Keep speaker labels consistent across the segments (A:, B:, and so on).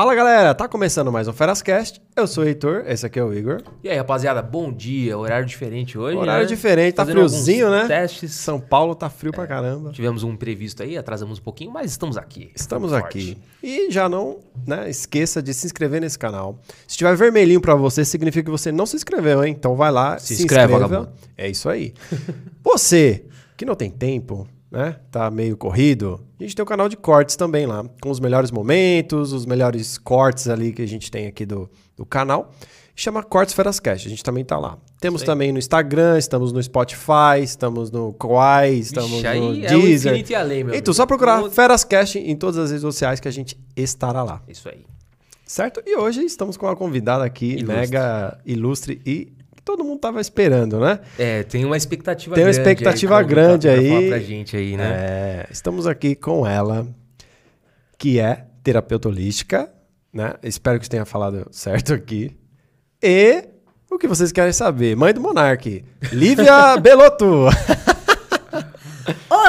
A: Fala galera, tá começando mais um Ferascast. Eu sou o Heitor, esse aqui é o Igor.
B: E aí, rapaziada, bom dia. Horário diferente hoje.
A: Horário
B: né?
A: diferente, tá
B: Fazendo
A: friozinho, né?
B: Testes.
A: São Paulo tá frio pra caramba.
B: Tivemos um imprevisto aí, atrasamos um pouquinho, mas estamos aqui.
A: Estamos
B: Forte.
A: aqui. E já não né, esqueça de se inscrever nesse canal. Se tiver vermelhinho pra você, significa que você não se inscreveu, hein? Então vai lá, se,
B: Se inscreve,
A: inscreva. É isso aí. você que não tem tempo, né? Tá meio corrido. A gente tem um canal de cortes também lá, com os melhores momentos, os melhores cortes ali que a gente tem aqui do, do canal. Chama Cortes Ferascast, a gente também tá lá. Temos também no Instagram, estamos no Spotify, estamos no Kawai, estamos
B: Vixe,
A: no
B: é o
A: Deezer.
B: além, meu
A: Então,
B: amigo.
A: só procurar
B: Todo-
A: Ferascast em todas as redes sociais que a gente estará lá.
B: Isso aí.
A: Certo? E hoje estamos com uma convidada aqui,
B: Ilustre.
A: mega ilustre e todo mundo tava esperando, né?
B: É, tem uma expectativa
A: Tem uma
B: grande.
A: expectativa
B: aí,
A: grande aí.
B: pra gente aí, né?
A: É, estamos aqui com ela, que é terapeuta holística, né? Espero que você tenha falado certo aqui. E o que vocês querem saber? Mãe do Monark, Lívia Belotto.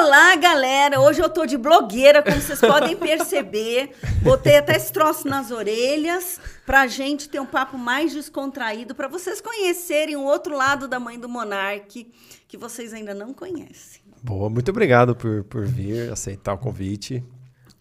C: Olá, galera! Hoje eu tô de blogueira, como vocês podem perceber. Botei até esse troço nas orelhas pra gente ter um papo mais descontraído, pra vocês conhecerem o outro lado da mãe do Monarque, que vocês ainda não conhecem.
A: Boa, muito obrigado por, por vir, aceitar o convite.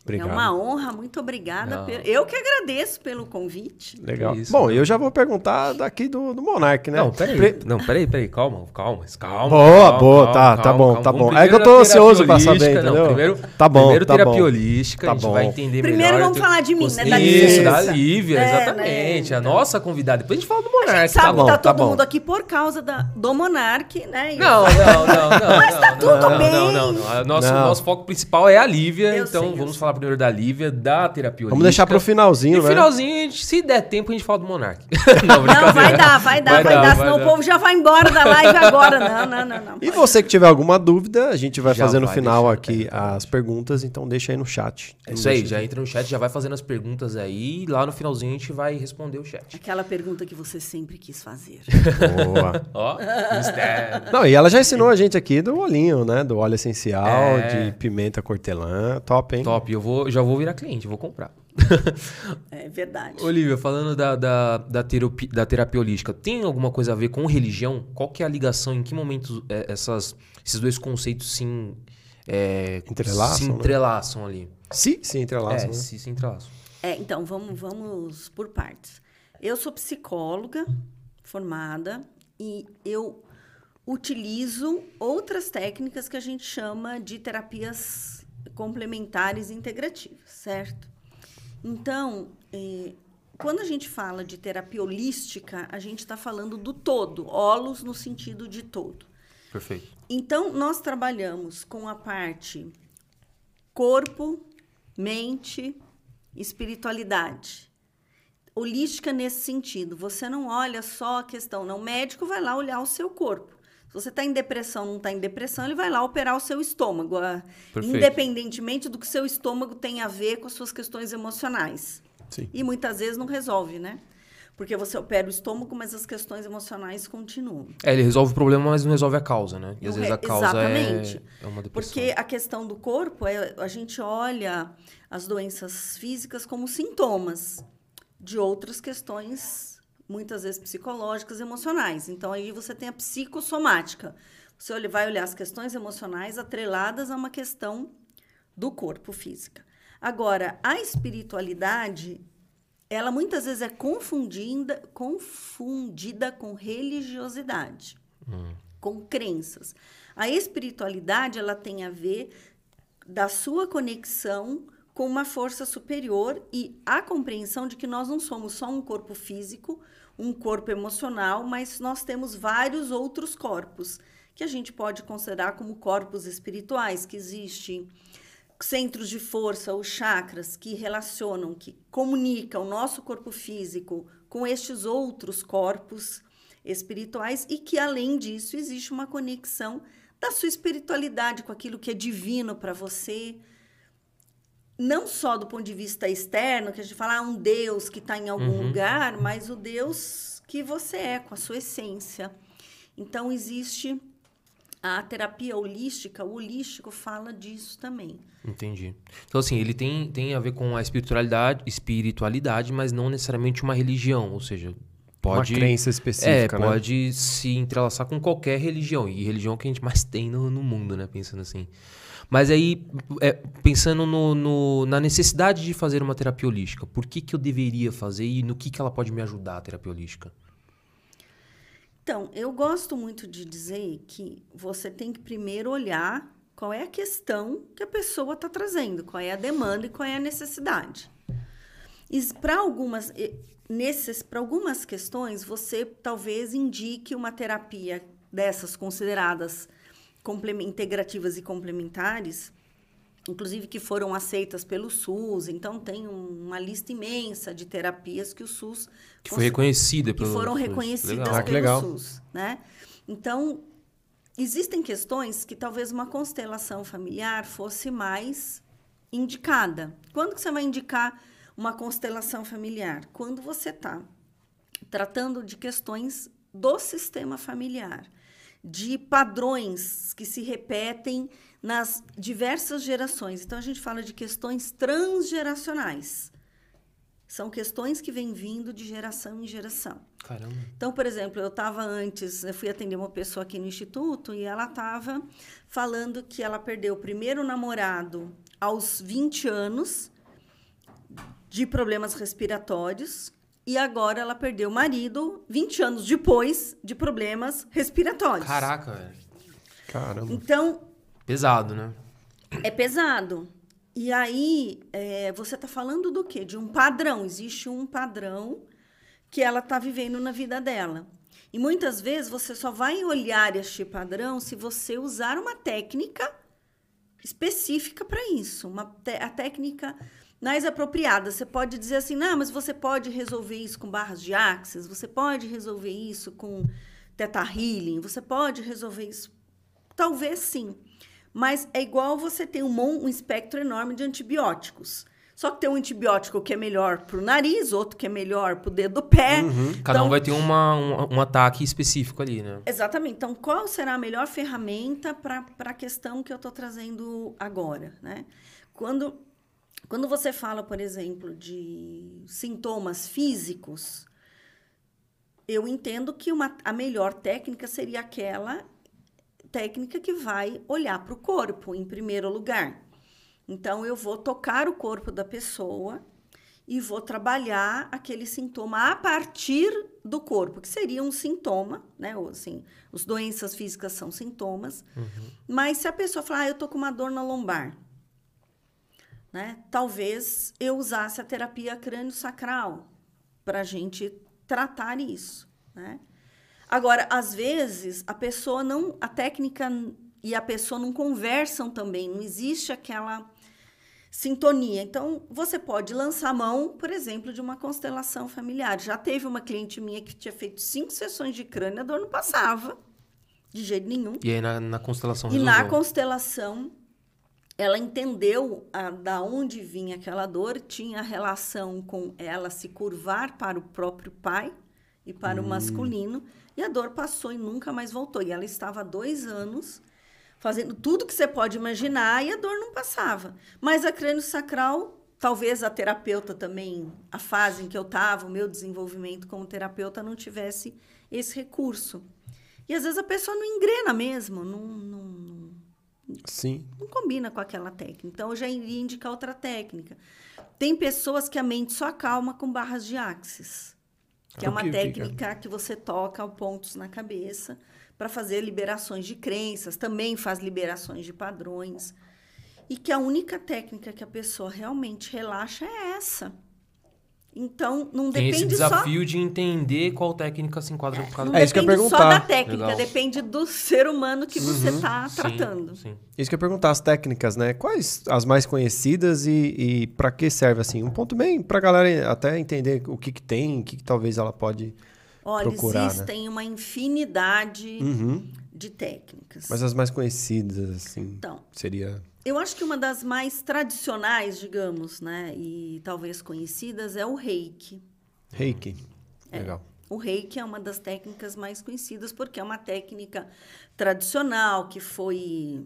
A: Obrigado.
C: É uma honra, muito obrigada.
B: Não.
C: pe- Eu que agradeço pelo convite.
A: Legal.
B: Que isso,
A: Bom,
B: né?
A: eu já vou perguntar daqui do, do Monark, né?
B: Não, peraí.
A: Pre-
B: Não, peraí, peraí. Calma, calma, calma.
A: Boa,
B: calma,
A: boa,
B: calma,
A: tá, tá
B: calma,
A: bom,
B: calma.
A: tá bom. É que eu
B: primeiro
A: tô ansioso pra saber, entendeu?
B: Não, primeiro,
A: Tá bom,
B: primeiro
A: tá
B: terapia
A: bom.
B: holística,
A: Tá
B: a gente
A: bom.
B: vai entender
C: Primeiro
B: melhor.
C: vamos falar de mim, né, da
B: Isso,
C: Lívia.
B: da Lívia,
C: É,
B: exatamente.
C: né,
B: A nossa convidada. Depois a gente fala do Monark,
C: Sabe,
B: tá bom?
C: tá,
A: tá
C: todo
A: bom.
C: mundo aqui por causa da, do Monarque, né?
B: Não, não, não, não.
C: Mas tá tudo bem.
B: Não, não, não. A Nosso, foco principal é a Lívia, então vamos
C: sei.
B: Falar primeiro da Lívia, da terapia
A: Vamos deixar pro
B: holística.
A: finalzinho,
B: E
A: né?
B: no finalzinho, a gente, se der tempo, a gente fala do Monark.
C: Não, vai dar, vai dar, vai, dar, senão o povo já vai embora da live agora. Não, não, não, não.
A: E você que tiver alguma dúvida, a gente vai
B: Já
A: fazer no
B: vai
A: final aqui as perguntas, então deixa aí no chat.
B: É isso aí, já entra no chat, já vai fazendo as perguntas aí, e lá no finalzinho a gente vai responder o chat.
C: Aquela pergunta que você sempre quis fazer.
A: Boa.
B: Ó, mistério.
A: Não, e ela já ensinou a gente aqui do olhinho, né? Do óleo essencial,
B: É.
A: de pimenta cortelã. Top, hein?
B: Top, eu vou, já vou virar cliente, vou comprar.
C: É verdade.
B: Olivia, falando da, da, da, terapia, da terapia holística, tem alguma coisa a ver com religião? Qual que é a ligação? Em que momento é, essas, esses dois conceitos se, é,
A: Entrelaçam,
B: se
A: né?
B: entrelaçam ali?
A: Se, se entrelaçam,
B: é,
A: né?
B: se, se entrelaçam.
C: É, então, vamos, vamos por partes. Eu sou psicóloga formada e eu utilizo outras técnicas que a gente chama de terapias complementares integrativas, certo? Então, eh, quando a gente fala de terapia holística, a gente está falando do todo, holos no sentido de todo.
B: Perfeito.
C: Então, nós trabalhamos com a parte corpo, mente, espiritualidade. Holística nesse sentido. Você não olha só a questão, não. O médico vai lá olhar o seu corpo. Se você está em depressão, não está em depressão, ele vai lá operar o seu estômago, ah,
B: Perfeito.
C: independentemente do que seu estômago tem a ver com as suas questões emocionais.
A: Sim.
C: E muitas vezes não resolve, né? Porque você opera o estômago, mas as questões emocionais continuam.
B: É, ele resolve o problema, mas não resolve a causa, né? E às vezes a causa
C: exatamente.
B: é, é uma depressão.
C: Porque a questão do corpo, é, a gente olha as doenças físicas como sintomas de outras questões, muitas vezes psicológicas e emocionais. Então, aí você tem a psicossomática. Você vai olhar as questões emocionais atreladas a uma questão do corpo física. Agora, a espiritualidade, ela muitas vezes é confundida, confundida com religiosidade com crenças. A espiritualidade ela tem a ver da sua conexão com uma força superior e a compreensão de que nós não somos só um corpo físico, um corpo emocional, mas nós temos vários outros corpos que a gente pode considerar como corpos espirituais, que existem centros de força, os chakras, que relacionam, que comunicam o nosso corpo físico com estes outros corpos espirituais e que, além disso, existe uma conexão da sua espiritualidade com aquilo que é divino para você. Não só do ponto de vista externo, que a gente fala ah, um Deus que está em algum
B: Uhum.
C: lugar, mas o Deus que você é, com a sua essência. Então, existe A terapia holística, o holístico fala disso também.
B: Entendi. Então, assim, ele tem, tem a ver com a espiritualidade, espiritualidade, mas não necessariamente uma religião. Ou seja, pode.
A: Uma crença
B: É,
A: específica, né?
B: pode se entrelaçar com qualquer religião. E religião é que a gente mais tem no, no mundo, né? Pensando assim. Mas aí, é, pensando no, no- na necessidade de fazer uma terapia holística, por que, que eu deveria fazer e no que, que ela pode me ajudar, a terapia holística?
C: Então, eu gosto muito de dizer que você tem que primeiro olhar qual é a questão que a pessoa está trazendo, qual é a demanda e qual é a necessidade. Para algumas, para algumas questões, você talvez indique uma terapia dessas consideradas integrativas e complementares, inclusive que foram aceitas pelo SUS. Então, tem um- uma lista imensa de terapias que o SUS
B: Que foi reconhecida
C: que
B: pelo.
C: foram
B: SUS.
C: reconhecidas
B: Legal.
A: Ah, que
C: pelo
A: legal.
C: SUS, né? Então, existem questões que talvez uma constelação familiar fosse mais indicada. Quando que você vai indicar uma constelação familiar? Quando você está tratando de questões do sistema familiar, de padrões que se repetem nas diversas gerações. Então, a gente fala de questões transgeracionais. São questões que vêm vindo de geração em geração.
B: Caramba.
C: Então, por exemplo, eu estava antes, eu fui atender uma pessoa aqui no instituto e ela estava falando que ela perdeu o primeiro namorado aos 20 anos de problemas respiratórios e agora ela perdeu o marido 20 anos depois de problemas respiratórios.
B: Caraca, velho.
A: Caramba.
C: Então,
B: Pesado, né?
C: é pesado. E aí, é, você está falando do quê? De um padrão. Existe um padrão que ela está vivendo na vida dela. E muitas vezes você só vai olhar este padrão se você usar uma técnica específica para isso, uma a técnica mais apropriada. Você pode dizer assim, não, mas você pode resolver isso com barras de axis, você pode resolver isso com teta healing, você pode resolver isso. Talvez sim. Mas é igual você ter um, um espectro enorme de antibióticos. Só que tem um antibiótico que é melhor para o nariz, outro que é melhor para o dedo do pé.
B: Cada
C: Então,
B: um vai ter uma, um, um ataque específico ali, né?
C: Exatamente. Então, qual será a melhor ferramenta para a questão que eu estou trazendo agora? Né? Quando, quando você fala, por exemplo, de sintomas físicos, eu entendo que uma, a melhor técnica seria aquela técnica que vai olhar para o corpo, em primeiro lugar. Então, eu vou tocar o corpo da pessoa e vou trabalhar aquele sintoma a partir do corpo, que seria um sintoma, né? Ou assim, as doenças físicas são sintomas. Mas se a pessoa falar, ah, eu tô com uma dor na lombar, né? Talvez eu usasse a terapia crânio-sacral para a gente tratar isso, né? Agora, às vezes, a pessoa não, a técnica e a pessoa não conversam também, não existe aquela sintonia. Então, você pode lançar a mão, por exemplo, de uma constelação familiar. Já teve uma cliente minha que tinha feito cinco sessões de crânio, a dor não passava, de jeito nenhum.
B: E aí na, na constelação
C: E na
B: resolveu.
C: constelação, ela entendeu a, da onde vinha aquela dor, tinha relação com ela se curvar para o próprio pai e para o masculino, e a dor passou e nunca mais voltou. E ela estava há dois anos fazendo tudo que você pode imaginar e a dor não passava. Mas a crânio sacral, talvez a terapeuta também, a fase em que eu estava, o meu desenvolvimento como terapeuta não tivesse esse recurso. E às vezes a pessoa não engrena mesmo, não, não, não,
A: Sim.
C: não combina com aquela técnica. Então, eu já iria indicar outra técnica. Tem pessoas que a mente só acalma com barras de axis, que é uma
A: que- é?
C: técnica que você toca pontos na cabeça para fazer liberações de crenças, também faz liberações de padrões. E que a única técnica que a pessoa realmente relaxa é essa. Então, não
B: Tem esse
C: depende só
B: desafio de entender qual técnica se enquadra com cada
C: não
A: É isso que eu ia
C: depende só
A: perguntar.
C: da técnica,
B: Legal.
C: depende do ser humano que você está
B: Sim,
C: tratando.
B: Sim.
A: Isso que eu ia perguntar, as técnicas, né? Quais as mais conhecidas e, e para que serve, assim? Um ponto bem pra galera até entender o que que tem, o que que talvez ela pode...
C: Olha,
A: procurar, né?
C: existem uma infinidade
A: Uhum.
C: De técnicas.
A: Mas as mais conhecidas, assim,
C: Então,
A: seria...
C: eu acho que uma das mais tradicionais, digamos, né, e talvez conhecidas, é o reiki.
A: Reiki.
C: É.
A: Legal.
C: O reiki é uma das técnicas mais conhecidas porque é uma técnica tradicional que foi.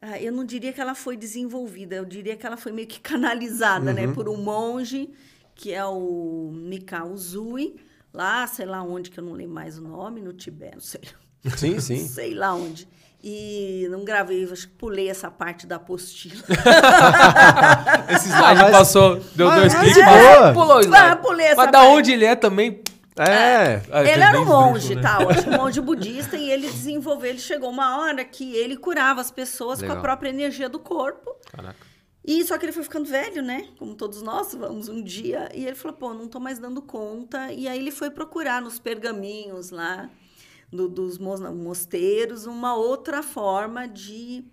C: Ah, eu não diria que ela foi desenvolvida, eu diria que ela foi meio que canalizada né, por um monge, que é o Mikao Uzui, lá, sei lá onde, que eu não lembro mais o nome, no Tibete, não sei.
A: Sim, sim.
C: sei lá onde. E não gravei, acho que pulei essa parte da apostila.
B: Esse slide
A: mas-
B: passou, deu
A: mas-
B: dois
A: mas
B: cliques,
A: boa.
B: pulou o slide.
C: Ah, pulei essa
B: Mas da
C: parte.
B: onde ele é também...
A: É.
B: Ah,
C: ele era um monge,
B: né?
C: tá? Eu acho um monge budista e ele desenvolveu, ele chegou uma hora que ele curava as pessoas com
B: Legal.
C: a própria energia do corpo.
B: Caraca.
C: E só que ele foi ficando velho, né? Como todos nós vamos um dia. E ele falou, pô, não tô mais dando conta. E aí ele foi procurar nos pergaminhos lá do- dos mos- mosteiros uma outra forma de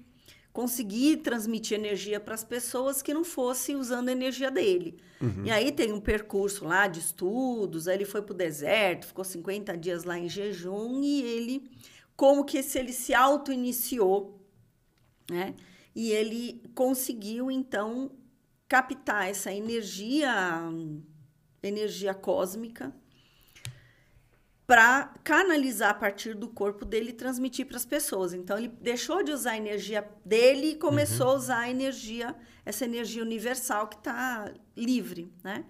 C: conseguir transmitir energia para as pessoas que não fosse usando a energia dele. E aí tem um percurso lá de estudos, aí ele foi para o deserto, ficou 50 dias lá em jejum e ele, como que se ele se auto-iniciou, né? E ele conseguiu, então, captar essa energia, energia cósmica, para canalizar a partir do corpo dele e transmitir para as pessoas. Então ele deixou de usar a energia dele e começou a usar a energia, essa energia universal que está livre, né?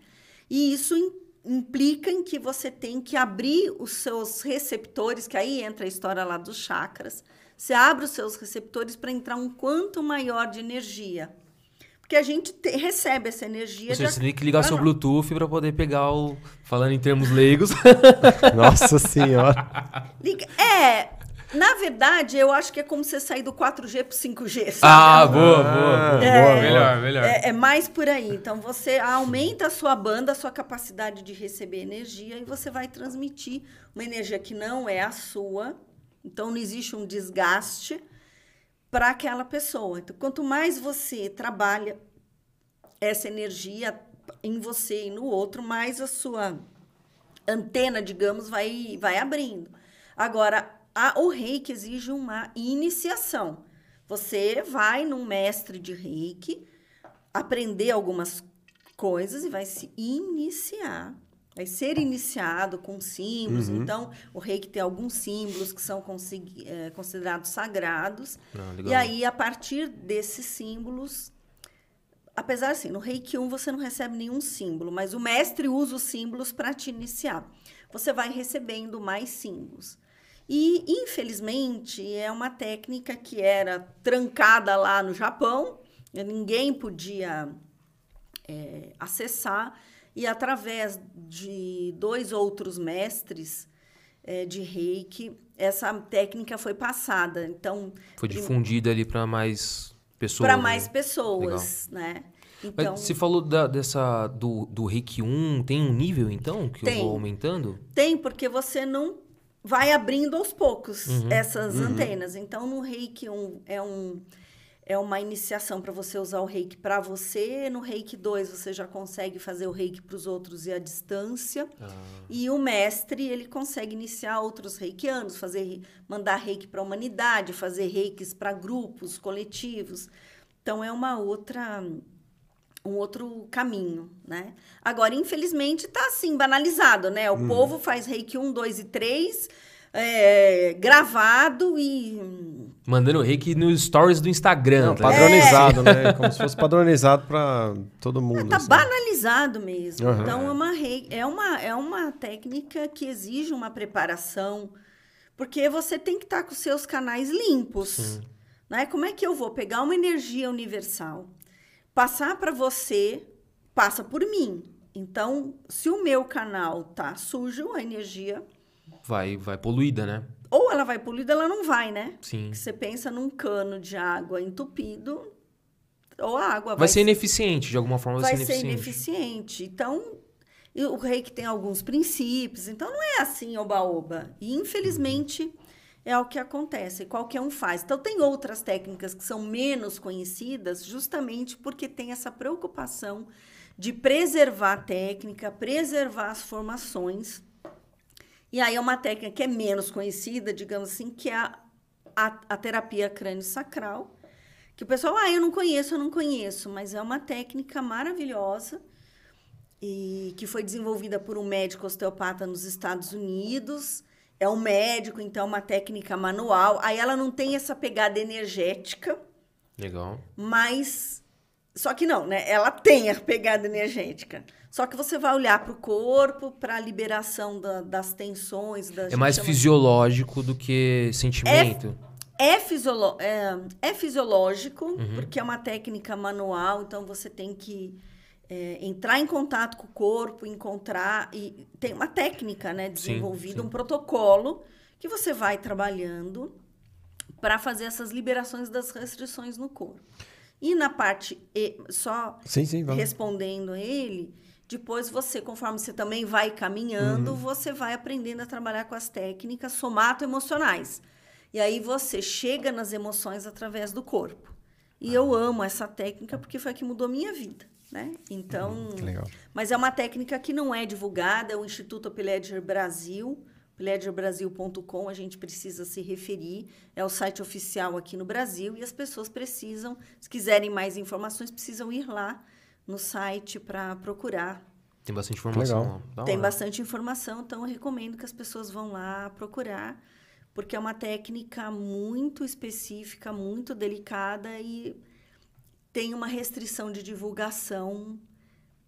C: E isso im- implica em que você tem que abrir os seus receptores, que aí entra a história lá dos chakras. Você abre os seus receptores para entrar um quanto maior de energia. Porque a gente te- recebe essa energia.
B: Ou seja,
C: de
B: você tem que ligar
C: Ah,
B: seu. Bluetooth pra poder pegar o... Falando em termos leigos.
A: Nossa senhora.
C: Liga- É, na verdade, eu acho que é como você sair do 4G pro 5G, sabe?
B: ah, boa, boa, boa.
C: É.
B: boa. Melhor, melhor.
C: É, é mais por aí. Então, você aumenta a sua banda, a sua capacidade de receber energia e você vai transmitir uma energia que não é a sua. Então, não existe um desgaste para aquela pessoa. Então, quanto mais você trabalha essa energia em você e no outro, mais a sua antena, digamos, vai, vai abrindo. Agora, a, o reiki exige uma iniciação. Você vai num mestre de reiki, aprender algumas coisas e vai se iniciar. Vai ser iniciado com símbolos. Então, o reiki tem alguns símbolos que são eh, considerados sagrados.
B: Ah.
C: E aí, a partir desses símbolos, apesar assim, no Reiki 1 você não recebe nenhum símbolo, mas o mestre usa os símbolos para te iniciar. Você vai recebendo mais símbolos. E, infelizmente, é uma técnica que era trancada lá no Japão, ninguém podia é, acessar, e através de dois outros mestres é, de reiki, essa técnica foi passada. Então,
B: Foi difundida ali pra mais pessoas.
C: para
B: né?
C: mais pessoas, né?
B: Mas
C: Então,
B: você falou da- dessa, do, do Reiki 1, tem um nível então que eu
C: Tem.
B: vou aumentando?
C: tem, porque você não vai abrindo aos poucos
B: Uhum,
C: essas antenas. Então, no reiki um, é, um, é uma iniciação para você usar o reiki para você. No reiki 2, você já consegue fazer o reiki para os outros e à distância.
B: Ah.
C: E o mestre, ele consegue iniciar outros reikianos, fazer, mandar reiki para a humanidade, fazer reikis para grupos, coletivos. Então, é uma outra um outro caminho, né? Agora, infelizmente, está assim, banalizado, né? O
A: Uhum.
C: povo faz reiki 1, 2 e 3, é, gravado e...
B: Mandando reiki nos stories do Instagram.
A: Não,
B: tá
A: padronizado, né? Como se fosse padronizado pra todo mundo.
C: Tá
A: assim.
C: banalizado mesmo.
A: Aham.
C: Então, é uma, rei- é, uma, é uma técnica que exige uma preparação, porque você tem que estar com os seus canais limpos. Né? Como é que eu vou pegar uma energia universal, passar para você, passa por mim. Então, se o meu canal tá sujo, a energia,
B: Vai, vai poluída, né?
C: ou ela vai poluída, ela não vai, né?
B: Sim.
C: Você pensa num cano de água entupido, ou a água
B: Vai ser ineficiente, de alguma forma vai,
C: vai
B: ser
C: ser
B: ineficiente.
C: ineficiente. Então, o reiki tem alguns princípios, então não é assim oba-oba. E infelizmente é o que acontece, qualquer um faz. Então tem outras técnicas que são menos conhecidas, justamente porque tem essa preocupação de preservar a técnica, preservar as formações. E aí é uma técnica que é menos conhecida, digamos assim, que é a, a, a terapia crânio-sacral, que o pessoal, ah, eu não conheço, eu não conheço, mas é uma técnica maravilhosa e que foi desenvolvida por um médico osteopata nos Estados Unidos. É um médico, então é uma técnica manual. Aí ela não tem essa pegada energética,
B: Legal.
C: mas só que não, né? Ela tem a pegada energética. Só que você vai olhar para o corpo, para a liberação da- das tensões. Da,
B: É mais fisiológico do que sentimento.
C: É, fisiolo é, é fisiológico, porque é uma técnica manual, então você tem que é, entrar em contato com o corpo, encontrar. E tem uma técnica né, desenvolvida,
B: sim.
C: um protocolo que você vai trabalhando para fazer essas liberações das restrições no corpo. E na parte, e- só
A: Sim, sim,
C: respondendo a ele, depois você, conforme você também vai caminhando,
A: Uhum.
C: você vai aprendendo a trabalhar com as técnicas somato-emocionais. E aí você chega nas emoções através do corpo. E eu amo essa técnica porque foi a que mudou minha vida, né? Então,
A: legal.
C: mas é uma técnica que não é divulgada, é o Instituto Piledger Brasil, piledgerbrasil.com, a gente precisa se referir, é o site oficial aqui no Brasil e as pessoas precisam, se quiserem mais informações, precisam ir lá no site para procurar.
B: Tem bastante informação. Da
C: Tem bastante informação, então eu recomendo que as pessoas vão lá procurar, porque é uma técnica muito específica, muito delicada e tem uma restrição de divulgação,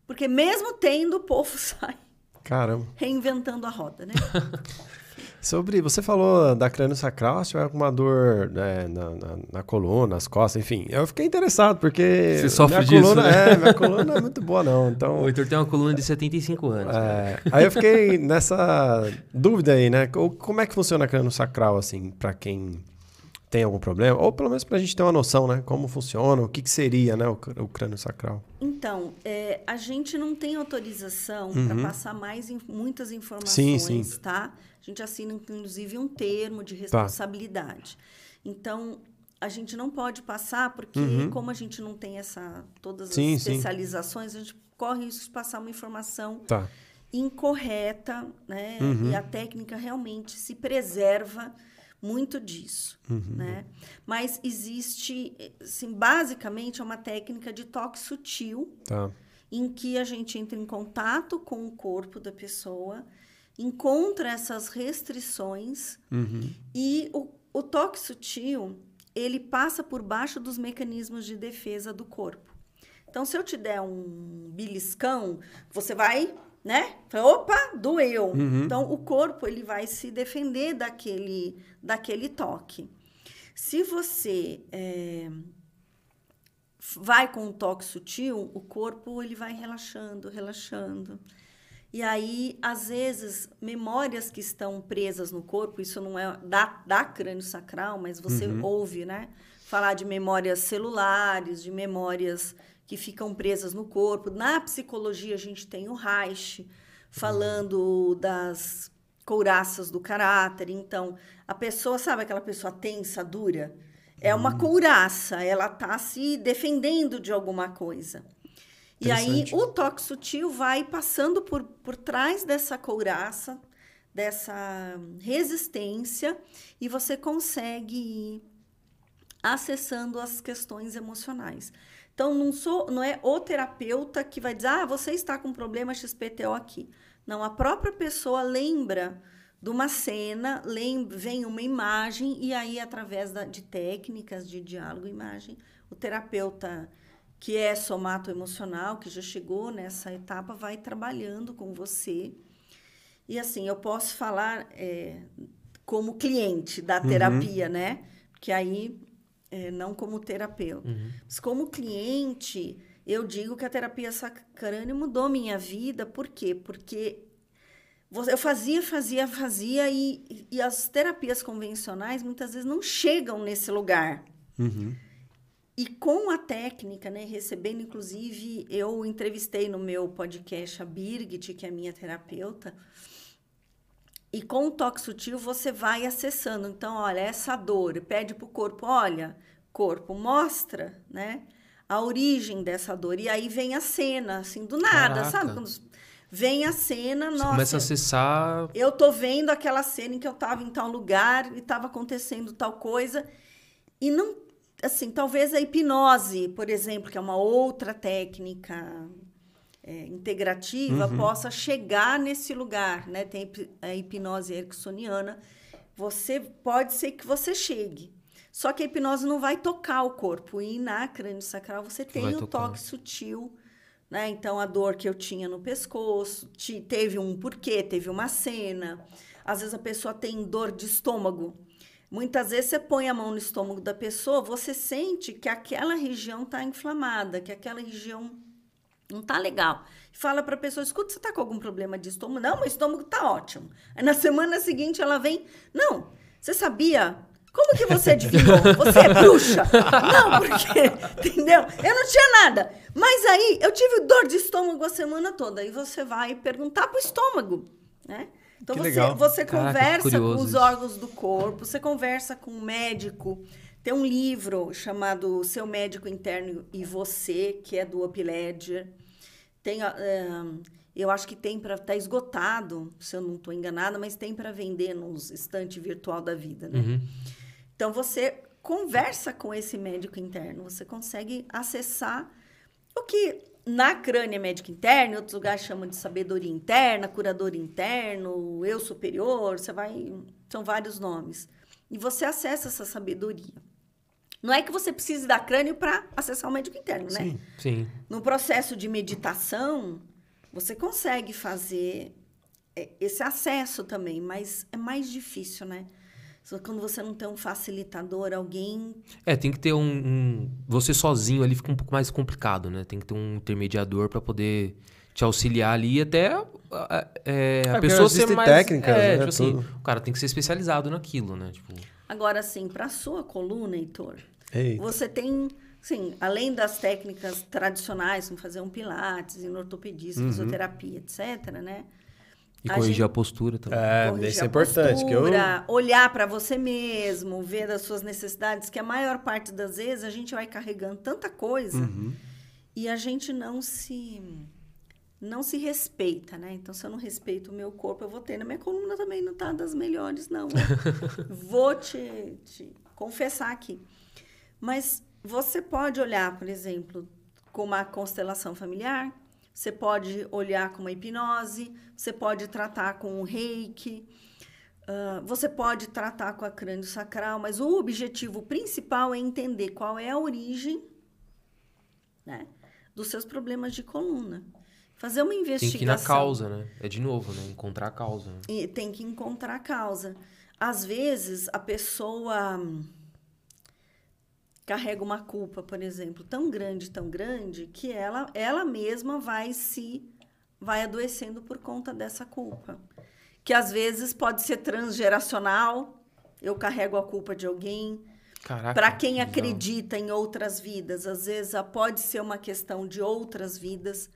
C: porque mesmo tendo, o povo sai
A: Caramba.
C: reinventando a roda, né?
A: Sobre, você falou da crânio sacral, se tiver alguma dor né, na, na, na coluna, nas costas, enfim. Eu fiquei interessado, porque.
B: Você sofre
A: minha
B: disso,
A: coluna,
B: né?
A: É, minha coluna não é muito boa, não. Então.
B: O Heitor tem uma coluna de 75 anos.
A: É, aí eu fiquei nessa dúvida aí, né? Co- Como é que funciona a crânio sacral, assim, pra quem tem algum problema? Ou pelo menos pra gente ter uma noção, né? Como funciona, o que, que seria, né, o, o crânio sacral.
C: Então, é, a gente não tem autorização para passar mais in- muitas informações,
A: Uhum. Sim, sim.
C: tá? A gente assina, inclusive, um termo de responsabilidade. Então, a gente não pode passar, porque como a gente não tem essa todas as
A: Uhum. Sim, sim.
C: especializações, a gente corre isso de passar uma informação
A: Tá.
C: incorreta, né?
A: Uhum.
C: E a técnica realmente se preserva muito disso,
A: Uhum.
C: né? Mas existe, assim, basicamente é uma técnica de toque sutil,
A: Tá.
C: em que a gente entra em contato com o corpo da pessoa, encontra essas restrições
A: Uhum.
C: e o, o toque sutil, ele passa por baixo dos mecanismos de defesa do corpo. Então, se eu te der um beliscão, você vai, né? Opa, doeu. Então, o corpo, ele vai se defender daquele, daquele toque. Se você é, vai com um toque sutil, o corpo ele vai relaxando, relaxando. E aí, às vezes, memórias que estão presas no corpo, isso não é da, da crânio sacral, mas você ouve, né? Falar de memórias celulares, de memórias que ficam presas no corpo. Na psicologia, a gente tem o Reich falando das couraças do caráter. Então, a pessoa, sabe aquela pessoa tensa, dura? É uma couraça, ela tá se defendendo de alguma coisa. E aí o toque sutil vai passando por, por trás dessa couraça, dessa resistência, e você consegue ir acessando as questões emocionais. Então, não, sou, não é o terapeuta que vai dizer, ah, você está com problema XPTO aqui. Não, a própria pessoa lembra de uma cena, lembra, vem uma imagem, e aí, através da, de técnicas de diálogo e imagem, o terapeuta que é somato-emocional, que já chegou nessa etapa, vai trabalhando com você. E assim, eu posso falar é, como cliente da terapia, né? Porque aí, é, não como terapeuta. Mas como cliente, eu digo que a terapia sacrânea mudou minha vida. Por quê? Porque eu fazia, fazia, fazia, e, e as terapias convencionais muitas vezes não chegam nesse lugar.
A: Uhum.
C: E com a técnica, né, recebendo, inclusive, eu entrevistei no meu podcast a Birgit, que é minha terapeuta, e com o toque sutil você vai acessando. Então, olha, essa dor, pede para o corpo, olha, corpo, mostra, né, a origem dessa dor. E aí vem a cena, assim, do nada,
B: Caraca.
C: sabe? Quando vem a cena,
B: Você
C: nossa,
B: começa a acessar.
C: eu tô vendo aquela cena em que eu estava em tal lugar e estava acontecendo tal coisa e não assim talvez a hipnose por exemplo que é uma outra técnica é, integrativa possa chegar nesse lugar, né? Tem a hipnose ericksoniana. Você pode ser que você chegue. Só que a hipnose não vai tocar o corpo. E na crânio sacral você tem
B: Vai
C: o
B: tocar.
C: toque sutil, né? Então a dor que eu tinha no pescoço, ti- teve um porquê, teve uma cena. Às vezes a pessoa tem dor de estômago. Muitas vezes você põe a mão no estômago da pessoa, você sente que aquela região está inflamada, que aquela região não tá legal. Fala para a pessoa, escuta, você tá com algum problema de estômago? Não, meu estômago tá ótimo. Aí na semana seguinte ela vem, não, você sabia? Como que você adivinhou? Você é bruxa? Não, porque, entendeu? Eu não tinha nada. Mas aí eu tive dor de estômago a semana toda. Aí você vai perguntar pro estômago, né? Então
A: Que
C: você,
A: legal.
C: você
B: Caraca,
C: conversa com os
B: isso.
C: órgãos do corpo, você conversa com o médico. Tem um livro chamado Seu Médico Interno e Você, que é do Up Ledger. Tem, ahn, eu acho que tem para estar esgotado, se eu não estou enganada, mas tem para vender nos estante virtual da vida, né?
B: Uhum.
C: Então você conversa com esse médico interno, você consegue acessar o que na crânio médico interno, em outros lugares chamam de sabedoria interna, curador interno, eu superior, você vai, são vários nomes. E você acessa essa sabedoria. Não é que você precise da crânio para acessar o médico interno, né?
A: Sim.
B: Sim.
C: No processo de meditação, você consegue fazer é, esse acesso também, mas é mais difícil, né? Só Quando você não tem um facilitador, alguém.
B: É, tem que ter um, um- Você sozinho ali fica um pouco mais complicado, né? Tem que ter um intermediador pra poder te auxiliar ali e até a- é, a
A: porque
B: pessoa ser mais.
A: técnicas,
B: é,
A: né,
B: tipo assim,
A: tudo.
B: o cara tem que ser especializado naquilo, né? Tipo,
C: Agora, assim, para sua coluna, Heitor,
A: Eita.
C: você tem, sim, além das técnicas tradicionais, como fazer um pilates, ir no ortopedista, fisioterapia, etc., né?
B: E
C: A
B: corrigir
C: gente-
B: a postura também.
A: É,
C: corrigir
A: isso é importante. Que eu...
C: postura, olhar para você mesmo, ver as suas necessidades, que a maior parte das vezes a gente vai carregando tanta coisa
A: Uhum.
C: e a gente não se não se respeita, né? Então, se eu não respeito o meu corpo, eu vou ter. Na minha coluna também não tá das melhores, não. vou te, te confessar aqui. Mas você pode olhar, por exemplo, com uma constelação familiar, você pode olhar com uma hipnose, você pode tratar com um reiki, ah, você pode tratar com a crânio sacral, mas o objetivo principal é entender qual é a origem né, dos seus problemas de coluna. Fazer uma
B: Tem
C: investigação.
B: que ir na causa, né? É de novo, né? Encontrar a causa. né?
C: E tem que encontrar a causa. Às vezes, a pessoa carrega uma culpa, por exemplo, tão grande, tão grande, que ela, ela mesma vai se vai adoecendo por conta dessa culpa. Que às vezes pode ser transgeracional, eu carrego a culpa de alguém. Para quem acredita em outras vidas, às vezes ah, pode ser uma questão de outras vidas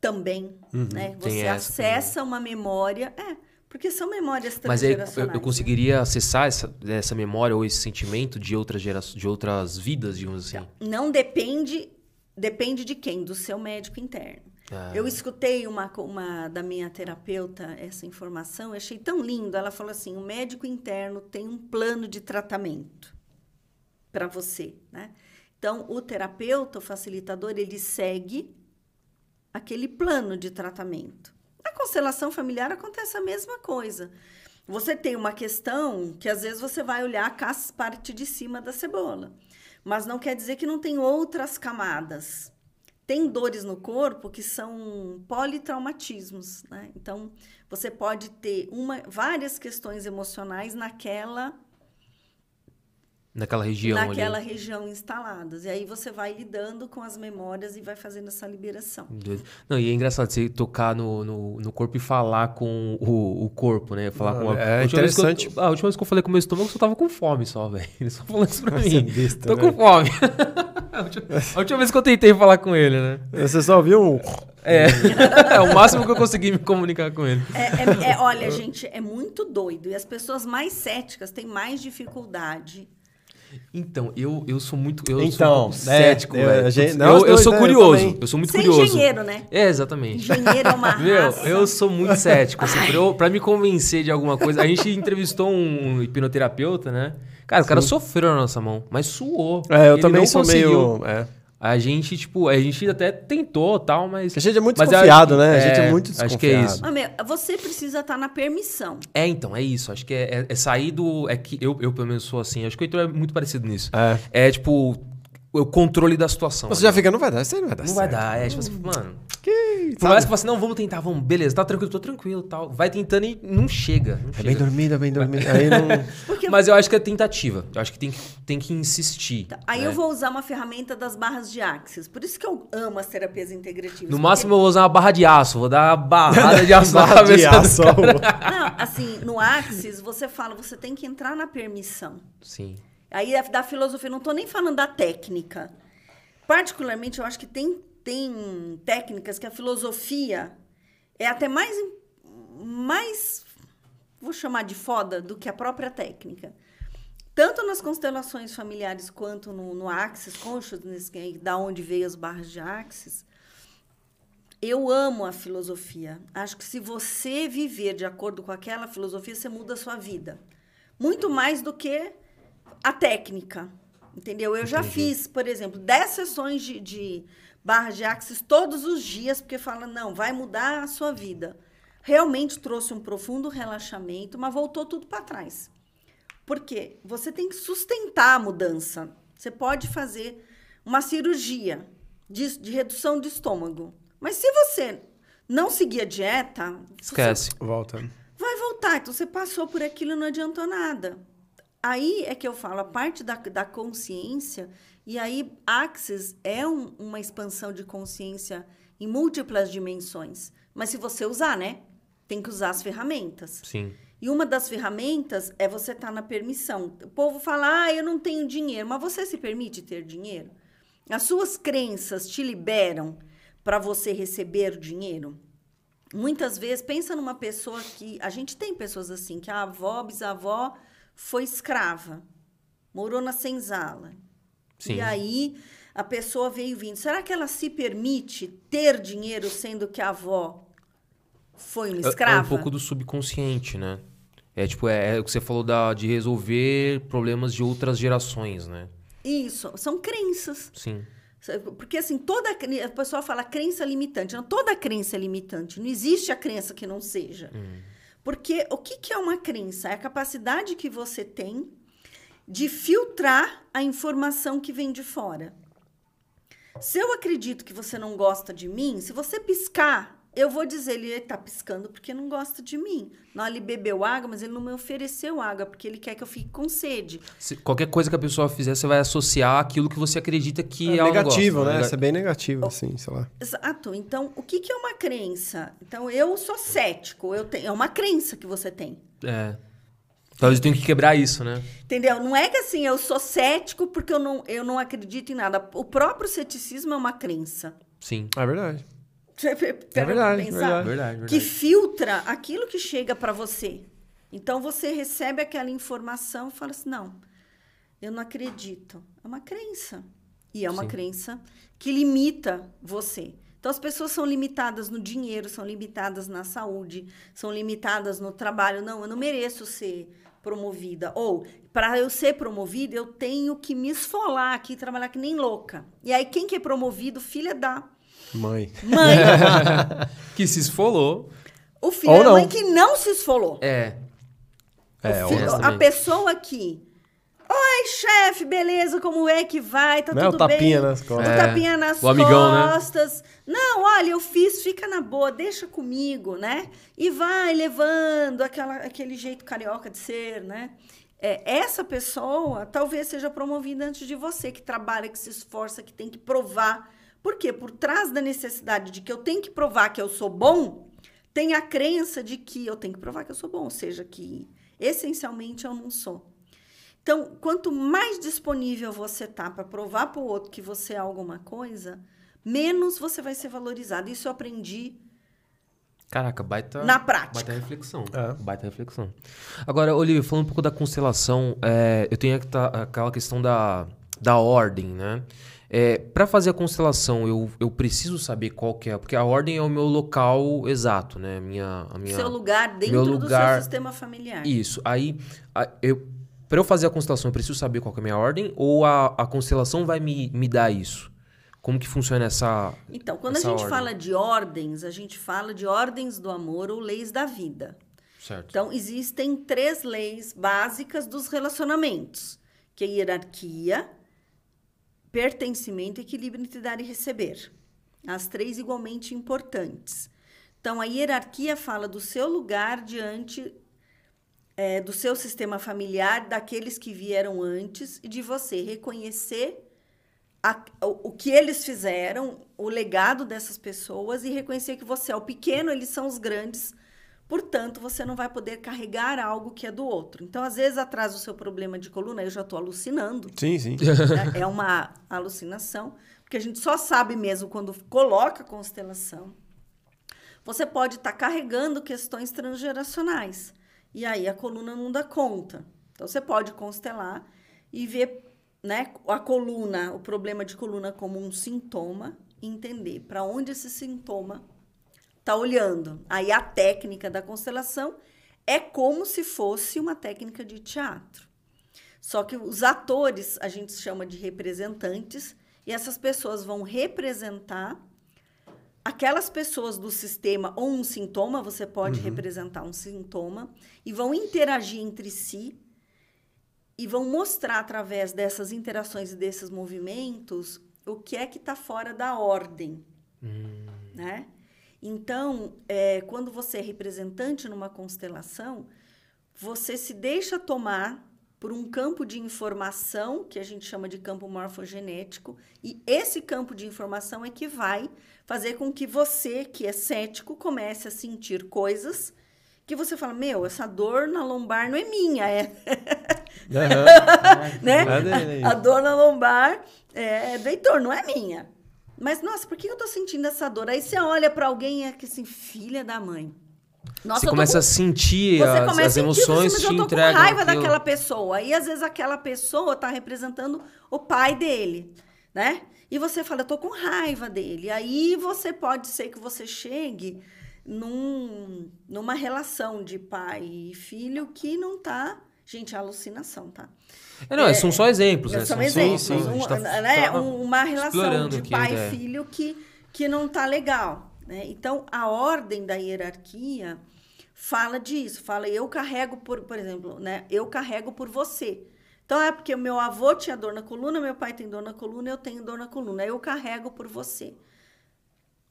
C: também, né?
B: Uhum. Tem
C: Você
B: essa
C: acessa uma memória, é, porque são memórias
B: Mas aí eu, eu conseguiria acessar essa, essa memória ou esse sentimento de outras gerações, de outras vidas, digamos assim.
C: né? Não depende, depende de quem? Do seu médico interno.
B: Ah.
C: Eu escutei uma, uma da minha terapeuta essa informação, eu achei tão lindo. Ela falou assim: o médico interno tem um plano de tratamento para você, né? Então, o terapeuta, o facilitador, ele segue aquele plano de tratamento. Na constelação familiar acontece a mesma coisa. Você tem uma questão que às vezes você vai olhar a parte de cima da cebola, mas não quer dizer que não tem outras camadas. Tem dores no corpo que são politraumatismos, né? Então, você pode ter uma, várias questões emocionais naquela
B: Naquela região
C: naquela
B: ali.
C: região instaladas. E aí você vai lidando com as memórias e vai fazendo essa liberação.
B: Não, e é engraçado você tocar no, no, no corpo e falar com o, o corpo, né? Falar
A: Ah,
B: com a,
A: é
B: a última vez que eu-
A: interessante.
B: a última vez que eu falei com o meu estômago, eu só tava com fome só, velho. Ele só falou isso pra mim.
A: besta,
B: Tô
A: né?
B: com fome. a, última, a última vez que eu tentei falar com ele, né?
A: Você só viu um...
B: É. é o máximo que eu consegui me comunicar com ele.
C: É, é- é- olha, gente, é muito doido. E as pessoas mais céticas têm mais dificuldade.
B: Então, eu, eu sou muito. Eu
A: Então,
B: sou
A: é,
B: cético,
A: eu-
B: velho.
A: gente- nós
B: eu, eu sou
A: né?
B: Curioso. Eu, sou muito
C: Você é
B: curioso.
C: engenheiro, né?
B: É, exatamente.
C: Engenheiro é uma
B: Meu,
C: raça.
B: eu sou muito cético. Assim, pra, eu- pra me convencer de alguma coisa. A gente entrevistou um hipnoterapeuta, né? Cara, o cara sofreu na nossa mão, mas suou.
A: É, eu
B: Ele
A: também
B: não
A: sou
B: conseguiu.
A: meio... É.
B: A gente, tipo, a gente até tentou tal, mas.
A: A gente é muito
B: Mas
A: desconfiado,
B: acho que-
A: né? A gente é
B: é,
A: muito
B: acho
A: desconfiado.
B: que é isso.
C: Ah, meu, você precisa estar na permissão.
B: É, então, é isso. Acho que é, é- é sair do. É que eu, eu, pelo menos, sou assim. Acho que o Heitor é muito parecido nisso.
A: É.
B: É, tipo, o controle da situação.
A: Você
B: né?
A: já fica, não vai dar, isso aí não vai dar
B: Não
A: certo.
B: vai dar, é. Tipo assim, mano.
A: Que,
B: Por mais que você assim, não, vamos tentar, vamos, beleza, tá tranquilo, tô tranquilo tal. Vai tentando e não chega. Não
A: É
B: chega.
A: bem dormido, é bem dormido. Aí não...
C: Porque
B: Mas eu acho que é tentativa. Eu acho que tem que, tem que insistir.
C: Tá, Aí
B: né?
C: eu vou usar uma ferramenta das barras de axis. Por isso que eu amo as terapias integrativas.
B: No máximo eu vou usar uma barra de aço, vou dar uma barrada de aço na
A: Barra de aço.
C: Não, assim, no axis, você fala, você tem que entrar na permissão.
B: Sim.
C: Aí da filosofia, não tô nem falando da técnica. Particularmente, eu acho que tem, tem técnicas que a filosofia é até mais, mais, vou chamar de foda, do que a própria técnica. Tanto nas constelações familiares quanto no, no Axis Consciousness, que é da onde veio as barras de Axis, eu amo a filosofia. Acho que se você viver de acordo com aquela filosofia, você muda a sua vida. Muito mais do que a técnica. Entendeu? Eu já fiz, por exemplo, 10 sessões de, de barras de axis todos os dias, porque fala, não, vai mudar a sua vida. Realmente trouxe um profundo relaxamento, mas voltou tudo para trás. Por quê? Você tem que sustentar a mudança. Você pode fazer uma cirurgia de, de redução do estômago. Mas se você não seguir a dieta, você
B: Esquece.
A: Volta.
C: vai voltar. Então você passou por aquilo e não adiantou nada. Aí é que eu falo, a parte da, da consciência, e aí Axis é um- uma expansão de consciência em múltiplas dimensões. Mas se você usar, né? Tem que usar as ferramentas.
B: Sim.
C: E uma das ferramentas é você estar na permissão. O povo fala, ah, eu não tenho dinheiro, mas você se permite ter dinheiro? As suas crenças te liberam para você receber dinheiro? Muitas vezes, pensa numa pessoa que. A gente tem pessoas assim, que a avó, bisavó foi escrava, morou na senzala.
B: Sim.
C: E aí a pessoa veio vindo. Será que ela se permite ter dinheiro sendo que a avó foi uma
B: É-
C: escrava?
B: É um pouco do subconsciente, né? É tipo, é, é o que você falou da, de resolver problemas de outras gerações, né?
C: Isso, são crenças.
B: Sim.
C: Porque assim, toda a pessoa fala crença limitante. Não, toda crença é limitante. Não existe a crença que não seja. Porque o que, que é uma crença? É a capacidade que você tem de filtrar a informação que vem de fora. Se eu acredito que você não gosta de mim, se você piscar, eu vou dizer, ele está piscando porque não gosta de mim. Não, ele bebeu água, mas ele não me ofereceu água, porque ele quer que eu fique com sede.
B: Se- qualquer coisa que a pessoa fizer, você vai associar aquilo que você acredita que
A: É
B: não
A: negativo,
B: gosta,
A: né?
B: Nega-
A: Isso é bem negativo, assim, sei lá.
C: Exato. Então, o que, que é uma crença? Então, eu sou cético. Eu tenho, é uma crença que você tem.
B: É. Talvez eu tenha que quebrar isso, né?
C: Entendeu? Não é que assim, eu sou cético porque eu não, eu não acredito em nada. O próprio ceticismo é uma crença.
B: Sim.
A: É verdade.
C: Pra
A: verdade,
C: pensar?
A: verdade.
B: Verdade, verdade.
C: Que filtra aquilo que chega para você. Então, você recebe aquela informação e fala assim: não, eu não acredito. É uma crença. E é uma
B: Sim.
C: crença que limita você. Então, as pessoas são limitadas no dinheiro, são limitadas na saúde, são limitadas no trabalho. Não, eu não mereço ser promovida. Ou, para eu ser promovida, eu tenho que me esfolar aqui, trabalhar que nem louca. E aí, quem que é promovido? Filha da
A: Mãe.
C: mãe.
B: Que se esfolou.
C: o filho
A: Ou
C: da
A: não.
C: mãe que não se esfolou.
B: É.
A: É,
C: O filho- a pessoa que. Oi, chefe, beleza? Como é que vai? Tá
A: Não é o
C: tudo
A: tapinha
C: bem?
A: nas costas.
C: O
B: É,
C: tapinha nas
B: o amigão, né?
C: costas. Não, olha, eu fiz, fica na boa, deixa comigo, né? E vai levando aquela, aquele jeito carioca de ser, né? É, essa pessoa talvez seja promovida antes de você, que trabalha, que se esforça, que tem que provar. Por quê? Por trás da necessidade de que eu tenho que provar que eu sou bom, tem a crença de que eu tenho que provar que eu sou bom, ou seja, que essencialmente eu não sou. Então, quanto mais disponível você tá para provar para o outro que você é alguma coisa, menos você vai ser valorizado. Isso eu aprendi
B: Caraca, baita.
C: na prática.
B: Baita reflexão.
A: É.
B: Baita reflexão. Agora, Olivia, falando um pouco da constelação, é, eu tenho aqua- aquela questão da, da ordem, né? É, para fazer a constelação, eu, eu preciso saber qual que é, porque a ordem é o meu local exato, né? Minha, a minha...
C: Seu lugar dentro
B: meu
C: do
B: lugar-
C: seu sistema familiar.
B: Isso. Aí, a- eu, para eu fazer a constelação, eu preciso saber qual que é a minha ordem ou a, a constelação vai me, me dar isso? Como que funciona essa.
C: Então, quando
B: essa
C: a gente
B: ordem?
C: fala de ordens, a gente fala de ordens do amor ou leis da vida.
B: Certo.
C: Então, existem três leis básicas dos relacionamentos, que é hierarquia, pertencimento, equilíbrio entre dar e receber. As três igualmente importantes. Então, a hierarquia fala do seu lugar diante eh, do seu sistema familiar, daqueles que vieram antes, e de você reconhecer a- o, o que eles fizeram, o legado dessas pessoas, e reconhecer que você é o pequeno, eles são os grandes, Portanto, você não vai poder carregar algo que é do outro. Então, às vezes, atrás do seu problema de coluna, eu já estou alucinando,
A: Sim, sim.
C: né? é uma alucinação, porque a gente só sabe mesmo quando coloca a constelação. Você pode estar carregando questões transgeracionais. E aí a coluna não dá conta. Então, você pode constelar e ver né, a coluna, o problema de coluna como um sintoma e entender para onde esse sintoma está olhando. Aí a técnica da constelação é como se fosse uma técnica de teatro. Só que os atores a gente chama de representantes e essas pessoas vão representar aquelas pessoas do sistema ou um sintoma, você pode representar um sintoma e vão interagir entre si e vão mostrar através dessas interações e desses movimentos o que é que está fora da ordem, né? Então, é, quando você é representante numa constelação, você se deixa tomar por um campo de informação que a gente chama de campo morfogenético, e esse campo de informação é que vai fazer com que você, que é cético, comece a sentir coisas que você fala: Meu, essa dor na lombar não é minha, é
A: Aham.
C: né?
A: É dele.
C: A, a dor na lombar é do Heitor, não é minha. Mas, nossa, por que eu tô sentindo essa dor? Aí você olha para alguém e é que assim, filha da mãe. Nossa,
B: você começa
C: com-
B: a sentir
C: você
B: as,
C: começa
B: as emoções
C: mas
B: te
C: eu tô com raiva
B: aquilo.
C: daquela pessoa. E às vezes aquela pessoa tá representando o pai dele, né? E você fala, eu tô com raiva dele. Aí você pode ser que você chegue num, numa relação de pai e filho que não tá. Gente, é alucinação, tá?
B: É, não, são só exemplos, né?
C: São
B: São-
C: exemplos. um-
B: tá-
C: né,
B: tá
C: um- uma relação de
B: aqui
C: pai e filho que, que não tá legal. Né? Então, a ordem da hierarquia fala disso. Fala, eu carrego por, por exemplo, né? Eu carrego por você. Então, é porque o meu avô tinha dor na coluna, meu pai tem dor na coluna, eu tenho dor na coluna. Eu carrego por você.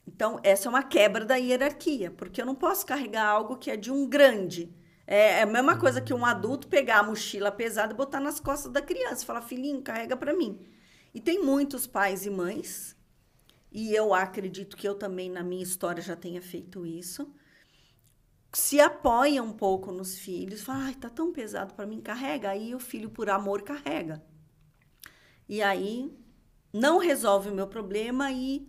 C: Então, essa é uma quebra da hierarquia, porque eu não posso carregar algo que é de um grande. É, é a mesma coisa que um adulto pegar a mochila pesada e botar nas costas da criança e falar, filhinho, carrega para mim. E tem muitos pais e mães, e eu acredito que eu também, na minha história, já tenha feito isso, se apoia um pouco nos filhos, fala, ai, tá tão pesado para mim, carrega. Aí o filho, por amor, carrega. E aí não resolve o meu problema e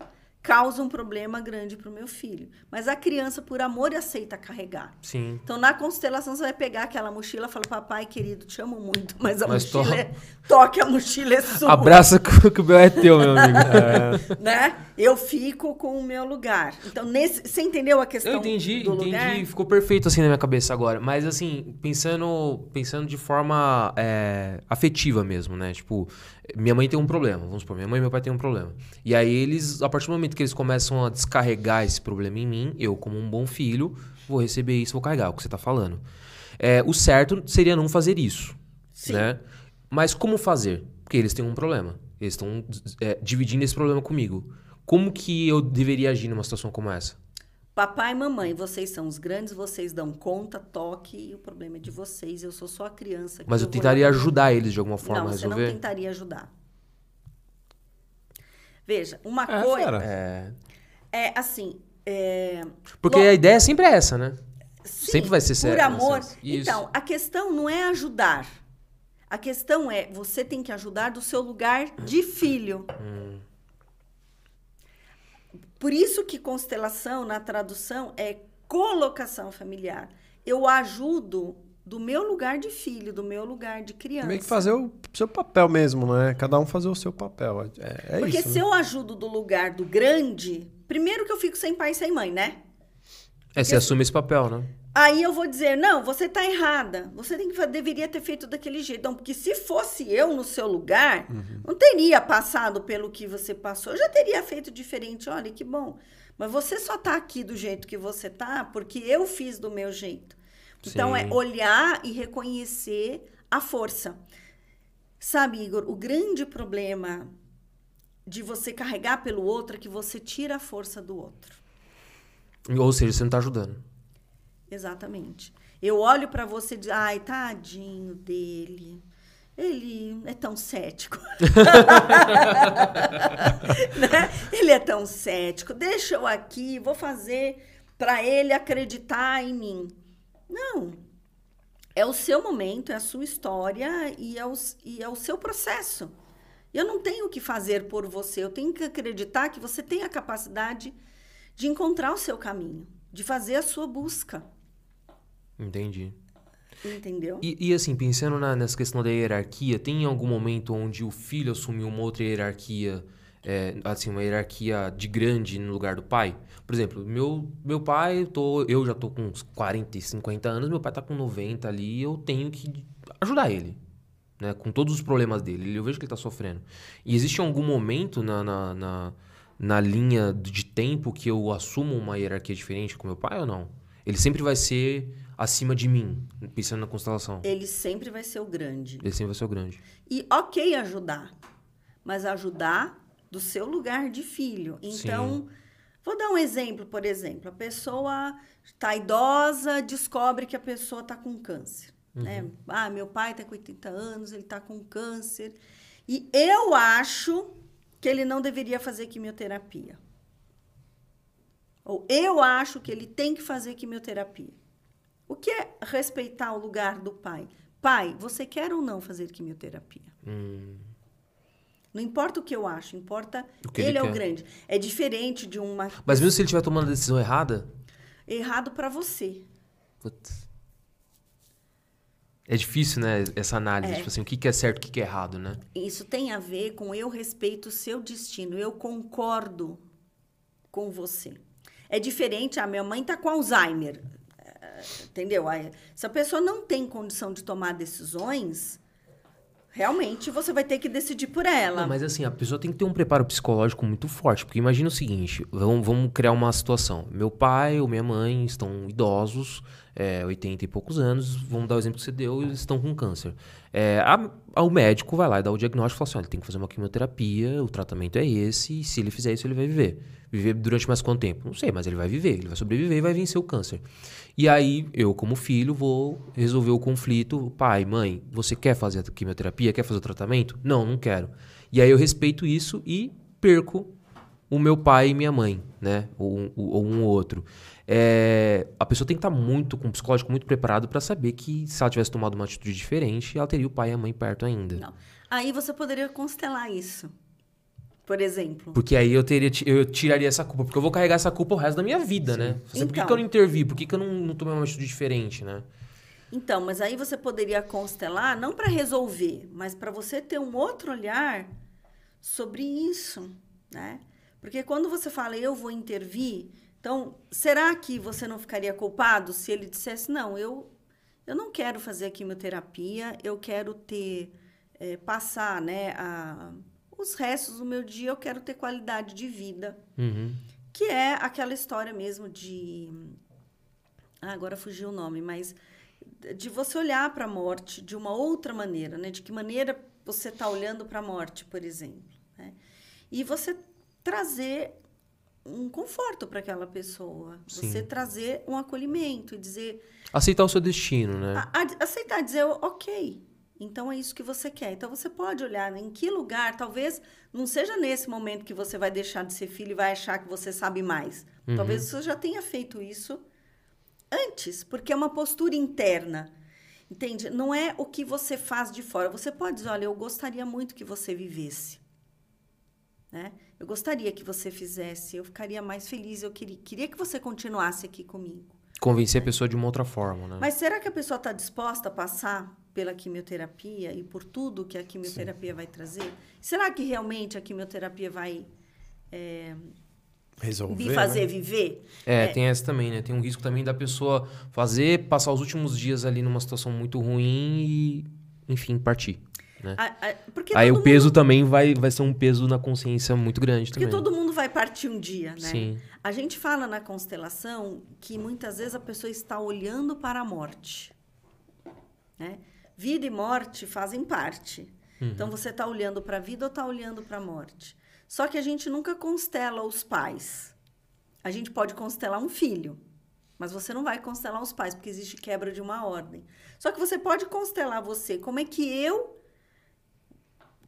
C: causa um problema grande para o meu filho. Mas a criança, por amor, aceita carregar.
B: Sim.
C: Então, na constelação, você vai pegar aquela mochila e fala, papai, querido, te amo muito, mas a
B: Mas
C: mochila
B: to-
C: é... Toque, a mochila é sua.
B: Abraça que, o meu é teu, meu amigo.
C: Né? Eu fico com o meu lugar. Então, nesse... você entendeu a questão
B: Eu entendi,
C: do
B: entendi.
C: lugar?
B: Ficou perfeito assim na minha cabeça agora. Mas assim, pensando, pensando de forma é, afetiva mesmo, né? Tipo, minha mãe tem um problema, vamos supor, minha mãe e meu pai têm um problema. E aí eles, a partir do momento que eles começam a descarregar esse problema em mim, eu, como um bom filho, vou receber isso, vou carregar, é o que você tá falando. É, o certo seria não fazer isso,
C: Sim.
B: né? Mas como fazer? Porque eles têm um problema. Eles estão é, dividindo esse problema comigo. Como que eu deveria agir numa situação como essa?
C: Papai e mamãe, vocês são os grandes, vocês dão conta, toque, e o problema é de vocês. Eu sou só a criança. que
B: Mas eu
C: vou
B: tentaria ajudar eles de alguma forma
C: Não,
B: a
C: você não
B: resolver.
C: tentaria ajudar. Veja, uma
A: É,
C: coisa.
B: É.
C: é assim. é,
B: Porque
C: Lo-
B: a ideia sempre é essa, né?
C: sim,
B: Sempre vai ser
C: Por
B: sério,
C: amor.
B: Celso. Isso.
C: Então, a questão não é ajudar. A questão é você tem que ajudar do seu lugar de filho.
B: Hum.
C: Por isso que constelação, na tradução, é colocação familiar. Eu ajudo do meu lugar de filho, do meu lugar de criança.
A: Meio que fazer o seu papel mesmo, né? Cada um fazer o seu papel. É, é
C: Porque
A: isso.
C: se
A: né?
C: eu ajudo do lugar do grande, primeiro que eu fico sem pai e sem mãe, né?
B: É, você assume esse papel, né?
C: Aí eu vou dizer, não, você está errada. Você tem que, deveria ter feito daquele jeito. Não, porque se fosse eu no seu lugar, uhum. não teria passado pelo que você passou. Eu já teria feito diferente. Olha, que bom. Mas você só está aqui do jeito que você está porque eu fiz do meu jeito. Então, é Sim. é olhar e reconhecer a força. Sabe, Igor, o grande problema de você carregar pelo outro é que você tira a força do outro.
B: Ou seja, você não está ajudando.
C: Exatamente. Eu olho para você e digo, ai, tadinho dele. Ele é tão cético. né? Ele é tão cético. Deixa eu aqui, vou fazer para ele acreditar em mim. Não. É o seu momento, é a sua história e é o, e é o seu processo. Eu não tenho o que fazer por você. Eu tenho que acreditar que você tem a capacidade de encontrar o seu caminho, de fazer a sua busca.
B: Entendi.
C: Entendeu?
B: E, e assim, pensando na, nessa questão da hierarquia, tem algum momento onde o filho assumiu uma outra hierarquia, é, assim, uma hierarquia de grande no lugar do pai? Por exemplo, meu, meu pai, tô, eu já tô com uns 40, 50 anos, meu pai tá com 90 ali, eu tenho que ajudar ele. Né, com todos os problemas dele. Eu vejo que ele tá sofrendo. E existe algum momento na, na, na, na linha de tempo que eu assumo uma hierarquia diferente com meu pai ou não? Ele sempre vai ser acima de mim, pensando na constelação.
C: Ele sempre vai ser o grande.
B: Ele sempre vai ser o grande.
C: E ok ajudar, mas ajudar do seu lugar de filho. Então, Sim. vou dar um exemplo, por exemplo. A pessoa está idosa, descobre que a pessoa está com câncer. Uhum. Né? Ah, meu pai está com 80 anos, ele está com câncer. E eu acho que ele não deveria fazer quimioterapia. Ou eu acho que ele tem que fazer quimioterapia. O que é respeitar o lugar do pai? Pai, você quer ou não fazer quimioterapia? Hum. Não importa o que eu acho, importa ele, ele é o grande. É diferente de uma.
B: Mas mesmo se ele estiver tomando a decisão errada?
C: Errado para você.
B: Putz. É difícil, né, essa análise, é. tipo assim, o que é certo, o que é errado, né?
C: Isso tem a ver com eu respeito o seu destino, eu concordo com você. É diferente, a minha mãe tá com Alzheimer entendeu? Se a pessoa não tem condição de tomar decisões, realmente você vai ter que decidir por ela.
B: Não, mas assim, a pessoa tem que ter um preparo psicológico muito forte. Porque imagina o seguinte: vamos, vamos criar uma situação. Meu pai ou minha mãe estão idosos, é, 80 e poucos anos, vamos dar o exemplo que você deu, eles estão com câncer. É, a, a, o médico vai lá e dá o diagnóstico e fala assim: ele tem que fazer uma quimioterapia, o tratamento é esse, e se ele fizer isso, ele vai viver. Viver durante mais quanto tempo? Não sei, mas ele vai viver, ele vai sobreviver e vai vencer o câncer. E aí, eu, como filho, vou resolver o conflito. Pai, mãe, você quer fazer a quimioterapia? Quer fazer o tratamento? Não, não quero. E aí eu respeito isso e perco o meu pai e minha mãe, né? Ou, ou, um ou outro. É, a pessoa tem que estar muito, com um psicológico muito preparado para saber que se ela tivesse tomado uma atitude diferente, ela teria o pai e a mãe perto ainda. Não.
C: Aí você poderia constelar isso por exemplo.
B: Porque aí eu teria eu tiraria essa culpa, porque eu vou carregar essa culpa o resto da minha vida, Sim. né? Assim, então, por que, que, eu não intervi? Por que, que eu não, não tomei uma atitude diferente, né?
C: Então, mas aí você poderia constelar não para resolver, mas para você ter um outro olhar sobre isso, né? Porque quando você fala eu vou intervir, então será que você não ficaria culpado se ele dissesse não, eu eu não quero fazer a quimioterapia, eu quero ter é, passar, né, a os restos do meu dia eu quero ter qualidade de vida. Uhum. Que é aquela história mesmo de. Ah, agora fugiu o nome, mas de você olhar para a morte de uma outra maneira, né? De que maneira você está olhando para a morte, por exemplo. Né? E você trazer um conforto para aquela pessoa. Sim. Você trazer um acolhimento e dizer.
B: Aceitar o seu destino, né?
C: A, a, aceitar, dizer, ok, então é isso que você quer. Então você pode olhar em que lugar, talvez não seja nesse momento que você vai deixar de ser filho e vai achar que você sabe mais. Uhum. Talvez você já tenha feito isso antes, porque é uma postura interna. Entende? Não é o que você faz de fora. Você pode dizer, olha, eu gostaria muito que você vivesse. Né? Eu gostaria que você fizesse, eu ficaria mais feliz, eu queria, queria que você continuasse aqui comigo.
B: Convencer a pessoa de uma outra forma, né?
C: Mas será que a pessoa está disposta a passar pela quimioterapia e por tudo que a quimioterapia Sim. vai trazer? Será que realmente a quimioterapia vai é,
A: Resolver.
C: me fazer
A: né?
C: viver.
B: É, tem essa também, né? Tem um risco também da pessoa fazer, passar os últimos dias ali numa situação muito ruim e, enfim, partir. Né?
C: A- a- porque
B: Aí o peso
C: mundo,
B: também vai, vai ser um peso na consciência muito grande
C: Porque
B: também.
C: todo mundo vai partir um dia, né?
B: Sim.
C: A gente fala na constelação que muitas vezes a pessoa está olhando para a morte. Né? Vida e morte fazem parte.
B: Uhum.
C: Então você está olhando para a vida ou está olhando para a morte? Só que a gente nunca constela os pais. A gente pode constelar um filho, mas você não vai constelar os pais, porque existe quebra de uma ordem. Só que você pode constelar você. Como é que eu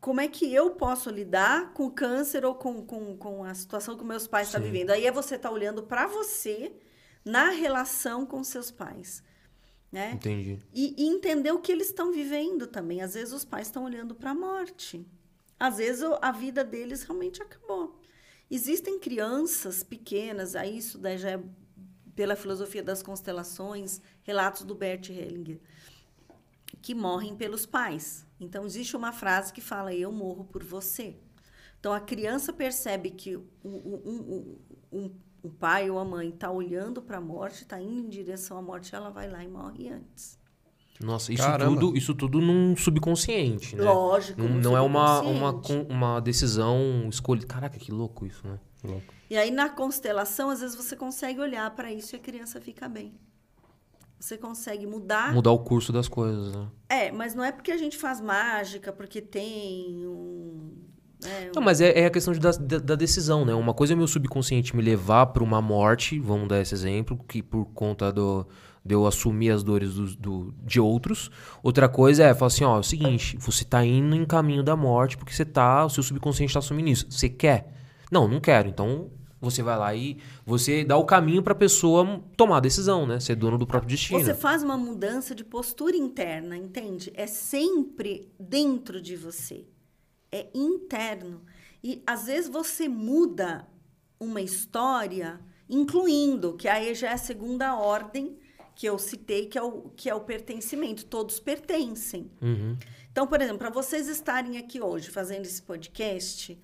C: como é que eu posso lidar com o câncer ou com, com, com a situação que meus pais estão
B: Sim.
C: vivendo? Aí é você estar olhando para você na relação com seus pais. Né?
B: Entendi.
C: E, e entender o que eles estão vivendo também. Às vezes os pais estão olhando para a morte. Às vezes a vida deles realmente acabou. Existem crianças pequenas, aí isso daí já é pela filosofia das constelações, relatos do Bert Hellinger, que morrem pelos pais. Então existe uma frase que fala: "Eu morro por você". Então a criança percebe que o, o, um, um, o pai ou a mãe está olhando para a morte, está indo em direção à morte, ela vai lá e morre antes.
B: Nossa, isso
A: Caramba.
B: tudo, isso tudo num subconsciente, né?
C: Lógico.
B: Não,
C: no
B: não é uma, uma, uma decisão escolhida. Caraca, que louco isso, né?
A: Louco.
C: E aí, na constelação, às vezes você consegue olhar para isso e a criança fica bem. Você consegue mudar.
B: Mudar o curso das coisas, né?
C: É, mas não é porque a gente faz mágica, porque tem um. Né,
B: Não, mas é, é a questão de- da, da- decisão, né? Uma coisa é meu subconsciente me levar para uma morte, vamos dar esse exemplo, que por conta do, de eu assumir as dores dos- do, de outros. Outra coisa é falar assim, ó, é o seguinte, você tá indo em caminho da morte porque você tá, o seu subconsciente tá assumindo isso. Você quer? Não, não quero. Então você vai lá e você dá o caminho pra pessoa tomar a decisão, né? Ser dono do próprio destino.
C: Você faz uma mudança de postura interna, entende? É sempre dentro de você. É interno. E às vezes você muda uma história, incluindo, que aí já é a segunda ordem que eu citei, que é o, que é o pertencimento. Todos pertencem.
B: Uhum.
C: Então, por exemplo, para vocês estarem aqui hoje fazendo esse podcast,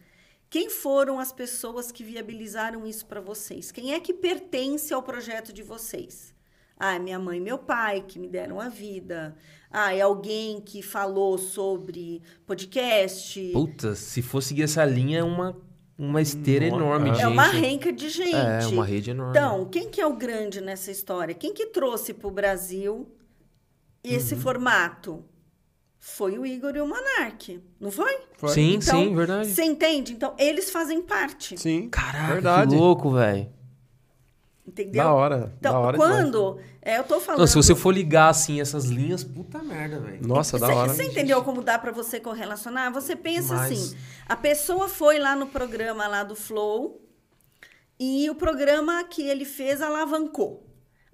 C: quem foram as pessoas que viabilizaram isso para vocês? Quem é que pertence ao projeto de vocês? Ah, é minha mãe e meu pai que me deram a vida. Ah, é alguém que falou sobre podcast.
B: Puta, se for seguir essa linha, é uma, uma esteira enorme de
C: é uma
B: gente.
C: renca de gente.
B: É, uma rede enorme.
C: Então, quem que é o grande nessa história? Quem que trouxe para o Brasil esse formato? Foi o Igor e o Monark, não foi?
A: Foi.
B: Sim,
C: Então,
B: sim, verdade.
C: Você entende? Então, eles fazem parte,
A: Sim.
B: Caraca,
A: verdade.
B: que louco, velho.
C: Entendeu?
A: Da hora.
C: Então,
A: da hora
C: quando... É, eu tô falando...
B: Não, se você for ligar assim essas linhas, puta merda, velho.
A: Nossa, da
C: Você-
A: hora.
C: Você entendeu como dá para você correlacionar? Você pensa
B: Demais.
C: assim, a pessoa foi lá no programa lá do Flow e o programa que ele fez alavancou.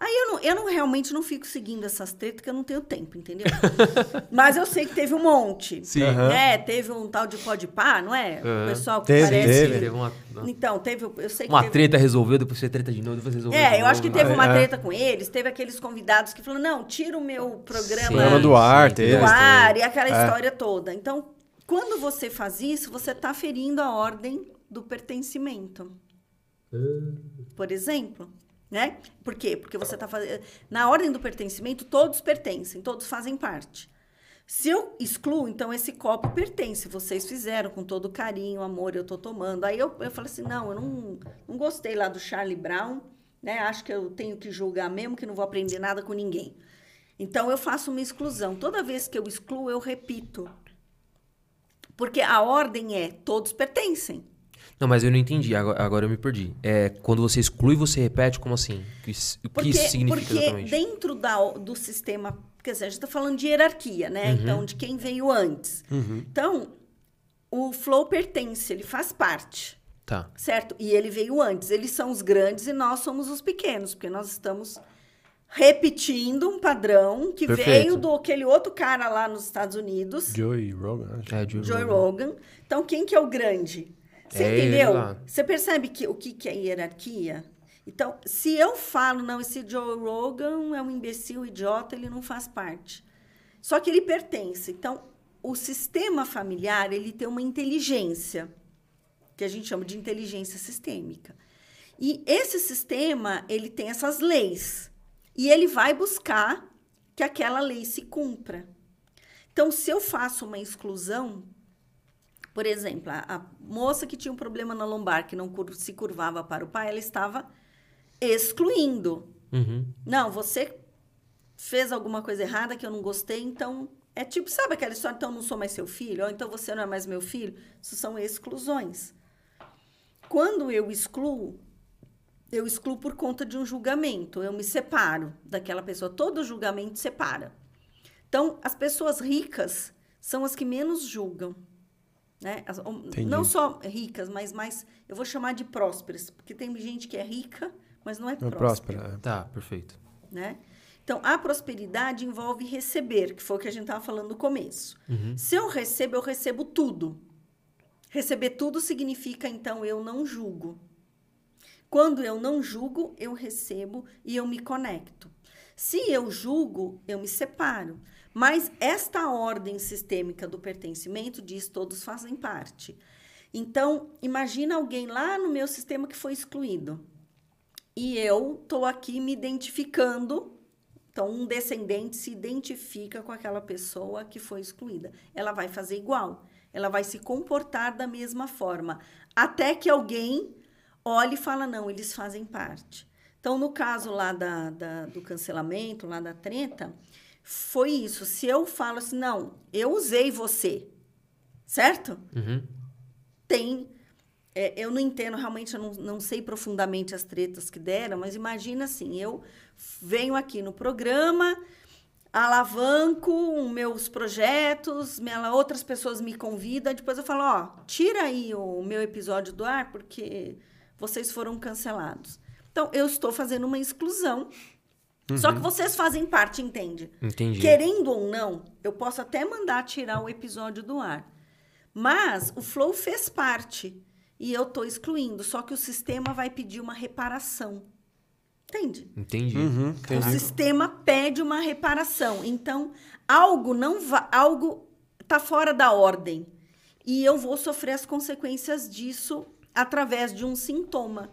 C: Aí eu não, eu não realmente não fico seguindo essas tretas, porque eu não tenho tempo, entendeu? Mas eu sei que teve um monte.
B: Sim.
A: Aham.
C: É, teve um tal de Podpah, não é?
B: Aham.
C: O pessoal que
A: Teve,
C: parece...
A: teve.
B: Teve uma,
C: Então, teve... Eu sei que
B: uma
C: teve...
B: treta resolveu, depois você treta de novo, depois resolveu. de
C: É, eu acho que teve uma
A: É.
C: treta com eles, teve aqueles convidados que falaram, não, tira o meu programa...
A: Programa do ar,
B: sim,
A: teve.
C: do ar e aquela
A: É.
C: história toda. Então, quando você faz isso, você está ferindo a ordem do pertencimento. Por exemplo, né? Por quê? Porque você está fazendo na ordem do pertencimento, todos pertencem, todos fazem parte. Se eu excluo, então esse copo pertence. Vocês fizeram com todo carinho, amor, eu tô tomando. Aí eu, eu falei assim: não, eu não, não gostei lá do Charlie Brown, né? Acho que eu tenho que julgar mesmo, que não vou aprender nada com ninguém. Então eu faço uma exclusão. Toda vez que eu excluo, eu repito. Porque a ordem é todos pertencem.
B: Não, mas eu não entendi, agora, agora eu me perdi. É, quando você exclui, você repete, como assim? O que, isso- o que
C: Porque,
B: isso significa
C: porque
B: exatamente?
C: dentro da, do sistema, quer dizer, a gente está falando de hierarquia, né?
B: Uhum.
C: Então, de quem veio antes. Então, o flow pertence, ele faz parte,
B: Tá.
C: certo? E ele veio antes. Eles são os grandes e nós somos os pequenos, porque nós estamos repetindo um padrão que
B: Perfeito.
C: veio do aquele outro cara lá nos Estados Unidos.
A: Joey Rogan, acho.
B: É, Joe
C: Joe
B: Rogan.
C: Rogan. Então, quem que é o grande? Você
B: É
C: entendeu? Você percebe que, o que, que é hierarquia? Então, se eu falo, não, esse Joe Rogan é um imbecil, idiota, ele não faz parte. Só que ele pertence. Então, o sistema familiar, ele tem uma inteligência, que a gente chama de inteligência sistêmica. E esse sistema, ele tem essas leis. E ele vai buscar que aquela lei se cumpra. Então, se eu faço uma exclusão, por exemplo, a, a moça que tinha um problema na lombar, que não cur, se curvava para o pai, ela estava excluindo.
B: Uhum.
C: Não, você fez alguma coisa errada que eu não gostei, então é tipo, sabe aquela história, então eu não sou mais seu filho, ou então você não é mais meu filho? Isso são exclusões. Quando eu excluo, eu excluo por conta de um julgamento, eu me separo daquela pessoa. Todo julgamento separa. Então, as pessoas ricas são as que menos julgam. Né? As, não só ricas, mas mais, eu vou chamar de prósperas, porque tem gente que é rica, mas não é, não próspera. próspera.
B: É. Tá, perfeito.
C: Né? Então, a prosperidade envolve receber, que foi o que a gente estava falando no começo. Uhum. Se eu recebo, eu recebo tudo. Receber tudo significa, então, eu não julgo. Quando eu não julgo, eu recebo e eu me conecto. Se eu julgo, eu me separo. Mas esta ordem sistêmica do pertencimento diz todos fazem parte. Então, imagina alguém lá no meu sistema que foi excluído. E eu estou aqui me identificando. Então, um descendente se identifica com aquela pessoa que foi excluída. Ela vai fazer igual. Ela vai se comportar da mesma forma. Até que alguém olha e fala: não, eles fazem parte. Então, no caso lá da, da, do cancelamento, lá da treta, foi isso. Se eu falo assim, não, eu usei você, certo?
B: Uhum.
C: Tem. É, eu não entendo, realmente, eu não, não sei profundamente as tretas que deram, mas imagina assim: eu venho aqui no programa, alavanco os meus projetos, minha, outras pessoas me convidam, depois eu falo: ó, tira aí o meu episódio do ar, porque vocês foram cancelados. Então, eu estou fazendo uma exclusão. Uhum. Só que vocês fazem parte, entende?
B: Entendi.
C: Querendo ou não, eu posso até mandar tirar o episódio do ar. Mas o Flow fez parte e eu estou excluindo. Só que o sistema vai pedir uma reparação. Entende?
B: Entendi.
A: Uhum, entendi.
C: O sistema pede uma reparação. Então, algo não va algo está fora da ordem. E eu vou sofrer as consequências disso através de um sintoma.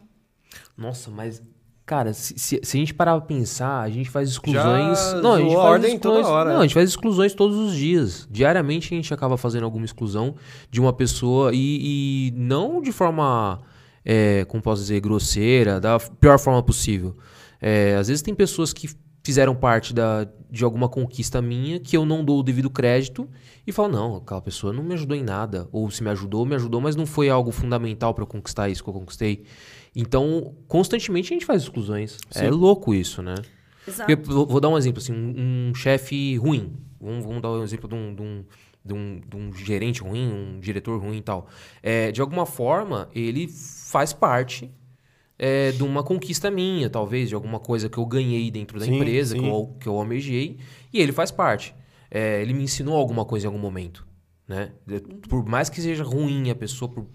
B: Nossa, mas Cara, se, se, se, a gente parar pra pensar, a gente faz exclusões.
A: Já
B: não, a gente faz
A: ordem exclusões, toda hora.
B: Não, a gente faz exclusões todos os dias. Diariamente a gente acaba fazendo alguma exclusão de uma pessoa e, e não de forma, é, como posso dizer, grosseira, da pior forma possível. É, às vezes tem pessoas que fizeram parte da, de alguma conquista minha que eu não dou o devido crédito e falo, não, aquela pessoa não me ajudou em nada. Ou se me ajudou, me ajudou, mas não foi algo fundamental para eu conquistar isso que eu conquistei. Então, constantemente a gente faz exclusões. Sim. É louco isso, né?
C: Exato.
B: vou, vou, dar um exemplo, assim, um, um chefe ruim. Vamos, vamos, dar um exemplo de um, de, um, de, um, de um, gerente ruim, um diretor ruim e tal. É, de alguma forma, ele faz parte é, de uma conquista minha, talvez, de alguma coisa que eu ganhei dentro da sim, empresa, sim. Que, eu, que eu almejei, e ele faz parte. É, ele me ensinou alguma coisa em algum momento. Né? Por mais que seja ruim a pessoa, por,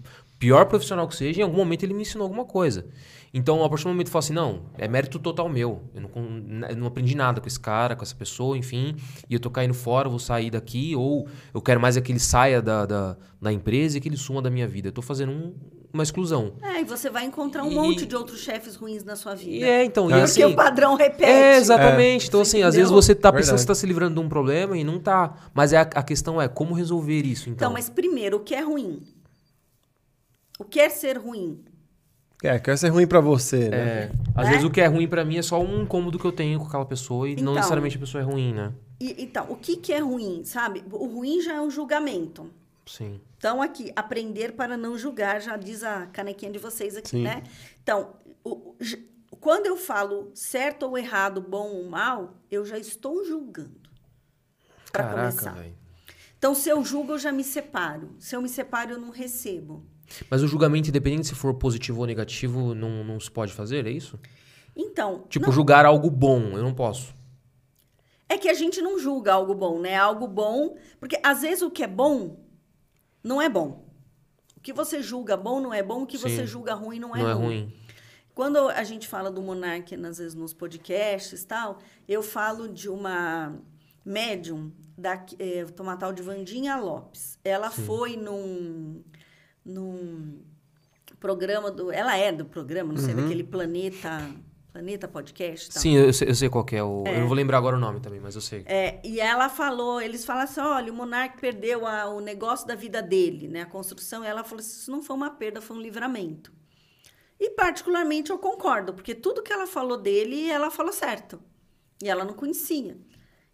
B: pior profissional que seja, em algum momento ele me ensinou alguma coisa. Então, a partir do momento que eu falo assim, não, é mérito total meu. Eu não, eu não aprendi nada com esse cara, com essa pessoa, enfim. E eu tô caindo fora, vou sair daqui. Ou eu quero mais é que ele saia da, da, da empresa e que ele suma da minha vida. Eu tô fazendo um, uma exclusão.
C: É, e você vai encontrar um e... monte de outros chefes ruins na sua vida.
B: É, então.
C: É.
B: E assim,
C: Porque o padrão repete.
B: É, exatamente. É. Então, assim, às vezes você tá pensando que você tá se livrando de um problema e não tá. Mas é a, a questão é como resolver isso, então.
C: Então, mas primeiro, o que é ruim? O que é ser ruim?
A: É, quer ser ruim para você, né?
B: É, às é? vezes o que é ruim para mim é só um incômodo que eu tenho com aquela pessoa e então, não necessariamente a pessoa é ruim, né?
C: E, então, o que, que é ruim, sabe? O ruim já é um julgamento.
B: Sim.
C: Então, aqui, aprender para não julgar, já diz a canequinha de vocês aqui, Sim. né? Então, o, quando eu falo certo ou errado, bom ou mal, eu já estou julgando. Para começar. Véio. Então, se eu julgo, eu já me separo. Se eu me separo, eu não recebo.
B: Mas o julgamento, independente se for positivo ou negativo, não, não se pode fazer, é isso?
C: Então.
B: Tipo, não. julgar algo bom, eu não posso.
C: É que a gente não julga algo bom, né? Algo bom. Porque às vezes o que é bom não é bom. O que você julga bom não é bom, o que Sim. você julga ruim não é
B: não
C: ruim.
B: é ruim.
C: Quando a gente fala do Monark, às vezes nos podcasts e tal, eu falo de uma médium, da, é, uma tal de Vandinha Lopes. Ela Sim. foi num num programa do. Ela é do programa, não sei, daquele Planeta. Planeta Podcast. tal.
B: Sim, eu sei, eu sei qual que é o. Eu não vou lembrar agora o nome também, mas eu sei.
C: É, e ela falou, eles falam assim, olha, o monarca perdeu a- o negócio da vida dele, né, a construção, e ela falou assim, isso não foi uma perda, foi um livramento. E particularmente eu concordo, porque tudo que ela falou dele, ela falou certo. E ela não conhecia.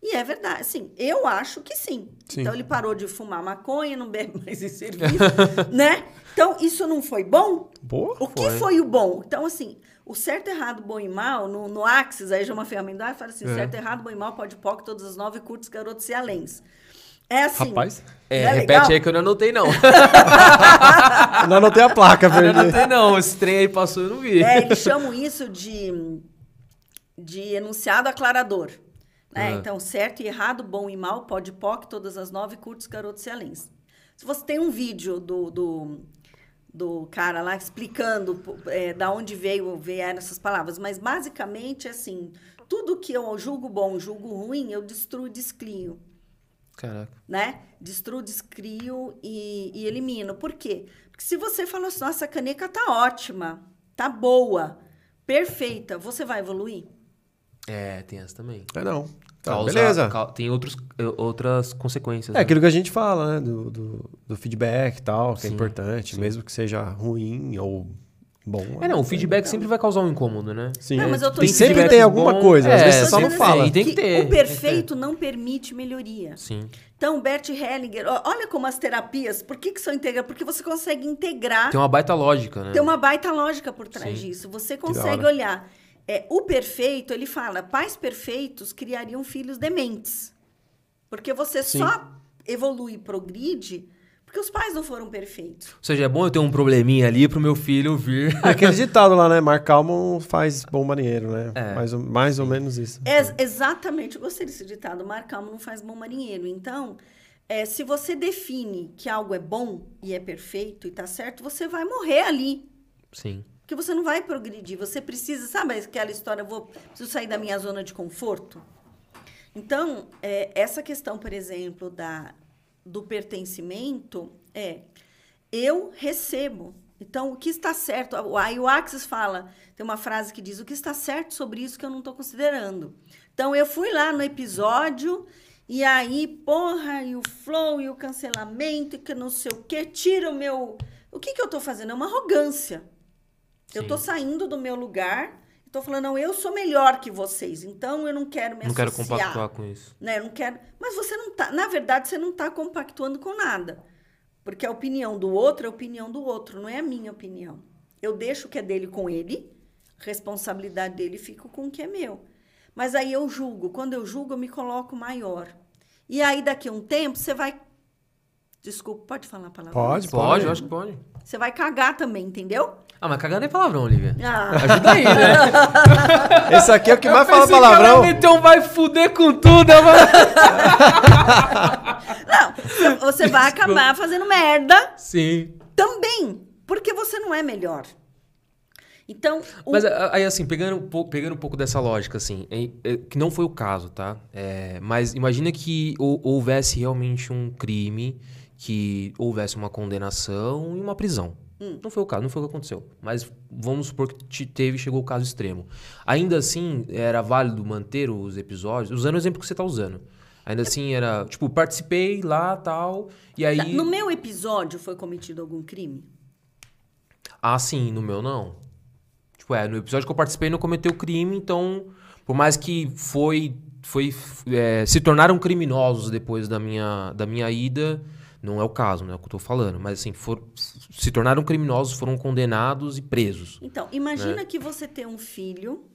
C: E é verdade, assim, eu acho que sim.
A: Sim.
C: Então ele parou de fumar maconha, não bebe mais em serviço, né? Então isso não foi bom?
A: Boa.
C: O que
B: Foi.
C: foi o bom? Então, assim, o certo, errado, bom e mal, no, no Axis, aí já é uma ferramenta, aí fala assim,
A: É.
C: certo, errado, bom e mal, pode POC, todas as nove, curtos, garotos e aléns. É assim.
A: Rapaz,
B: É,
C: é
B: repete
C: legal?
B: aí que eu não anotei, não.
A: não anotei a placa,
B: eu não anotei, não. Esse trem aí passou, eu não vi.
C: É, eles chamam isso de, de enunciado aclarador.
B: Ah.
C: Então, certo e errado, bom e mal, pode POC, todas as nove, curtos, garotos e aléns. Se você tem um vídeo do, do, do cara lá explicando é, da onde veio vieram essas palavras, mas basicamente assim, tudo que eu julgo bom, julgo ruim, eu destruo e descrio
B: Caraca.
C: né? Destruo, descrio e, e elimino. Por quê? Porque se você fala assim, nossa, a caneca tá ótima, tá boa, perfeita, você vai evoluir?
B: É, tem essa também.
A: É não. Tá,
B: Causa-
A: beleza.
B: cau- tem outros, outras consequências.
A: É
B: né?
A: aquilo que a gente fala, né? Do, do, do feedback e tal, que é
B: Sim,
A: importante,
B: sim.
A: mesmo que seja ruim ou bom.
B: É, não, o feedback sempre vai causar um incômodo, né?
A: Sim.
C: Não, mas eu tô
A: tem,
C: dizendo-
A: sempre tem alguma
B: Bom,
A: coisa, às
B: é,
A: vezes você só não fala.
B: Tem que ter,
C: O perfeito não permite melhoria.
B: Sim.
C: Então, Bert Hellinger, olha como as terapias, por que, que são integradas? Porque você consegue integrar
B: Tem uma baita lógica, né?
C: Tem uma baita lógica por trás
B: Sim.
C: disso. Você consegue olhar. É, o perfeito, ele fala, pais perfeitos criariam filhos dementes. Porque você
A: Sim.
C: só evolui e progride porque os pais não foram perfeitos.
B: Ou seja, é bom eu ter um probleminha ali pro meu filho vir.
A: É aquele ditado lá, né? Mar calmo faz bom marinheiro, né?
B: É.
A: mais, ou, mais ou menos isso.
C: É, exatamente, eu gostei desse ditado. Mar calmo não faz bom marinheiro. Então, é, se você define que algo é bom e é perfeito e tá certo, você vai morrer ali.
B: Sim.
C: Porque você não vai progredir. Você precisa, sabe aquela história, vou preciso sair da minha zona de conforto? Então, é, essa questão, por exemplo, da, do pertencimento é eu recebo. Então, o que está certo? Aí o Axis fala, tem uma frase que diz: o que está certo sobre isso que eu não estou considerando. Então, eu fui lá no episódio. E aí, porra, e o flow, e o cancelamento, e que não sei o quê, tira o meu. O que, que eu tô fazendo? É uma arrogância. Eu
B: Sim.
C: tô saindo do meu lugar e tô falando, não, eu sou melhor que vocês, então eu não quero me
B: Não quero
C: associar.
B: compactuar com isso.
C: Né? Eu não quero. Mas você não tá. Na verdade, você não tá compactuando com nada. Porque a opinião do outro é a opinião do outro, não é a minha opinião. Eu deixo o que é dele com ele, a responsabilidade dele fico com o que é meu. Mas aí eu julgo. Quando eu julgo, eu me coloco maior. E aí, daqui a um tempo, você vai. Desculpa, pode falar a palavra?
A: Pode,
B: Pode, eu acho que pode.
C: Você vai cagar também, entendeu?
B: Ah, mas cagando é palavrão, Olivia.
C: Ah.
B: Ajuda aí, né?
A: Esse aqui é o que mais
B: Eu
A: fala
B: pensei que
A: palavrão.
B: meteu um vai fuder com tudo. falei-
C: Não, você vai acabar fazendo merda
B: Sim.
C: também, porque você não é melhor. Então, o-
B: Mas aí, assim, pegando um pouco, pegando um pouco dessa lógica, assim, é- é- que não foi o caso, tá? É, mas imagina que hou- houvesse realmente um crime, que houvesse uma condenação e uma prisão. Não foi o caso, não foi o que aconteceu. Mas vamos supor que te- teve chegou o caso extremo. Ainda assim, era válido manter os episódios, usando o exemplo que você tá usando. Ainda assim, era, tipo, participei lá, tal, e aí...
C: no meu episódio foi cometido algum crime?
B: Ah, sim, no meu não. Tipo, é, no episódio que eu participei não cometeu crime, então, por mais que foi, foi é, se tornaram criminosos depois da minha, da minha ida, não é o caso, não é o que eu tô falando, mas assim, for, se tornaram criminosos, foram condenados e presos.
C: Então, imagina que você tem um filho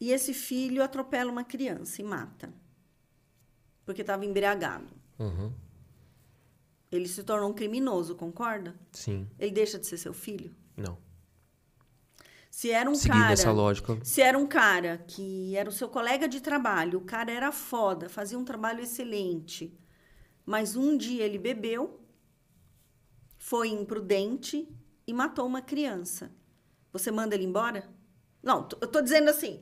C: e esse filho atropela uma criança e mata. Porque estava embriagado.
B: Uhum,
C: Ele se tornou um criminoso, concorda?
B: sim,
C: Ele deixa de ser seu filho?
B: não.
C: Se era um
B: Seguindo
C: cara.
B: essa lógica,
C: Se era um cara que era o seu colega de trabalho, o cara era foda, fazia um trabalho excelente, mas um dia ele bebeu, foi imprudente e matou uma criança. Você manda ele embora? Não, eu tô dizendo assim.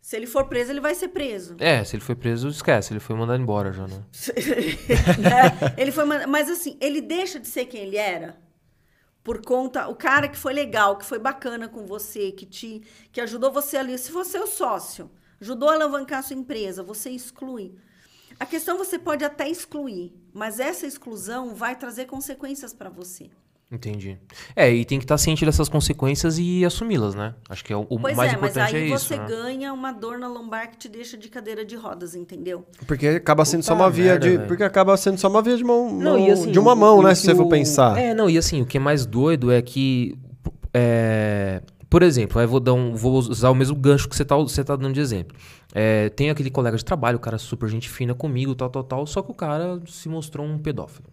C: Se ele for preso, ele vai ser preso.
B: é, se ele foi preso, esquece, ele foi mandado embora já, né?
C: Ele foi, manda- mas assim, ele deixa de ser quem ele era, por conta, o cara que foi legal, que foi bacana com você, que te que ajudou você ali, se você é o sócio, ajudou a alavancar a sua empresa, você exclui. A questão você pode até excluir, mas essa exclusão vai trazer consequências para você.
B: Entendi. É, e tem que estar ciente dessas consequências e assumi-las, né? Acho que é o,
C: Pois
B: mais
C: é, mas
B: importante
C: aí
B: é
C: você
B: isso. né?
C: ganha uma dor na lombar que te deixa de cadeira de rodas, entendeu?
A: Porque acaba sendo só uma via
B: merda,
A: de.
B: velho.
A: Porque acaba sendo só uma via de mão,
B: Não,
A: mão-
B: assim,
A: de uma mão,
B: o
A: né? Se você for pensar.
B: É, não, e assim, o que é mais doido é que. é, por exemplo, aí vou, dar um, vou usar o mesmo gancho que você tá, você tá dando de exemplo. É, tem aquele colega de trabalho, o cara super gente fina comigo, tal, tal, tal, só que o cara se mostrou um pedófilo.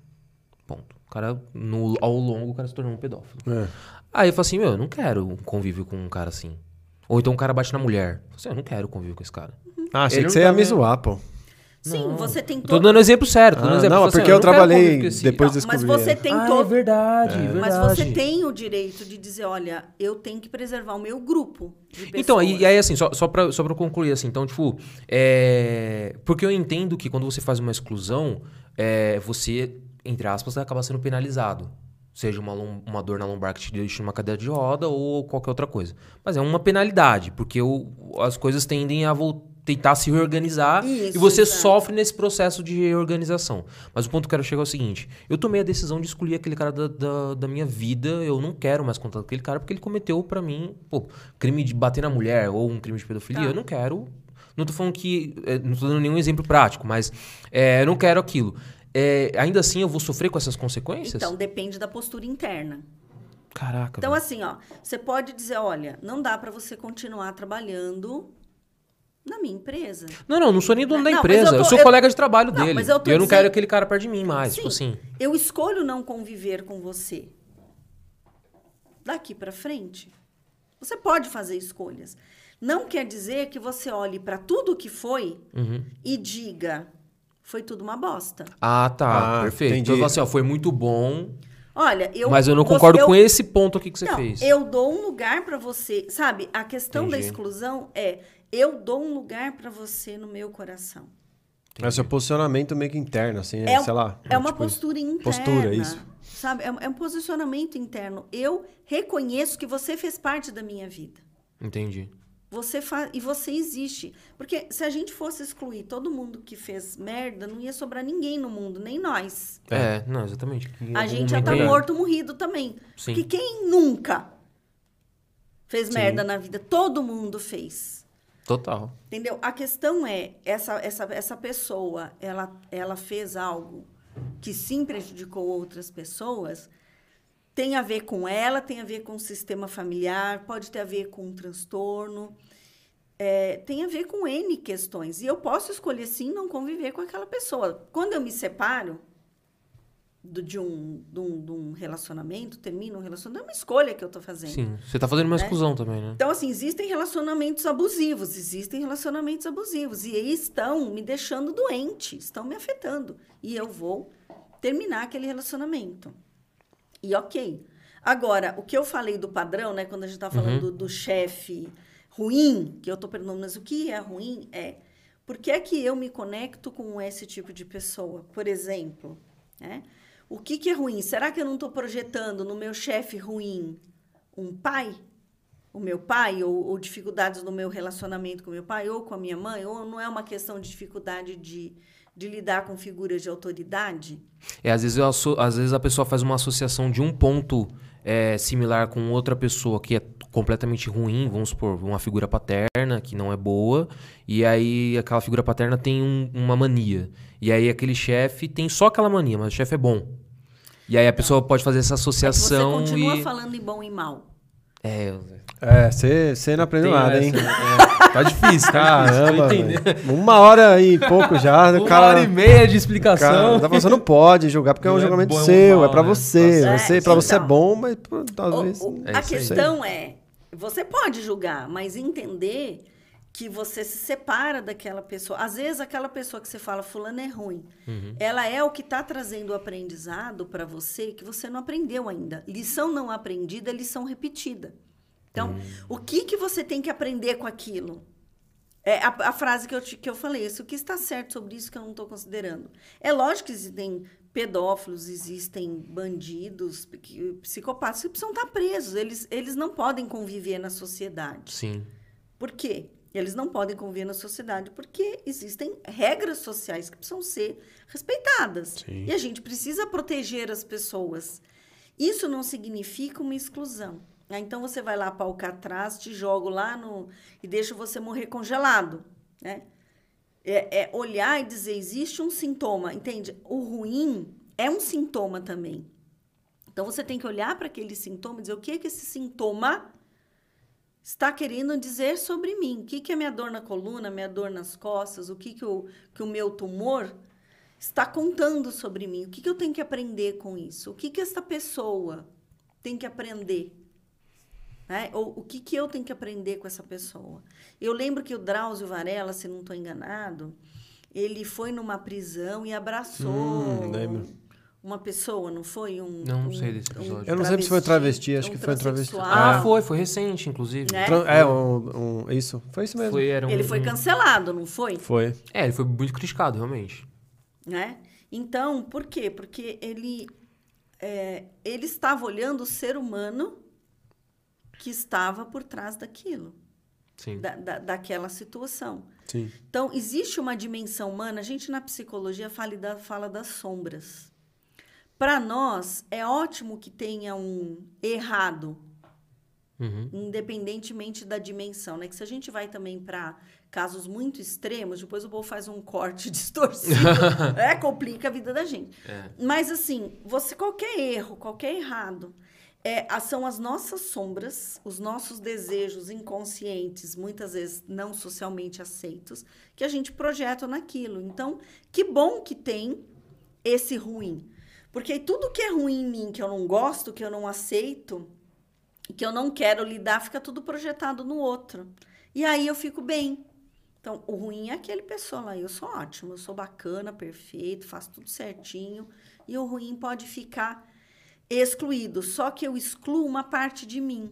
B: Ponto. O cara, no, ao longo, o cara se tornou um pedófilo.
A: É.
B: Aí eu falo assim, meu, eu não quero um convívio com um cara assim. Ou então um cara bate na mulher. Eu falo assim, eu não quero convívio com esse cara.
A: Ah, achei
B: Ele
A: que você ia
B: tá
A: me zoar, pô.
C: Sim, você tem
B: Tô
C: todo
B: dando exemplo tô dando
A: Ah,
B: exemplo.
A: não,
B: Eu falo
A: porque eu
B: não quero
A: trabalhei depois
C: Não, mas você tem
B: Ah,
C: todo
B: é verdade, é.
C: Mas você tem o direito de dizer, olha, eu tenho que preservar o meu grupo.
B: Então, e, e aí assim, só, só, pra, só pra eu concluir, assim, então, tipo, é... Porque eu entendo que quando você faz uma exclusão, é, você, entre aspas, acaba sendo penalizado. Seja uma, uma dor na lombar que te deixa numa cadeira de roda ou qualquer outra coisa. Mas é uma penalidade, porque o, as coisas tendem a vol- tentar se reorganizar e
C: Isso,
B: você
C: exato.
B: sofre nesse processo de reorganização. Mas o ponto que eu quero chegar é o seguinte: eu tomei a decisão de excluir aquele cara da, da, da minha vida, eu não quero mais contato com aquele cara porque ele cometeu pra mim, pô, crime de bater na mulher ou um crime de pedofilia,
C: Tá.
B: eu não quero. Não tô falando que. é, Não tô dando nenhum exemplo prático, mas é, eu não quero aquilo. É, ainda assim eu vou sofrer com essas consequências?
C: Então, depende da postura interna.
B: Caraca.
C: Então,
B: velho.
C: assim, ó, você pode dizer, olha, não dá para você continuar trabalhando na minha empresa.
B: Não, não, não sou nem dono da
C: Não,
B: empresa.
C: eu
B: Eu,
C: tô-
B: sou
C: eu-
B: colega de trabalho
C: Não,
B: dele.
C: mas eu tô
B: e eu não
C: dizendo-
B: quero aquele cara perto de mim mais. Tipo
C: Sim.
B: assim.
C: Eu escolho não conviver com você. Daqui para frente, você pode fazer escolhas. Não quer dizer que você olhe para tudo que foi
B: Uhum.
C: e diga, foi tudo uma bosta.
B: Ah, tá.
A: Ah,
B: perfeito.
A: entendi.
B: Então eu falo assim, ó, foi muito bom,
C: Olha, eu
B: mas eu não
C: você-
B: concordo
C: eu-
B: com esse ponto aqui que você
C: Não,
B: fez.
C: eu dou um lugar para você, sabe? A questão da
B: Entendi.
C: exclusão é eu dou um lugar para você no meu coração.
A: É o seu posicionamento meio que interno, assim, né?
C: É, um-
A: sei lá.
C: é uma
A: tipo,
C: postura interna.
A: postura, isso.
C: Sabe? É, um- é um posicionamento interno. Eu reconheço que você fez parte da minha vida.
B: Entendi.
C: Você faz e você existe. Porque se a gente fosse excluir todo mundo que fez merda, não ia sobrar ninguém no mundo, nem nós.
B: É, não, exatamente.
C: A gente já tá
B: é.
C: morto, morrido também.
B: Sim.
C: Porque quem nunca fez
B: Sim.
C: merda na vida? Todo mundo fez.
B: Total.
C: Entendeu? A questão é, essa, essa, essa pessoa, ela, ela fez algo que sim prejudicou outras pessoas, tem a ver com ela, tem a ver com o sistema familiar, pode ter a ver com um transtorno, é, tem a ver com N questões. E eu posso escolher, sim, não conviver com aquela pessoa. Quando eu me separo do- de, um, de, um, de um relacionamento, termino um relacionamento, é uma escolha que eu estou fazendo.
B: Sim. Você tá fazendo uma
C: Né?
B: exclusão também, né?
C: Então, assim, existem relacionamentos abusivos, existem relacionamentos abusivos. E aí estão me deixando doente, estão me afetando. E eu vou terminar aquele relacionamento. E ok. Agora, o que eu falei do padrão, né? Quando a gente tá falando do, do chefe ruim, que eu tô perguntando, mas o que é ruim é por que é que eu me conecto com esse tipo de pessoa? Por exemplo, né? O que, que é ruim? Será que eu não estou projetando no meu chefe ruim um pai? o meu pai, ou, ou dificuldades no meu relacionamento com meu pai, ou com a minha mãe, ou não é uma questão de dificuldade de, de lidar com figuras de autoridade?
B: É, às vezes, eu às vezes a pessoa faz uma associação de um ponto é, similar com outra pessoa que é completamente ruim, vamos supor, uma figura paterna que não é boa, e aí aquela figura paterna tem um- uma mania. E aí aquele chefe tem só aquela mania, mas o chefe é bom. E aí a pessoa pode fazer essa
C: É que você
B: associação
C: continua
B: e.
C: falando em bom e mal.
B: É, eu-
A: É, você não aprendeu nada,
B: essa,
A: hein?
B: é. Tá difícil,
A: Caramba,
B: tá
A: velho. uma hora e pouco já. o
B: Uma
A: cara,
B: hora e meia de
A: cara,
B: explicação.
A: tá falando, você não pode julgar porque é um
B: Não é
A: julgamento
B: bom, é um
A: seu,
B: mal,
A: é pra
B: né?
A: você.
C: Tá
A: você pra você é bom, mas pô,
C: O-
A: talvez.
C: o-
B: É
C: a questão é, você pode julgar, mas entender que você se separa daquela pessoa. Às vezes, aquela pessoa que você fala, fulano é ruim,
B: Uhum.
C: ela é o que está trazendo o aprendizado para você que você não aprendeu ainda. Lição não aprendida é lição repetida. Então,
B: Uhum.
C: o que, que você tem que aprender com aquilo? É a, a frase que eu, te- que eu falei, isso, o que está certo sobre isso que eu não estou considerando? É lógico que existem pedófilos, existem bandidos, psicopatas que precisam estar presos. Eles, eles não podem conviver na sociedade.
B: Sim.
C: Por quê? Eles não podem conviver na sociedade porque existem regras sociais que precisam ser respeitadas.
A: Sim.
C: E a gente precisa proteger as pessoas. Isso não significa uma exclusão. Ah, Então você vai lá para Alcatraz, te jogo lá no e deixo você morrer congelado, né? É, é olhar e dizer existe um sintoma, entende? O ruim é um sintoma também. Então você tem que olhar para aquele sintoma e dizer o que que esse sintoma está querendo dizer sobre mim. O que, que é minha dor na coluna, minha dor nas costas, o que, que, o, que o meu tumor está contando sobre mim. O que, que eu tenho que aprender com isso? O que, que esta pessoa tem que aprender? Né? Ou o que, que eu tenho que aprender com essa pessoa? Eu lembro que o Drauzio Varela, se não estou enganado, ele foi numa prisão e abraçou
A: Hum, lembro.
C: Uma pessoa, não foi? Um,
B: Não, não
C: um-
B: sei desse episódio.
A: Eu não sei se foi travesti, acho que foi travesti.
B: Ah,
A: Ah.
B: foi, foi recente, inclusive.
C: Né?
A: Tran- É, um, um- isso. Foi isso mesmo.
B: Foi, era um,
C: Ele foi
B: um-
C: cancelado, não foi?
A: Foi.
B: É, ele foi muito criticado, realmente.
C: né? Então, por quê? Porque ele, é, ele estava olhando o ser humano que estava por trás daquilo,
B: Sim.
C: da, da, daquela situação.
A: Sim.
C: Então, existe uma dimensão humana, a gente na psicologia fala, da, fala das sombras. Para nós, é ótimo que tenha um errado,
B: Uhum.
C: independentemente da dimensão, né? Que se a gente vai também para casos muito extremos, depois o povo faz um corte distorcido, é complica a vida da gente.
B: É.
C: Mas assim, você qualquer erro, qualquer errado, é, são as nossas sombras, os nossos desejos inconscientes, muitas vezes não socialmente aceitos, que a gente projeta naquilo. Então, que bom que tem esse ruim. Porque aí tudo que é ruim em mim, que eu não gosto, que eu não aceito, que eu não quero lidar, fica tudo projetado no outro. E aí eu fico bem. Então, o ruim é aquele pessoa lá. Eu sou ótimo, eu sou bacana, perfeito, faço tudo certinho. E o ruim pode ficar excluído. Só que eu excluo uma parte de mim.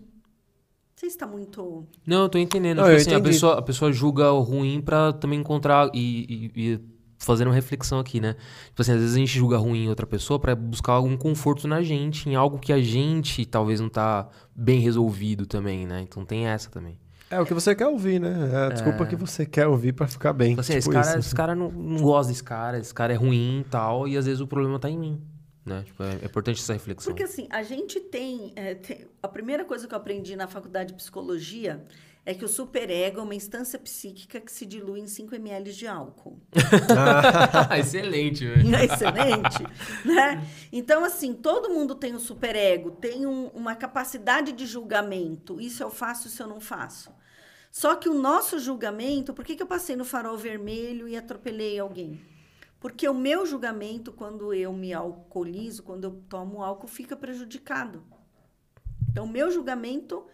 C: Você está muito.
B: Não, eu tô entendendo.
A: Não,
B: Tipo
A: eu
B: assim, a pessoa, a pessoa julga o ruim pra também encontrar e, e, e fazendo uma reflexão aqui, né? Tipo assim, às vezes a gente julga ruim em outra pessoa pra buscar algum conforto na gente, em algo que a gente talvez não tá bem resolvido também, né? Então tem essa também.
A: É o que você quer ouvir, né? É a desculpa que você quer ouvir pra ficar bem.
B: Tipo assim,
A: tipo
B: esse cara,
A: isso.
B: esse cara não, não gosta desse cara, esse cara é ruim e tal, e às vezes o problema tá em mim, né? Tipo, é, é importante essa reflexão.
C: Porque assim, a gente tem, é, tem- A primeira coisa que eu aprendi na faculdade de psicologia é que o superego é uma instância psíquica que se dilui em 5 ml de álcool.
B: Excelente, velho.
C: É excelente? né? Então, assim, todo mundo tem um superego, tem um- uma capacidade de julgamento. Isso eu faço, isso eu não faço. Só que o nosso julgamento, por que, que eu passei no farol vermelho e atropelei alguém? Porque o meu julgamento, quando eu me alcoolizo, quando eu tomo álcool, fica prejudicado. Então, o meu julgamento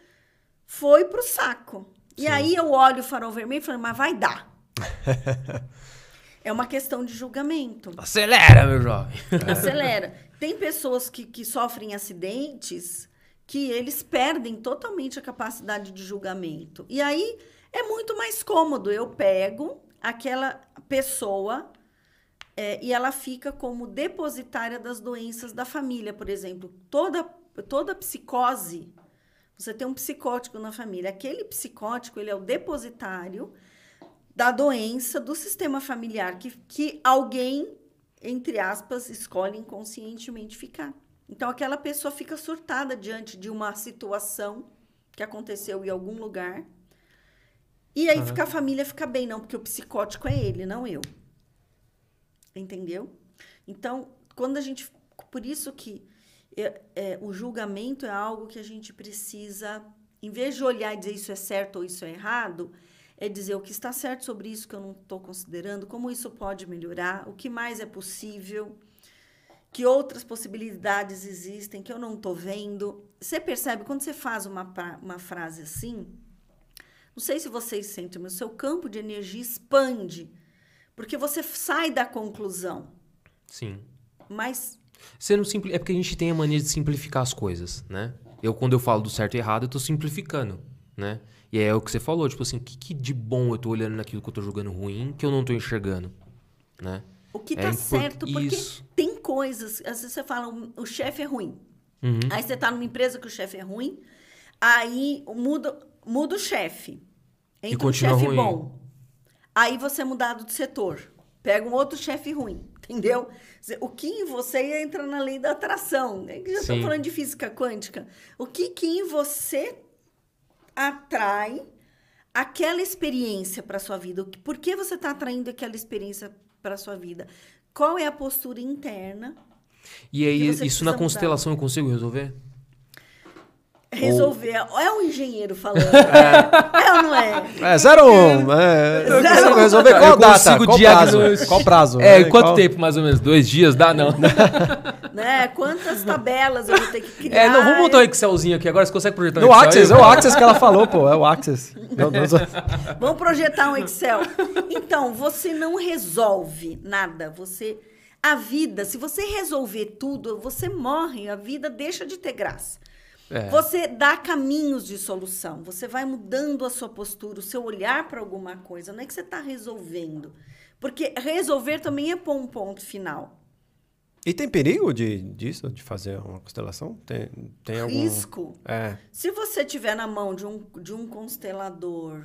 C: foi pro saco. E aí eu olho o farol vermelho e falo, mas vai dar. é uma questão de julgamento.
B: Acelera, meu jovem.
C: Acelera. Tem pessoas que, que sofrem acidentes que eles perdem totalmente a capacidade de julgamento. E aí é muito mais cômodo. Eu pego aquela pessoa é, e ela fica como depositária das doenças da família, por exemplo. Toda, toda psicose, você tem um psicótico na família. Aquele psicótico, ele é o depositário da doença do sistema familiar que, que alguém, entre aspas, escolhe inconscientemente ficar. Então, aquela pessoa fica surtada diante de uma situação que aconteceu em algum lugar. E aí fica, a família fica bem, não, porque o psicótico é ele, não eu. Entendeu? Então, quando a gente. Por isso que é, é, o julgamento é algo que a gente precisa, em vez de olhar e dizer isso é certo ou isso é errado, é dizer o que está certo sobre isso que eu não estou considerando, como isso pode melhorar, o que mais é possível, que outras possibilidades existem que eu não estou vendo. Você percebe, quando você faz uma, uma frase assim, não sei se vocês sentem, mas o seu campo de energia expande, porque você sai da conclusão,
B: Sim.
C: mas
B: Você não simpli... É porque a gente tem a mania de simplificar as coisas, né? Eu, quando eu falo do certo e errado, eu tô simplificando. né? E é o que você falou, tipo assim, o que, que de bom eu tô olhando naquilo que eu tô jogando ruim que eu não tô enxergando, né?
C: O que
B: É
C: tá
B: impor-
C: certo, porque
B: Isso.
C: tem coisas. Às vezes você fala, o, chefe é ruim.
B: Uhum.
C: Aí você tá numa empresa que o chefe é ruim, aí muda, muda o chefe. Entra um
B: continua
C: chefe
B: ruim.
C: bom. Aí você é mudado de setor. Pega um outro chefe ruim, entendeu? O que em você entra na lei da atração. né? Já estou falando de física quântica. O que, que em você atrai aquela experiência para sua vida? Por que você está atraindo aquela experiência para sua vida? Qual é a postura interna?
B: E aí, isso na
C: mudar.
B: constelação eu consigo resolver?
C: Resolver. É um engenheiro falando. É, ou não é?
A: É, 01. É, eu
C: Zero
A: consigo
C: um.
A: resolver qual
B: Eu
A: data,
B: consigo
A: qual prazo, qual prazo.
B: É,
A: né?
B: quanto
A: Qual-
B: tempo mais ou menos? Dois dias? Dá não.
C: né? Quantas tabelas eu vou ter que criar?
B: É, não, vamos montar um Excelzinho aqui agora. Você consegue projetar um
A: No
B: Excel?
A: Access, é o Access que ela falou, pô, é o Access. Não, não,
C: Vamos projetar um Excel. Então, você não resolve nada. Você. A vida, se você resolver tudo, você morre, a vida deixa de ter graça.
B: É.
C: Você dá caminhos de solução, você vai mudando a sua postura, o seu olhar para alguma coisa. Não é que você está resolvendo. Porque resolver também é pôr um ponto final.
A: E tem perigo de, disso, de fazer uma constelação? Tem, tem algum...
C: Risco.
A: É.
C: Se você tiver na mão de um, de um constelador,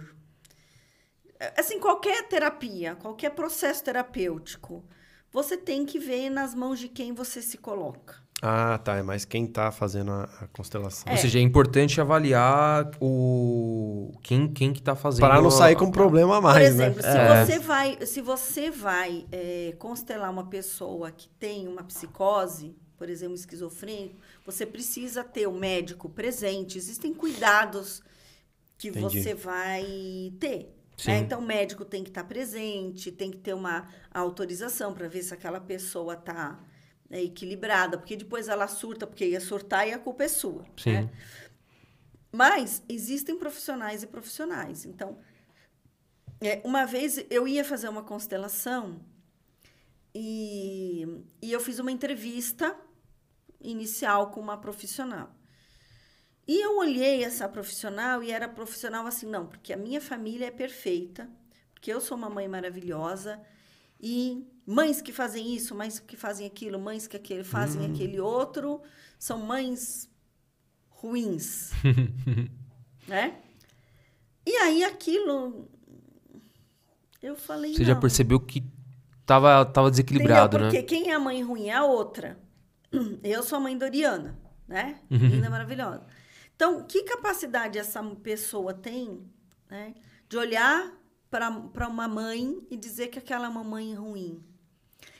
C: é, assim, qualquer terapia, qualquer processo terapêutico, você tem que ver nas mãos de quem você se coloca.
A: Ah, tá. É mais quem tá fazendo a, a constelação.
B: Ou seja, é importante avaliar o quem, quem que tá fazendo.
A: Para não sair
B: a-
A: com problema a
C: Por
A: mais,
C: exemplo,
A: né?
C: se
B: É.
C: você vai, se você vai é, constelar uma pessoa que tem uma psicose, por exemplo, esquizofrênico, você precisa ter o médico presente. Existem cuidados que
A: Entendi.
C: você vai ter. Né? Então, o médico tem que estar presente, tem que ter uma autorização para ver se aquela pessoa está equilibrada, porque depois ela surta, porque ia surtar e a culpa é sua.
B: Sim.
C: né? Mas existem profissionais e profissionais. Então, é, uma vez eu ia fazer uma constelação e, e eu fiz uma entrevista inicial com uma profissional. E eu olhei essa profissional e era profissional assim, não, porque a minha família é perfeita, porque eu sou uma mãe maravilhosa e mães que fazem isso, mães que fazem aquilo, mães que aquele, fazem aquele outro, são mães ruins, né? E aí aquilo eu falei,
B: Você já
C: não.
B: percebeu que tava, tava desequilibrado,
C: Entendeu?
B: né?
C: Porque quem é a mãe ruim é a outra. Eu sou a mãe Doriana, né?
B: Uhum.
C: Linda, maravilhosa. Então, que capacidade essa pessoa tem né, de olhar para uma mãe e dizer que aquela é uma mãe ruim?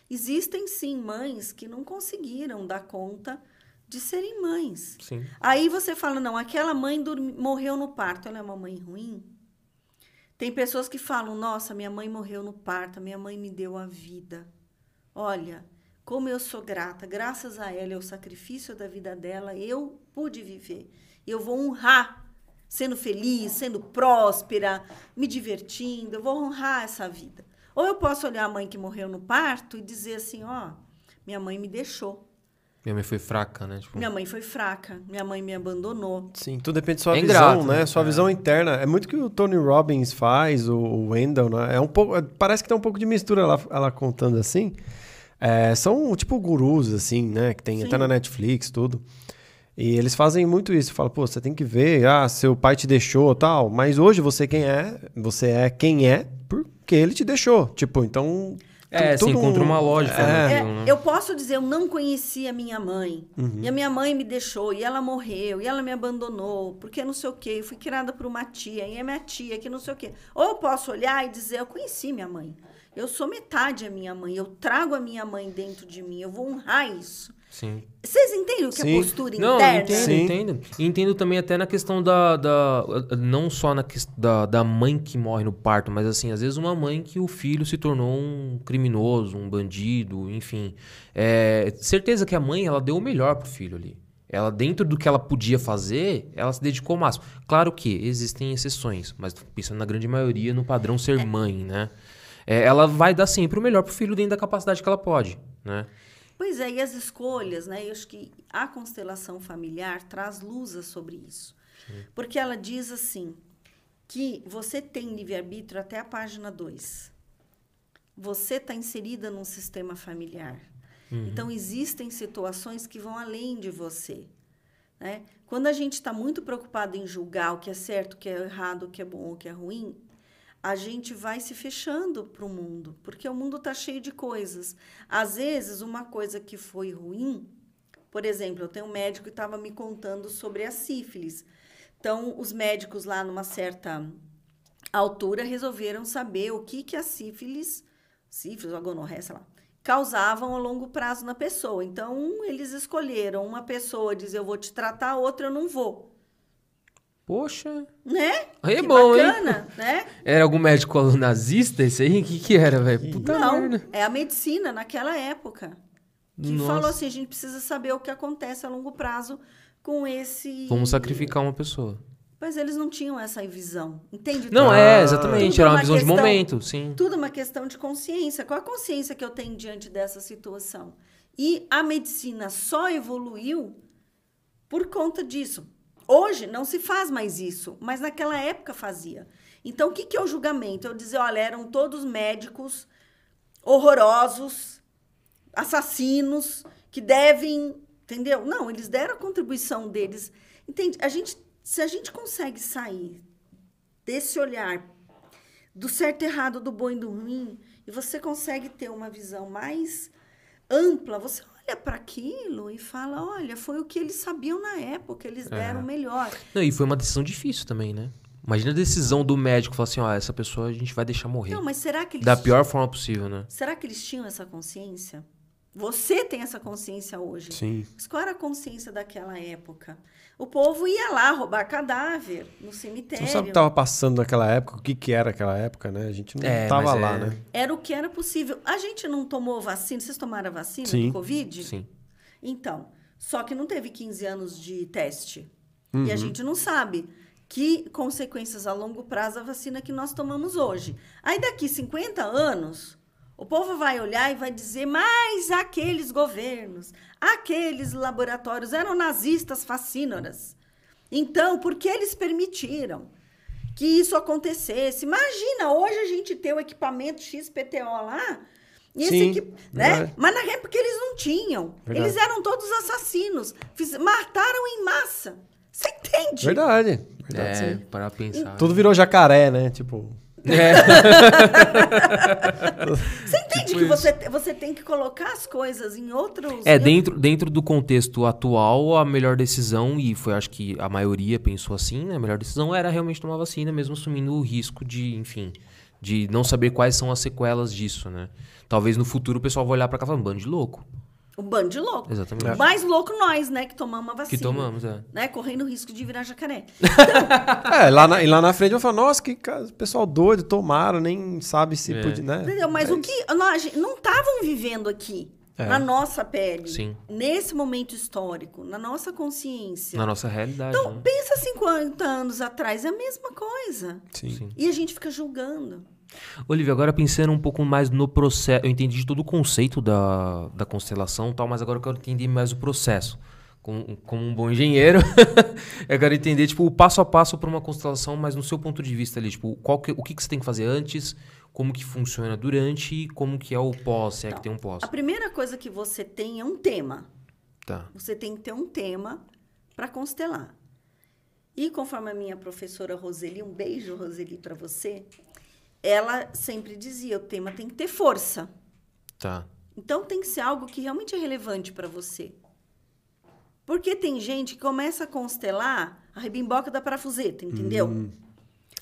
C: Existem, sim, mães que não conseguiram dar conta de serem mães.
B: Sim.
C: Aí você fala, não, aquela mãe morreu no parto, ela é uma mãe ruim? Tem pessoas que falam, nossa, minha mãe morreu no parto, minha mãe me deu a vida. Olha, como eu sou grata, graças a ela, é o sacrifício da vida dela, eu pude viver. Eu vou honrar, sendo feliz, sendo próspera, me divertindo, eu vou honrar essa vida. Ou eu posso olhar a mãe que morreu no parto e dizer assim, ó, minha mãe me deixou.
B: Minha mãe foi fraca, né? Tipo,
C: Minha mãe foi fraca, minha mãe me abandonou.
A: Sim, tudo depende da sua
B: É
A: visão, né?
B: né?
A: Sua
B: É.
A: visão interna. É muito que o Tony Robbins faz, o, o Wendell, né? É um pouco, é- parece que tem um pouco de mistura ela, ela contando assim. É, são tipo gurus, assim, né? Que tem
C: Sim.
A: até na Netflix, tudo. E eles fazem muito isso. Fala, pô, você tem que ver, ah, seu pai te deixou tal. Mas hoje você quem é, você é quem é porque ele te deixou. Tipo, então.
B: É,
A: tudo-
B: encontra uma lógica
A: É.
C: É,
B: naquilo, né?
C: eu posso dizer, eu não conhecia a minha mãe.
A: Uhum.
C: E a minha mãe me deixou, e ela morreu, e ela me abandonou, porque não sei o quê. Eu fui criada por uma tia, e é minha tia, que não sei o quê. Ou eu posso olhar e dizer, eu conheci minha mãe. Eu sou metade a minha mãe, eu trago a minha mãe dentro de mim, eu vou honrar isso.
B: Sim.
C: Vocês entendem o que
A: Sim.
C: é postura
B: Não,
C: interna?
B: entendo,
A: Sim.
B: entendo. E entendo também até na questão da. da não só na questão da, da mãe que morre no parto, mas assim, às vezes uma mãe que o filho se tornou um criminoso, um bandido, enfim. É, certeza que a mãe, ela deu o melhor pro filho ali. Ela, dentro do que ela podia fazer, ela se dedicou ao máximo. Claro que existem exceções, mas pensando na grande maioria no padrão ser mãe, né? É, ela vai dar sempre o melhor pro filho dentro da capacidade que ela pode, né?
C: Pois é, e as escolhas, né? Eu acho que a constelação familiar traz luzes sobre isso. Porque ela diz assim que você tem livre-arbítrio até a página 2. Você está inserida num sistema familiar. Então, existem situações que vão além de você. Né? Quando a gente está muito preocupado em julgar o que é certo, o que é errado, o que é bom, o que é ruim, a gente vai se fechando para o mundo, porque o mundo está cheio de coisas. Às vezes, uma coisa que foi ruim, por exemplo, eu tenho um médico que estava me contando sobre a sífilis. Então, os médicos lá numa certa altura resolveram saber o que, que a sífilis, sífilis ou gonorreia, sei lá, causavam a longo prazo na pessoa. Então, eles escolheram uma pessoa dizer eu vou te tratar, a outra eu não vou.
B: Poxa.
C: Né?
B: Aí é
C: que
B: bom, hein?
C: bacana, né?
B: Era algum médico nazista esse aí? O que, que era, velho? Puta
C: Não,
B: merda.
C: é a medicina naquela época. Que
B: Nossa.
C: falou assim, a gente precisa saber o que acontece a longo prazo com esse...
B: Vamos sacrificar uma pessoa.
C: Mas eles não tinham essa visão, entende?
B: Não,
A: Ah,
B: é, exatamente.
C: tudo
B: Era uma
C: uma
B: visão de
C: questão-
B: momento, sim.
C: Tudo uma questão de consciência. Qual a consciência que eu tenho diante dessa situação? E a medicina só evoluiu por conta disso. Hoje não se faz mais isso, mas naquela época fazia. Então, o que, que é o julgamento? Eu dizer, olha, eram todos médicos horrorosos, assassinos, que devem. Entendeu? Não, eles deram a contribuição deles. Entende? A gente, se a gente consegue sair desse olhar do certo e errado, do bom e do ruim, e você consegue ter uma visão mais ampla, você olha para aquilo e fala: olha, foi o que eles sabiam na época, eles deram o melhor.
B: Não, e foi uma decisão difícil também, né? Imagina a decisão do médico falar assim, ó, essa pessoa a gente vai deixar morrer.
C: Não, mas será que eles
B: da pior forma possível, né?
C: Será que eles tinham essa consciência? Você tem essa consciência hoje.
A: Sim.
C: Mas qual era a consciência daquela época? O povo ia lá roubar cadáver no
A: Você
C: cemitério.
A: não sabe o que estava passando naquela época, o que, que era aquela época, né? A gente não
B: É,
A: estava
B: mas
A: lá,
B: é-
A: né?
C: Era o que era possível. A gente não tomou vacina. Vocês tomaram a vacina
A: Sim.
C: do Covid?
B: Sim.
C: Então, só que não teve 15 anos de teste. E
A: Uhum.
C: a gente não sabe que consequências a longo prazo a vacina que nós tomamos hoje. Aí daqui 50 anos, o povo vai olhar e vai dizer: "Mas aqueles governos, aqueles laboratórios eram nazistas fascínoras. Então, por que eles permitiram que isso acontecesse? Imagina, hoje a gente ter o equipamento XPTO lá, e esse
A: Sim,
C: equi- né? Mas na época eles não tinham.
A: Verdade.
C: Eles eram todos assassinos. Fiz- mataram em massa. Você entende?
A: Verdade. Verdade,
B: É, para pensar.
A: Tudo virou jacaré, né? Tipo,
B: É,
C: Você entende
B: Tipo
C: que você, você tem que colocar as coisas em outros.
B: é dentro, dentro do contexto atual, a melhor decisão, e foi acho que a maioria pensou assim, né? A melhor decisão era realmente tomar vacina, mesmo assumindo o risco de, enfim, de não saber quais são as sequelas disso, né? Talvez no futuro o pessoal vai olhar pra cá e falar, bando de louco.
C: Um bando de louco.
B: Exatamente.
C: Mais louco nós, né? Que tomamos a vacina.
B: Que tomamos, é.
C: Né? Correndo o risco de virar jacaré.
A: é, lá na, e lá na frente eu falo, nossa, que pessoal doido, tomaram, nem sabe se
B: É.
A: podia, né?
C: Entendeu? Mas
A: É
C: o que. Nós não estavam vivendo aqui.
A: É.
C: Na nossa pele.
B: Sim.
C: Nesse momento histórico. Na nossa consciência.
B: Na nossa realidade,
C: Então,
B: né?
C: pensa 50 anos atrás. É a mesma coisa.
A: Sim.
B: Sim.
C: E a gente fica julgando.
B: Olivia, agora pensando um pouco mais no processo, eu entendi todo o conceito da, da constelação tal, mas agora eu quero entender mais o processo. Como, como um bom engenheiro, eu quero entender tipo, o passo a passo para uma constelação, mas no seu ponto de vista ali, tipo, qual que- o que, que você tem que fazer antes, como que funciona durante e como que é o pós, se é que tem um pós.
C: A primeira coisa que você tem é um tema.
B: Tá.
C: Você tem que ter um tema para constelar. E conforme a minha professora Roseli, um beijo, Roseli, para você, ela sempre dizia: o tema tem que ter força.
B: Tá.
C: Então tem que ser algo que realmente é relevante para você. Porque tem gente que começa a constelar a rebimboca da parafuseta, entendeu?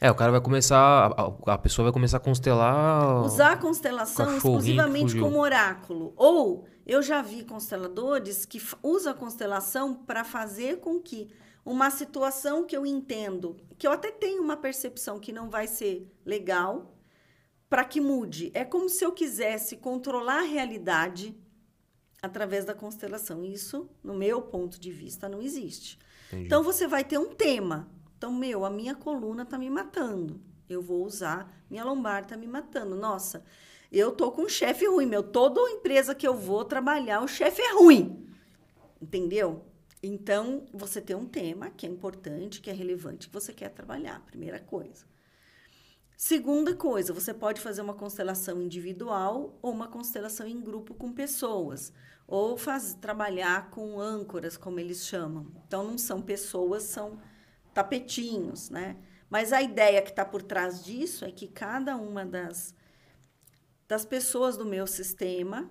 B: É, o cara vai começar, a, a- pessoa vai começar a constelar...
C: Usar a constelação exclusivamente como oráculo. Ou eu já vi consteladores que usam a constelação para fazer com que uma situação que eu entendo, que eu até tenho uma percepção que não vai ser legal, para que mude. É como se eu quisesse controlar a realidade através da constelação. Isso, no meu ponto de vista, não existe.
B: Entendi.
C: Então você vai ter um tema. Então, meu, a minha coluna tá me matando. Eu vou usar, minha lombar tá me matando. Nossa, eu tô com um chefe ruim, meu. Toda empresa que eu vou trabalhar, o chefe é ruim. Entendeu? Então, você tem um tema que é importante, que é relevante, que você quer trabalhar, primeira coisa. Segunda coisa, você pode fazer uma constelação individual ou uma constelação em grupo com pessoas, ou faz, trabalhar com âncoras, como eles chamam. Então, não são pessoas, são tapetinhos, né? Mas a ideia que está por trás disso é que cada uma das, das pessoas do meu sistema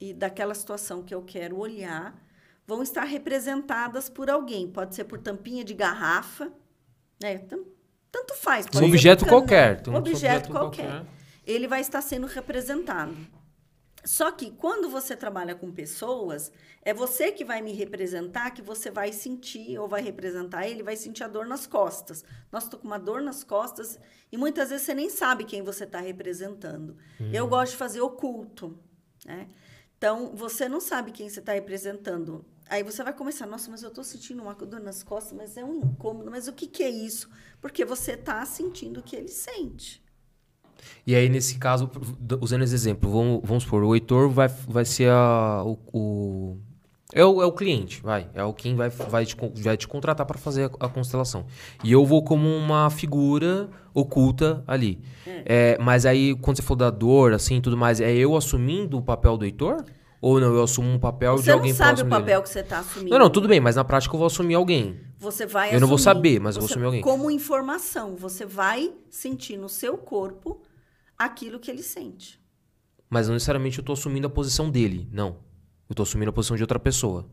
C: e daquela situação que eu quero olhar vão estar representadas por alguém. Pode ser por tampinha de garrafa, né? Tanto faz.
B: Um objeto qualquer.
C: Um objeto, qualquer. qualquer. Ele vai estar sendo representado. Só que quando você trabalha com pessoas, é você que vai me representar, que você vai sentir, ou vai representar ele, vai sentir a dor nas costas. Nossa, estou com uma dor nas costas e muitas vezes você nem sabe quem você está representando. Uhum. Eu gosto de fazer oculto. Né? Então, você não sabe quem você está representando. Aí você vai começar, nossa, mas eu estou sentindo uma dor nas costas, mas é um incômodo, mas o que, que é isso? Porque você está sentindo o que ele sente.
B: E aí, nesse caso, usando esse exemplo, vamos, vamos supor, o Heitor vai, vai ser a, o, o é o, é o cliente, vai. É o quem vai, vai, te, vai te contratar para fazer a, a, constelação. E eu vou como uma figura oculta ali. É. É, mas aí, quando você for da dor, assim, tudo mais, é eu assumindo o papel do Heitor? Ou não, eu assumo um papel
C: você
B: de alguém
C: próximo Você
B: não
C: sabe o papel
B: dele?
C: que você está assumindo.
B: Não, não, tudo bem, mas na prática eu vou assumir alguém.
C: Você vai
B: Eu
C: assumir,
B: não vou saber, mas eu vou assumir alguém.
C: Como informação, você vai sentir no seu corpo aquilo que ele sente.
B: Mas não necessariamente eu estou assumindo a posição dele, não. Eu estou assumindo a posição de outra pessoa.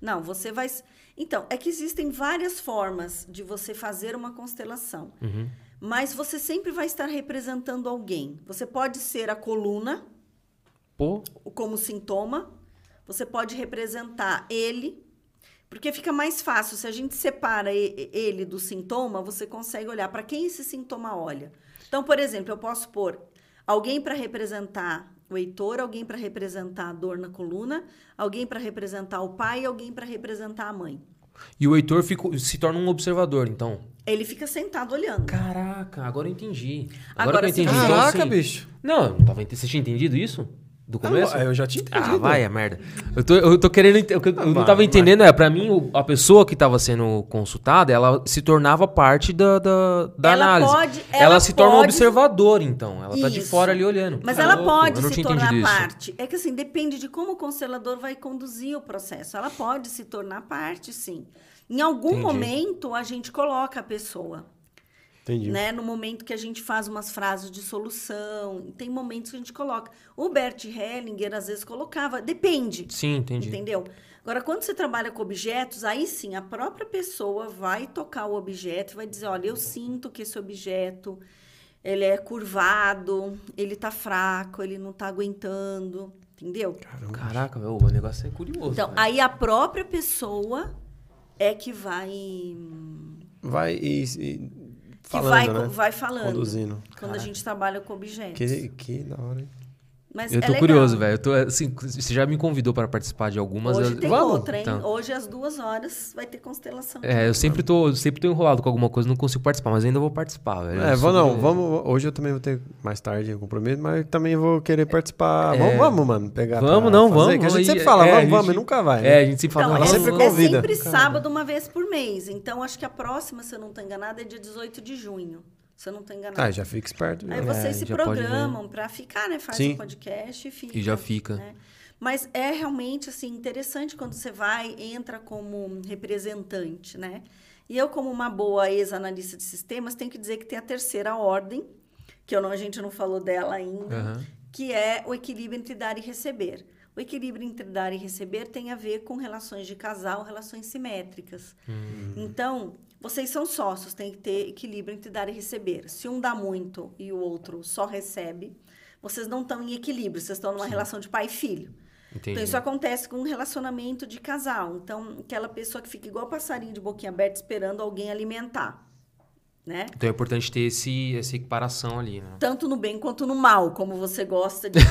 C: Não, você vai. Então, é que existem várias formas de você fazer uma constelação.
B: Uhum.
C: Mas você sempre vai estar representando alguém. Você pode ser a coluna,
B: Pô.
C: como sintoma. Você pode representar ele, porque fica mais fácil. Se a gente separa ele do sintoma, você consegue olhar para quem esse sintoma olha. Então, por exemplo, eu posso pôr alguém para representar o Heitor, alguém para representar a dor na coluna, alguém para representar o pai e alguém para representar a mãe.
B: E o Heitor fica, se torna um observador, então?
C: Ele fica sentado olhando.
B: Caraca, agora eu entendi. Agora,
C: agora
B: eu entendi.
A: Caraca,
B: então, assim,
A: bicho.
B: Não, não tava, você tinha entendido isso? Do começo?
A: eu já tinha entendido.
B: Ah, vai, é merda. Eu tô, eu tô querendo. Eu, eu não tava entendendo, é, pra mim, a pessoa que tava sendo consultada, ela se tornava parte da, da, da
C: ela
B: análise.
C: Pode,
B: ela,
C: ela
B: se torna um observador, então. Ela tá de
C: Isso.
B: fora ali olhando.
C: Mas
B: Tá
C: ela
B: louco,
C: pode
B: eu não
C: se
B: tinha
C: tornar
B: isso.
C: parte. É que assim, depende de como o constelador vai conduzir o processo. Ela pode se tornar parte, sim. Em algum
B: Entendi.
C: momento, a gente coloca a pessoa.
A: Entendi.
C: Né? No momento que a gente faz umas frases de solução, tem momentos que a gente coloca. O Bert Hellinger às vezes colocava, depende.
B: Sim, entendi.
C: Entendeu? Agora, quando você trabalha com objetos, aí sim, a própria pessoa vai tocar o objeto e vai dizer, olha, eu sinto que esse objeto, ele é curvado, ele tá fraco, ele não tá aguentando, entendeu?
B: Caraca, meu, o negócio é curioso.
C: Então,
B: velho.
C: aí a própria pessoa é que vai...
A: Vai e, e falando,
C: vai,
A: né?
C: vai falando.
A: Conduzindo.
C: Quando a gente trabalha com objetos.
A: Que, que da hora, hein?
C: Mas
B: Eu
C: é
B: tô
C: legal.
B: curioso, velho. Eu tô, assim, você já me convidou para participar de algumas.
C: Hoje
B: eu-
C: tem
B: Vamos?
C: outra, hein?
B: Então.
C: Hoje, às duas horas, vai ter constelação.
B: É, eu sempre tô, eu sempre tô enrolado com alguma coisa, não consigo participar, mas ainda vou participar, velho.
A: É, vou não, vamos. Hoje eu também vou ter mais tarde um compromisso, mas também vou querer participar.
B: É.
A: Vamos, vamos, mano, pegar.
B: Vamos, não,
A: fazer,
B: vamos.
A: Que a gente sempre fala,
B: É,
A: vamos,
B: a
A: vamos,
B: gente-
A: e nunca vai.
B: É,
A: né?
B: a gente sempre fala,
C: Então,
A: Ela
C: é,
B: vamos,
A: sempre
B: vamos.
C: é
A: convida.
C: sempre
B: Caramba.
C: sábado, uma vez por mês. Então, acho que a próxima, se eu não estou enganada, é dia 18 de junho. Se eu não estou enganada.
A: Ah, já fica esperto.
C: Aí
A: já.
C: vocês
B: É,
C: se programam para ficar, né? Faz
A: Sim.
C: o podcast e fica.
B: E já fica.
C: né? Mas é realmente, assim, interessante quando você vai, entra como representante, né? E eu, como uma boa ex-analista de sistemas, tenho que dizer que tem a terceira ordem, que eu não, a gente não falou dela ainda,
B: Aham.
C: que é o equilíbrio entre dar e receber. O equilíbrio entre dar e receber tem a ver com relações de casal, relações simétricas. Então, vocês são sócios, tem que ter equilíbrio entre dar e receber. Se um dá muito e o outro só recebe, vocês não estão em equilíbrio, vocês estão numa relação de pai e filho.
B: Entendi.
C: Então, isso acontece com um relacionamento de casal. Então, aquela pessoa que fica igual passarinho de boquinha aberta esperando alguém alimentar. Né?
B: Então é importante ter esse, essa equiparação ali, né?
C: Tanto no bem quanto no mal, como você gosta de.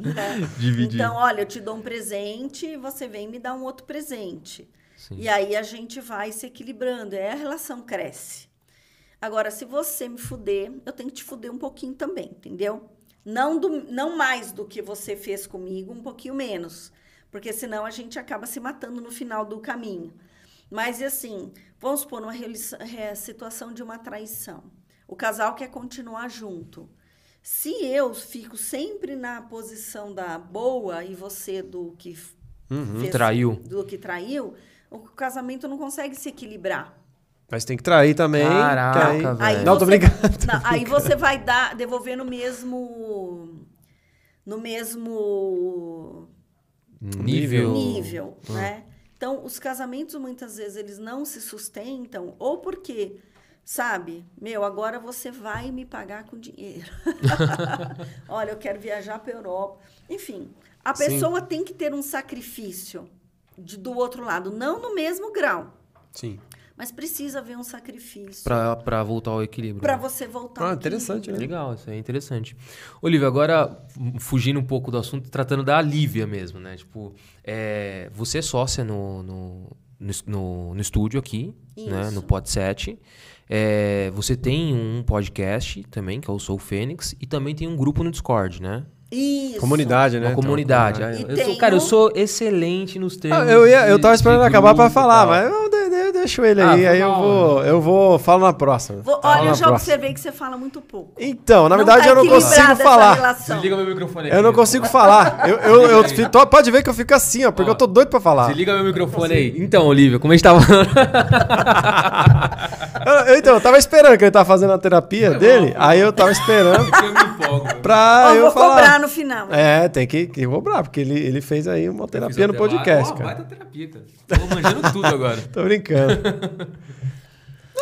C: Né?
B: Dividir.
C: Então, olha, eu te dou um presente e você vem me dar um outro presente.
B: Sim.
C: E aí a gente vai se equilibrando, aí a relação cresce. Agora, se você me fuder, eu tenho que te fuder um pouquinho também, entendeu? Não, do, não mais do que você fez comigo, um pouquinho menos. Porque senão a gente acaba se matando no final do caminho. Mas, e assim, vamos supor uma reli- é, situação de uma traição. O casal quer continuar junto. Se eu fico sempre na posição da boa e você do que f- fez-
B: Traiu.
C: do que traiu, o casamento não consegue se equilibrar.
A: Mas tem que trair também.
B: Caraca,
A: que aí-.
C: Aí
A: Não, tô
C: você-
A: brincando.
C: Não, aí você vai dar, devolver no mesmo. No mesmo
B: Nível.
C: nível, né? Então, os casamentos muitas vezes eles não se sustentam ou porque, sabe, meu, agora você vai me pagar com dinheiro. Olha, eu quero viajar para Europa. Enfim, a
A: Sim.
C: pessoa tem que ter um sacrifício de, do outro lado, não no mesmo grau,
A: Sim.
C: mas precisa haver um sacrifício
B: Pra, pra voltar ao equilíbrio.
C: para
B: né?
C: você voltar.
A: Ah,
C: ao
A: interessante,
C: equilíbrio.
B: Legal, isso é interessante. Olivia, agora fugindo um pouco do assunto, tratando da Lívia mesmo, né? Tipo, é, você é sócia no, no, no, no- estúdio aqui, né?
C: Isso.
B: No Pod 7. É, você tem um podcast também, que é o Sou Fênix, e também tem um grupo no Discord, né?
C: Isso.
A: Comunidade, né?
B: Uma
A: Então,
B: comunidade.
A: comunidade.
B: Ah,
C: E
B: eu sou- cara, eu
C: um-
B: sou excelente nos termos.
A: Ah, eu, ia, eu tava esperando acabar
B: e
A: falar, mas eu, de- de- deixo ele
B: Ah,
A: aí,
B: foi
A: aí eu vou, eu vou, falo na próxima.
C: Vou-
A: Falo
C: olha,
A: na
C: já
A: próxima.
C: observei que você fala muito pouco.
A: Então, na
C: Não
A: verdade
C: tá
A: eu não consigo falar.
B: Desliga meu microfone aqui.
A: Eu não consigo falar. Eu, eu, eu fico- pode ver que eu fico assim, ó, porque
B: Ó,
A: eu tô doido pra falar.
B: Desliga meu microfone aí. Então, Olivia, como a gente tava.
A: Eu, eu- então, eu tava esperando que ele tava fazendo a terapia dele, aí eu tava esperando
B: eu me empolgo.
A: pra eu
C: vou
A: falar.
C: No final.
A: É, tem que, que cobrar, porque ele, ele fez aí uma terapia no podcast.
B: Vai da terapia, cara. Tô manjando tudo agora.
A: Tô brincando.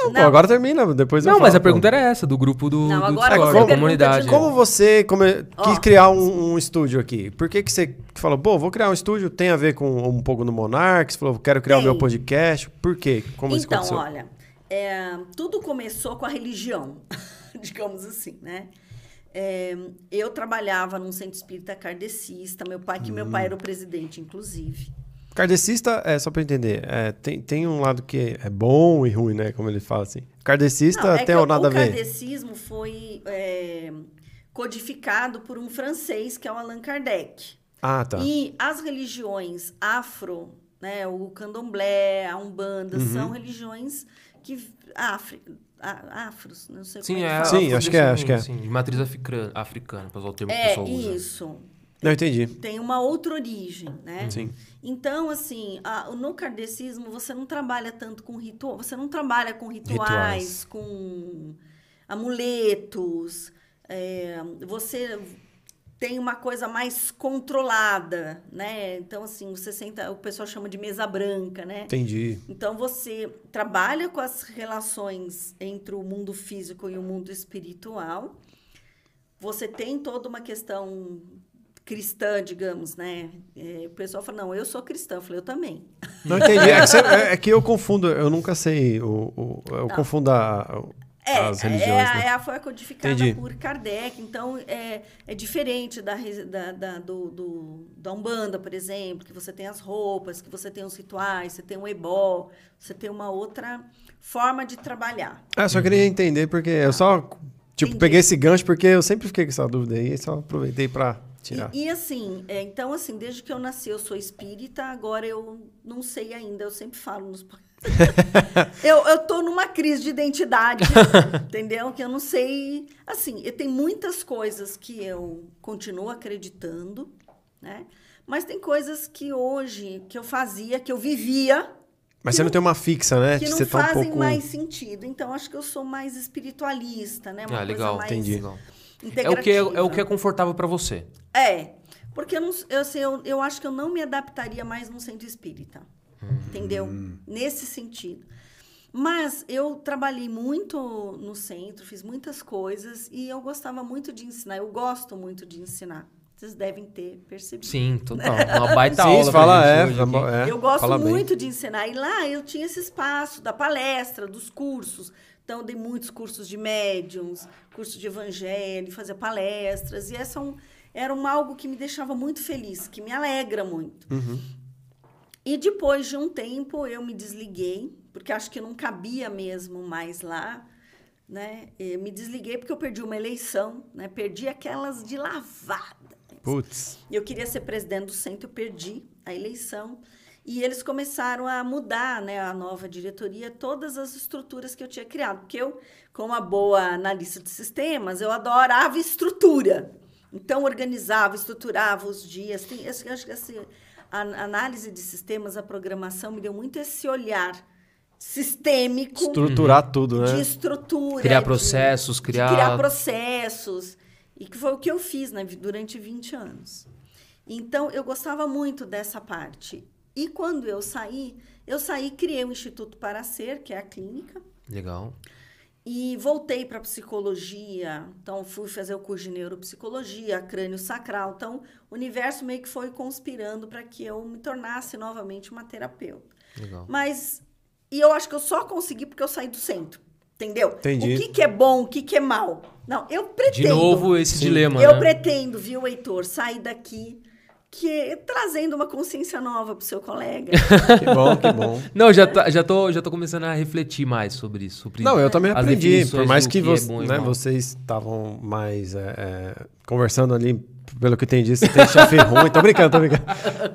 A: Não, pô, agora termina, depois eu
B: Não,
A: falo,
B: mas a
A: pô.
B: pergunta era essa, do grupo do,
C: Não,
B: do
C: agora
B: Discord,
A: você
B: da comunidade.
C: de
A: Como você come- quis
C: Ó.
A: criar um, um estúdio aqui? Por que, que você falou, pô, vou criar um estúdio, tem a ver com um pouco no Monark? Você falou, quero criar o
C: Tem.
A: meu podcast. Por quê? Como isso
C: então,
A: aconteceu?
C: olha, é, tudo começou com a religião, digamos assim, né? É, eu trabalhava num centro espírita kardecista, meu pai, que meu
A: Hum.
C: pai era o presidente, inclusive.
A: Kardecista, é, só pra entender, é, tem, tem um lado que é bom e ruim, né? Como ele fala assim. Kardecista
C: Não, é
A: tem ou
C: o-
A: nada a
C: o
A: ver?
C: kardecismo foi é, codificado por um francês, que é o Allan Kardec.
A: Ah, tá.
C: E as religiões afro, né, o candomblé, a umbanda,
A: Uhum.
C: são religiões que afri, a- afros, não sei
B: Sim,
C: como é,
B: é.
C: que fala.
A: Sim, acho que é, acho que é.
B: Sim, de matriz africana, africana para usar o termo que o
C: É
B: pessoal usa.
C: isso.
A: Não, entendi.
C: Tem uma outra origem, né?
A: Sim.
C: Então, assim, a- no kardecismo você não trabalha tanto com ritual, você não trabalha com rituais,
A: Rituais.
C: com amuletos, é, você tem uma coisa mais controlada, né? Então, assim, você senta, o pessoal chama de mesa branca, né?
A: Entendi.
C: Então você trabalha com as relações entre o mundo físico e o mundo espiritual. Você tem toda uma questão cristã, digamos, né? É, o pessoal fala, não, eu sou cristã. Eu falei, eu também.
A: Não entendi. É que, você- é- é que eu confundo, eu nunca sei. O, o- eu confundo a-
C: É,
A: as religiões.
C: é,
A: né?
C: é a- foi codificada
A: Entendi.
C: por Kardec. Então, é, é diferente da, da, da, do, do- da Umbanda, por exemplo, que você tem as roupas, que você tem os rituais, você tem um ebó, você tem uma outra forma de trabalhar.
A: Ah, eu só queria entender, porque eu só, tipo,
C: Entendi.
A: peguei esse gancho porque eu sempre fiquei com essa dúvida aí, só aproveitei pra tirar.
C: E, e assim, é, então assim, desde que eu nasci eu sou espírita, agora eu não sei ainda, eu sempre falo nos eu, eu tô numa crise de identidade, entendeu? Que eu não sei, assim, eu tenho muitas coisas que eu continuo acreditando, né? Mas tem coisas que hoje que eu fazia, que eu vivia,
A: Mas você não tem uma fixa, né?
C: que não
A: você tá um
C: fazem
A: pouco...
C: mais sentido. Então acho que eu sou mais espiritualista, né? Uma
B: Ah, legal,
C: coisa mais
A: entendi.
B: Legal. É o, que é, é o que é confortável para você.
C: É, porque eu, não, eu, assim, eu, eu acho que eu não me adaptaria mais num centro espírita. Entendeu? Nesse sentido. Mas eu trabalhei muito no centro, fiz muitas coisas e eu gostava muito de ensinar. Eu gosto muito de ensinar. Vocês devem ter percebido.
B: Sim, total. Uma baita
A: Sim,
B: aula
A: fala, é, tá é,
C: eu gosto
A: fala bem.
C: muito de ensinar. E lá eu tinha esse espaço da palestra, dos cursos. Então, eu dei muitos cursos de médiums, curso de evangelho, fazia palestras. E essa é um, era um algo que me deixava muito feliz, que me alegra muito.
A: Uhum.
C: E depois de um tempo, eu me desliguei, porque acho que não cabia mesmo mais lá. Né? Me desliguei porque eu perdi uma eleição, né? perdi aquelas de lavada.
A: Putz.
C: Eu queria ser presidente do centro, eu perdi a eleição. E eles começaram a mudar, né, a nova diretoria, todas as estruturas que eu tinha criado. Porque eu, como uma boa analista de sistemas, eu adorava estrutura. Então, organizava, estruturava os dias. Tem, acho que assim, a análise de sistemas, a programação, me deu muito esse olhar sistêmico.
A: Estruturar uhum. tudo, né?
C: De estrutura.
B: Criar processos,
C: de,
B: criar...
C: De criar processos. E que foi o que eu fiz né, durante 20 anos. Então, eu gostava muito dessa parte. E quando eu saí, eu saí criei o um Instituto para Ser, que é a clínica.
B: Legal.
C: E voltei para psicologia. Então, fui fazer o curso de neuropsicologia, crânio sacral. Então, o universo meio que foi conspirando para que eu me tornasse novamente uma terapeuta.
B: Legal.
C: Mas, e eu acho que eu só consegui porque eu saí do centro. Entendeu?
A: Entendi.
C: O que, que é bom, o que, que é mal. Não, eu pretendo.
B: De novo, esse dilema.
C: Eu
B: né?
C: pretendo, viu, Heitor, sair daqui que trazendo uma consciência nova para o seu colega.
A: que bom, que bom.
B: Não, já, tá, já, tô, já tô começando a refletir mais sobre isso. Sobre
A: Não, eu também aprendi. Por mais que, que você, é né, vocês estavam mais é, é, conversando ali pelo que eu entendi, você tem chefe ruim. Tô brincando, tô brincando.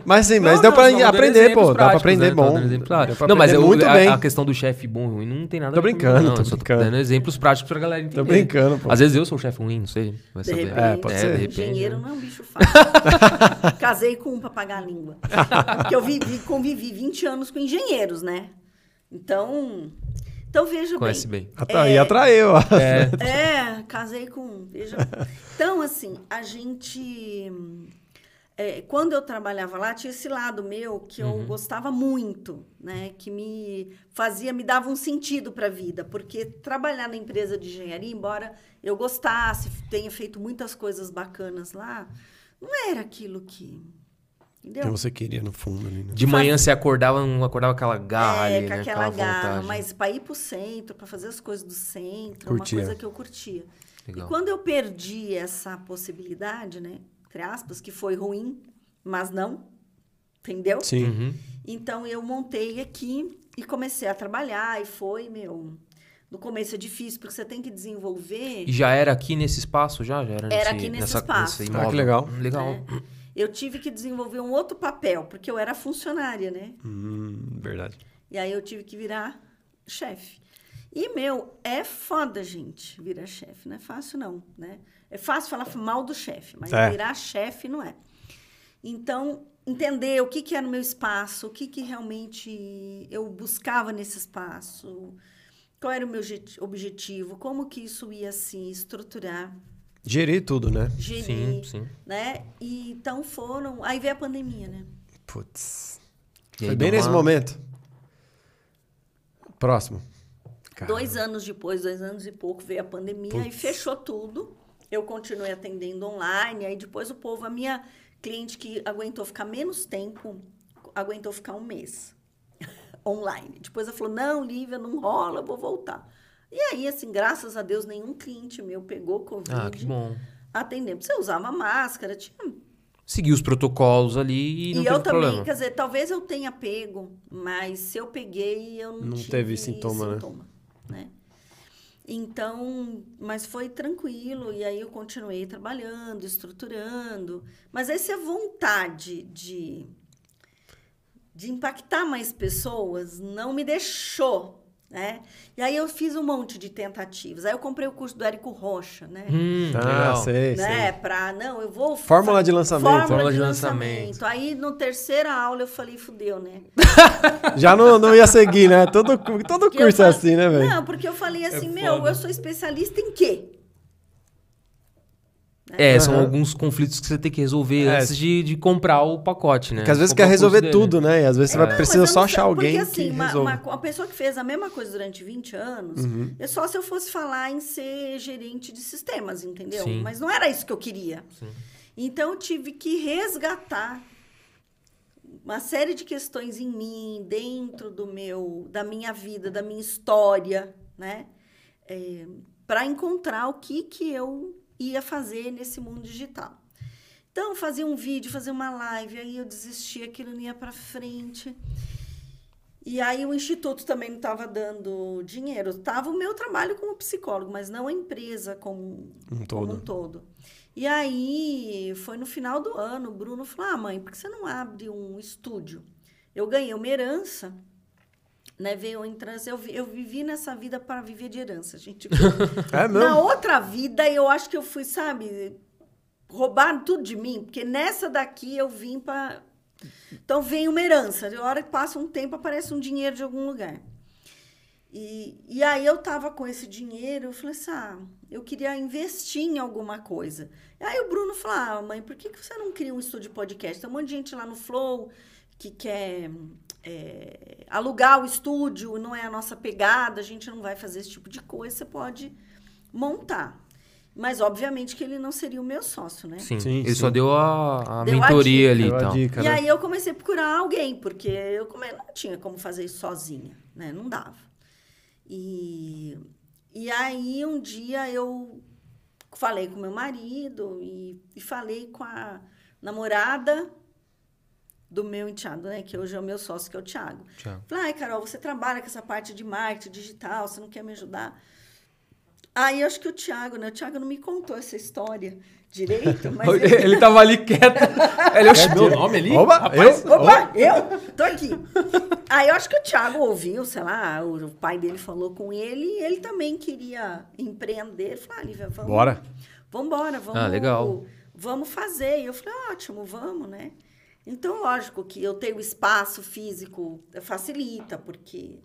A: Mas sim, mas não, deu não, pra aprender, pô. Dá pra aprender né? bom.
B: Claro. Não, mas eu, muito a, bem. a questão do chefe bom e ruim não tem nada
A: tô a ver brincando,
B: comigo,
A: não. Tô brincando.
B: Tô dando exemplos práticos pra galera entender.
A: Tô brincando, pô.
B: Às vezes eu sou o chefe ruim, não sei.
C: Vai saber. Repente, é, pode é, ser. Repente, engenheiro não é um bicho fácil. Casei com um pra pagar a língua. Porque eu vivi, convivi 20 anos com engenheiros, né? Então, então, veja
B: Conhece bem.
A: bem. Atra é, e atraiu.
C: É. é, casei com... Veja. Então, assim, a gente... É, quando eu trabalhava lá, tinha esse lado meu que eu uhum. gostava muito, né? Que me fazia, me dava um sentido para a vida. Porque trabalhar na empresa de engenharia, embora eu gostasse, tenha feito muitas coisas bacanas lá, não era aquilo que Entendeu?
A: Que você queria no fundo ali, né?
B: De manhã você acordava, não acordava aquela garra
C: é,
B: ali,
C: com
B: né?
C: aquela, garra, vontade. mas para ir pro centro, para fazer as coisas do centro, curtia. uma coisa que eu curtia. Legal. E quando eu perdi essa possibilidade, né, entre aspas, que foi ruim, mas não, entendeu?
A: Sim. Uhum.
C: Então eu montei aqui e comecei a trabalhar e foi, meu, no começo é difícil, porque você tem que desenvolver.
B: E já era aqui nesse espaço? Já? já
C: era,
B: era
C: nesse, aqui nesse nessa, espaço.
A: Nesse ah, que legal.
B: Legal.
C: É eu tive que desenvolver um outro papel, porque eu era funcionária, né?
A: Hum, verdade.
C: E aí eu tive que virar chefe. E, meu, é foda, gente, virar chefe. Não é fácil, não, né? É fácil falar mal do chefe, mas é. virar chefe não é. Então, entender o que, que era o meu espaço, o que, que realmente eu buscava nesse espaço, qual era o meu objetivo, como que isso ia se estruturar.
A: Gerir tudo, né?
C: Gerir, sim, sim. né? E, então foram... Aí veio a pandemia, né?
A: Putz. Foi bem nesse uma... momento. Próximo.
C: Caramba. Dois anos depois, dois anos e pouco, veio a pandemia Putz. e fechou tudo. Eu continuei atendendo online. Aí depois o povo, a minha cliente que aguentou ficar menos tempo, aguentou ficar um mês online. Depois ela falou, não, Lívia, não rola, eu vou voltar. E aí, assim, graças a Deus, nenhum cliente meu pegou Covid.
B: Ah, que bom.
C: Atendendo. Você usava máscara, tinha.
B: Seguir os protocolos ali e não e
C: eu
B: também,
C: problema. quer dizer, talvez eu tenha pego, mas se eu peguei, eu não,
A: não teve sintoma,
C: sintoma né? né? Então, mas foi tranquilo, e aí eu continuei trabalhando, estruturando. Mas essa vontade de, de impactar mais pessoas não me deixou né? E aí eu fiz um monte de tentativas. Aí eu comprei o curso do Érico Rocha, né?
B: Hum,
A: ah, sei,
C: né? sei. Pra, não, eu vou...
A: Fórmula de lançamento.
C: Fórmula, Fórmula de, de lançamento. lançamento. Aí, no terceira aula, eu falei, fudeu, né?
A: Já não, não ia seguir, né? Todo, todo curso é assim, né, velho?
C: Não, porque eu falei assim, é meu, eu sou especialista em quê?
B: É, uhum. são alguns conflitos que você tem que resolver é. antes de, de comprar o pacote, né?
A: Porque às vezes quer resolver tudo, né? E às vezes é. você vai, precisa só achar alguém porque, assim, que
C: uma,
A: resolva.
C: Uma, uma, pessoa que fez a mesma coisa durante 20 anos, uhum. é só se eu fosse falar em ser gerente de sistemas, entendeu? Sim. Mas não era isso que eu queria. Sim. Então, eu tive que resgatar uma série de questões em mim, dentro do meu, da minha vida, da minha história, né? É, para encontrar o que que eu ia fazer nesse mundo digital. Então, fazia um vídeo, fazia uma live, aí eu desistia, aquilo não ia para frente. E aí o instituto também não estava dando dinheiro. Estava o meu trabalho como psicólogo, mas não a empresa como
A: Um
C: como
A: todo.
C: um todo. E aí foi no final do ano, o Bruno falou: "Ah, mãe, por que você não abre um estúdio?" Eu ganhei uma herança, né? Veio em trans, eu, eu vivi nessa vida para viver de herança, gente.
A: É
C: Na
A: mesmo?
C: outra vida, eu acho que eu fui, sabe, roubaram tudo de mim, porque nessa daqui eu vim para. Então vem uma herança, de hora que passa um tempo aparece um dinheiro de algum lugar. E, e aí eu tava com esse dinheiro, eu falei assim, ah, eu queria investir em alguma coisa. E aí o Bruno falou, ah, mãe, por que, que você não cria um estúdio de podcast? Tem um monte de gente lá no Flow que quer é, alugar o estúdio, não é a nossa pegada, a gente não vai fazer esse tipo de coisa, você pode montar. Mas, obviamente, que ele não seria o meu sócio, né?
B: Sim,
A: Sim,
B: ele
A: sim.
B: só deu a, a
C: Deu a
B: mentoria
C: dica.
B: ali
A: Deu
B: e
A: a
B: tal.
A: dica,
C: E
A: né?
C: aí eu comecei a procurar alguém, porque eu come- não tinha como fazer isso sozinha, né? Não dava. E, e aí um dia eu falei com meu marido e, e falei com a namorada do meu enteado, né? Que hoje é o meu sócio, que é o Thiago.
B: Thiago.
C: Falei, ai, Carol, você trabalha com essa parte de marketing digital, você não quer me ajudar? Aí eu acho que o Thiago, né? O Thiago não me contou essa história direito, mas ele,
B: Ele tava ali quieto. Ele, "Oxe, meu nome ali?
A: Oba,
B: Rapaz,
A: eu?
C: Opa, eu? Tô aqui. Aí eu acho que o Thiago ouviu, sei lá, o pai dele falou com ele e ele também queria empreender. Ele falou, ah, Lívia, vamos.
A: Bora.
C: Vambora, vamos.
B: Ah, legal.
C: Vamos fazer. E eu falei, ótimo, vamos, né? Então, lógico que eu tenho espaço físico facilita, porque.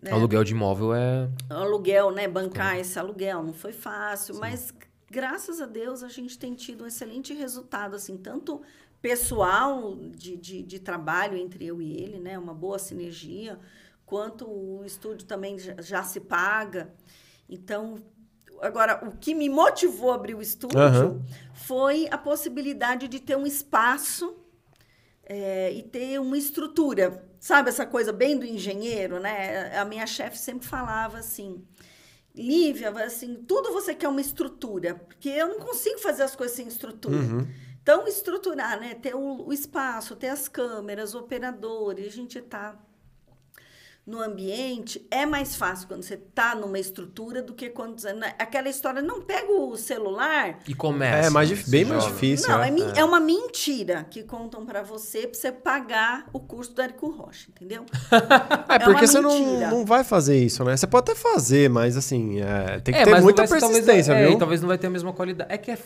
C: né,
B: Aluguel de imóvel é.
C: aluguel, né? Bancar esse aluguel não foi fácil, mas graças a Deus a gente tem tido um excelente resultado, assim, tanto pessoal de, de, de trabalho entre eu e ele, né? Uma boa sinergia, quanto o estúdio também já, já se paga. Então, agora, o que me motivou a abrir o estúdio
A: Aham.
C: foi a possibilidade de ter um espaço é, e ter uma estrutura. Sabe essa coisa bem do engenheiro, né? A minha chefe sempre falava assim, Lívia, assim, tudo você quer uma estrutura, porque eu não consigo fazer as coisas sem estrutura.
A: Uhum.
C: Então, estruturar, né? Ter o, o espaço, ter as câmeras, operadores, a gente tá no ambiente, é mais fácil quando você tá numa estrutura do que quando... né? Aquela história, não pega o celular
B: E começa.
A: É mais
B: né?
A: bem mais
B: joga.
A: difícil.
C: não,
A: é.
C: é, men- é uma mentira que contam pra você pra você pagar o curso do Érico Rocha, entendeu?
A: É,
C: É
A: porque
C: uma
A: você não, não vai fazer isso, né? Você pode até fazer, mas assim, é, tem que
B: É,
A: ter muita
B: vai ser- talvez-
A: persistência,
B: é,
A: viu?
B: e talvez não vai ter a mesma qualidade. É que é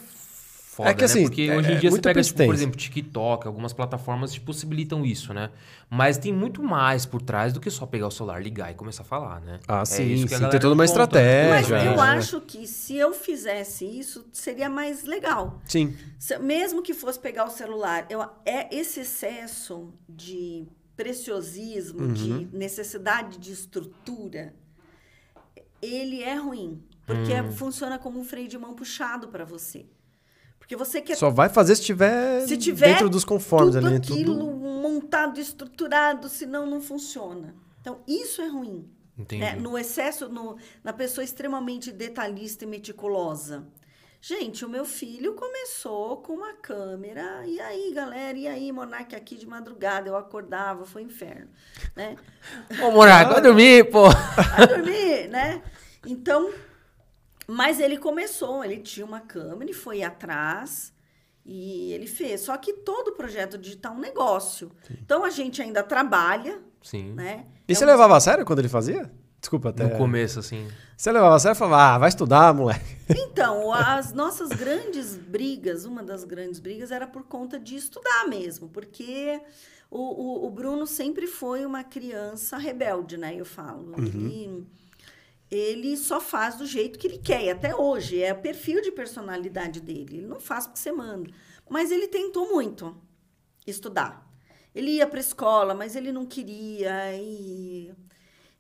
B: foda,
A: É que
B: né?
A: assim,
B: Porque
A: é-
B: hoje em
A: é
B: dia você
A: muita
B: pega, tipo, por exemplo, TikTok, algumas plataformas te possibilitam isso, né? Mas tem muito mais por trás do que só pegar o celular, ligar e começar a falar, né?
A: Ah,
B: É
A: sim,
B: isso que a
A: sim, tem toda uma
B: né?
C: Mas
A: estratégia.
C: eu
A: é.
C: acho que se eu fizesse isso, seria mais legal.
A: Sim.
C: Se- mesmo que fosse pegar o celular, eu, é esse excesso de preciosismo,
A: Uhum.
C: de necessidade de estrutura, ele é ruim. Porque
A: Hum.
C: funciona como um freio de mão puxado para você. Porque você quer
A: Só vai fazer se tiver,
C: Se tiver
A: dentro dos conformes
C: tudo
A: ali.
C: aquilo
A: Tudo...
C: montado, estruturado, senão não funciona. Então, isso é ruim.
B: Entendi.
C: né? No excesso, no- na pessoa extremamente detalhista e meticulosa. Gente, o meu filho começou com uma câmera, e aí, galera, e aí, Monark aqui de madrugada, eu acordava, foi inferno, né?
B: Ô, Moraco, vai dormir, pô.
C: Vai dormir, né? Então, mas ele começou, ele tinha uma câmera e foi atrás e ele fez. Só que todo projeto digital é um negócio. Então a gente ainda trabalha,
B: Sim.
C: né?
A: E
C: É
A: você
C: um-
A: levava a sério quando ele fazia? Desculpa até.
B: No começo, assim.
A: Você levava a sério e falava, ah, vai estudar, moleque.
C: Então, as nossas grandes brigas, uma das grandes brigas era por conta de estudar mesmo, porque o, o, o Bruno sempre foi uma criança rebelde, né? Eu falo. Ele, ele só faz do jeito que ele quer, e até hoje. É o perfil de personalidade dele. Ele não faz porque você manda. Mas ele tentou muito estudar. Ele ia para escola, mas ele não queria. E...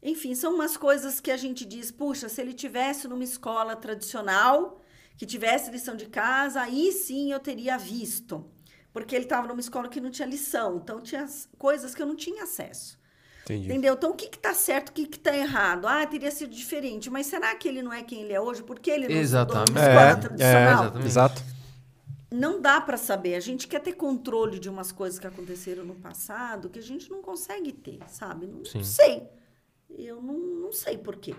C: Enfim, são umas coisas que a gente diz, puxa, se ele tivesse numa escola tradicional, que tivesse lição de casa, aí sim eu teria visto. Porque ele estava numa escola que não tinha lição, então tinha as coisas que eu não tinha acesso.
A: Entendi.
C: Entendeu? Então, o que está certo, o que está errado? Ah, teria sido diferente, mas será que ele não é quem ele é hoje? Porque ele não estudou
B: Exatamente.
C: numa escola
A: É, é,
C: tradicional?
B: exatamente.
A: exato.
C: não dá para saber. A gente quer ter controle de umas coisas que aconteceram no passado que a gente não consegue ter, sabe? Não
B: Sim.
C: sei. Eu não, não sei por quê.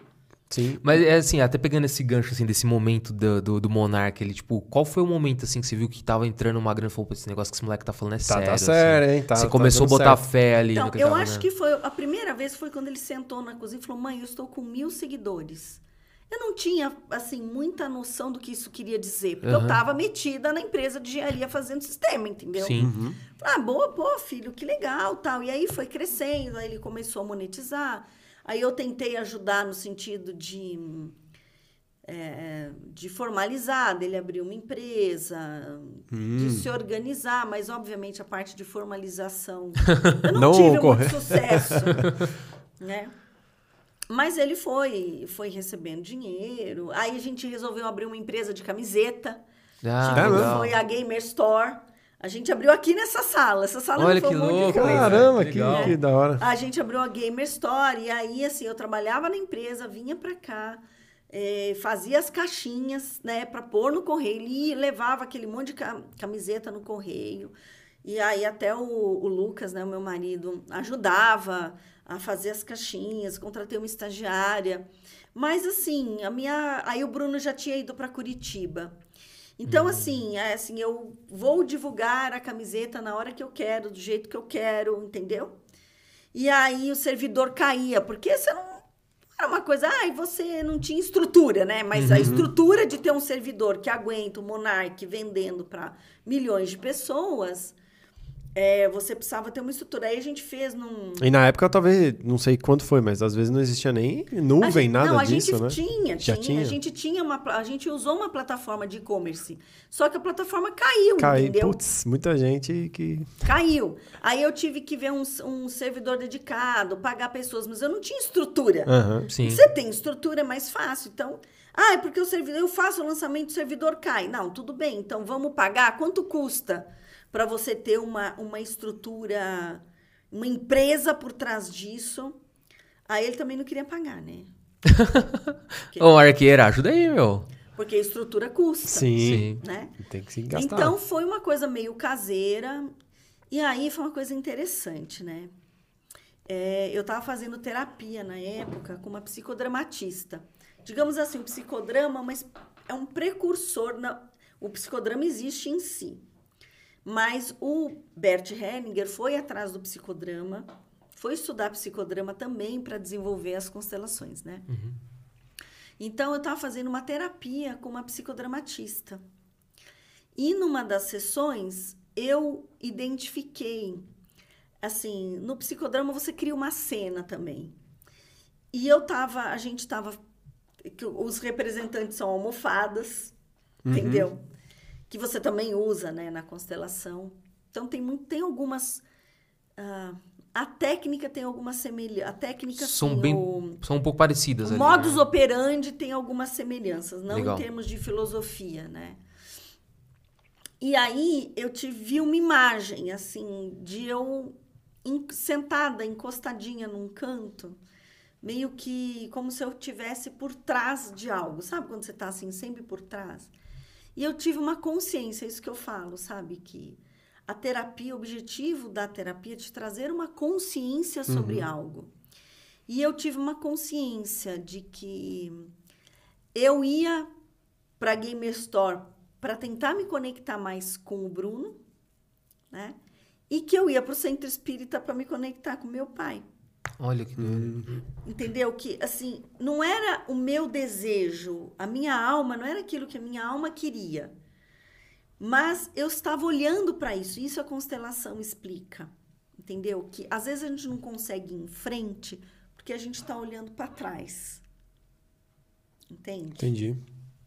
A: Sim.
B: Mas é assim, até pegando esse gancho assim desse momento do, do, do Monark, ele, tipo, qual foi o momento assim que você viu que tava entrando uma grana e falou, "Pô, esse negócio que esse moleque tá falando é
A: Tá,
B: sério.
A: tá
B: assim."
A: sério, hein? Tá,
B: você
A: tá
B: começou a botar
A: certo.
B: fé ali
C: Então,
B: no que
C: eu
B: tava,
C: acho
B: né?
C: que foi a primeira vez foi quando ele sentou na cozinha e falou: "Mãe, eu estou com mil seguidores". Eu não tinha assim muita noção do que isso queria dizer, porque eu
B: Aham.
C: estava metida na empresa de engenharia fazendo sistema, entendeu?
B: Sim.
A: Uhum.
C: Ah, boa, boa, filho, que legal, tal. E aí foi crescendo, aí ele começou a monetizar. Aí eu tentei ajudar no sentido de é, de formalizar, dele abrir uma empresa, de se organizar, mas obviamente a parte de formalização eu não,
A: Não
C: tive
A: ocorre-
C: muito sucesso, né? Mas ele foi, foi recebendo dinheiro. Aí a gente resolveu abrir uma empresa de camiseta.
B: Ah,
C: Tipo, foi a Gamer Store. A gente abriu aqui nessa sala. Essa sala
B: Olha
C: não foi
B: que louco,
C: coisa.
A: Caramba,
B: Que
A: que, da hora.
C: A gente abriu a Gamer Store e aí, assim, eu trabalhava na empresa, vinha pra cá, eh, fazia as caixinhas, né, pra pôr no correio e levava aquele monte de ca- camiseta no correio. E aí até o, o Lucas, né, o meu marido, ajudava a fazer as caixinhas, contratei uma estagiária. Mas assim, a minha, aí o Bruno já tinha ido para Curitiba. Então, assim, é assim, eu vou divulgar a camiseta na hora que eu quero, do jeito que eu quero, entendeu? E aí o servidor caía, porque você não era uma coisa, ai, você não tinha estrutura, né? Mas a estrutura de ter um servidor que aguenta o Monark vendendo para milhões de pessoas, é, você precisava ter uma estrutura. Aí a gente fez num.
A: E na época, talvez, não sei quanto foi, mas às vezes não existia nem nuvem,
C: gente-
A: nada
C: não, a
A: disso,
C: gente
A: né?
C: tinha,
A: Já
C: tinha,
A: tinha?
C: A gente tinha uma, a gente usou uma plataforma de e-commerce. Só que a plataforma caiu,
A: Cai,
C: entendeu?
A: putz, muita gente que.
C: Caiu. Aí eu tive que ver um, um servidor dedicado, pagar pessoas, mas eu não tinha estrutura.
A: Aham.
B: Sim.
C: Você tem estrutura, é mais fácil. Então, ah, é porque o servidor, eu faço o lançamento, o servidor cai. Não, tudo bem. Então, vamos pagar. Quanto custa para você ter uma, uma estrutura, uma empresa por trás disso? Aí ele também não queria pagar, né?
B: Ô, arqueira, ajuda aí, meu.
C: Porque a estrutura custa,
A: Sim.
C: né?
A: Tem que se gastar.
C: Então foi uma coisa meio caseira. E aí foi uma coisa interessante, né? É, eu estava fazendo terapia na época com uma psicodramatista. Digamos assim, o psicodrama mas é um precursor. Na... O psicodrama existe em si. Mas o Bert Hellinger foi atrás do psicodrama, foi estudar psicodrama também para desenvolver as constelações, né? Então, eu estava fazendo uma terapia com uma psicodramatista. E numa das sessões, eu identifiquei, assim, no psicodrama você cria uma cena também. E eu tava, a gente tava, que os representantes são almofadas, entendeu? Que você também usa, né, na constelação. Então tem muito, tem algumas, ah, a técnica tem algumas semelhanças, a técnica
B: São
C: sim,
B: bem.
C: o,
B: São um pouco parecidas
C: o
B: ali.
C: modus
B: né?
C: operandi tem algumas semelhanças, não
B: Legal.
C: em termos de filosofia, né? E aí eu tive uma imagem, assim, de eu sentada, encostadinha num canto, meio que como se eu tivesse por trás de algo. Sabe quando você tá assim, sempre por trás? E eu tive uma consciência, é isso que eu falo, sabe? Que a terapia, o objetivo da terapia é te trazer uma consciência sobre algo. E eu tive uma consciência de que eu ia para a Gamer Store para tentar me conectar mais com o Bruno, né? E que eu ia para o Centro Espírita para me conectar com meu pai.
B: Olha que doido.
C: Entendeu? Que, assim, não era o meu desejo, a minha alma, não era aquilo que a minha alma queria. Mas eu estava olhando para isso, isso a constelação explica. Entendeu? Que às vezes a gente não consegue ir em frente porque a gente está olhando para trás. Entende?
A: Entendi.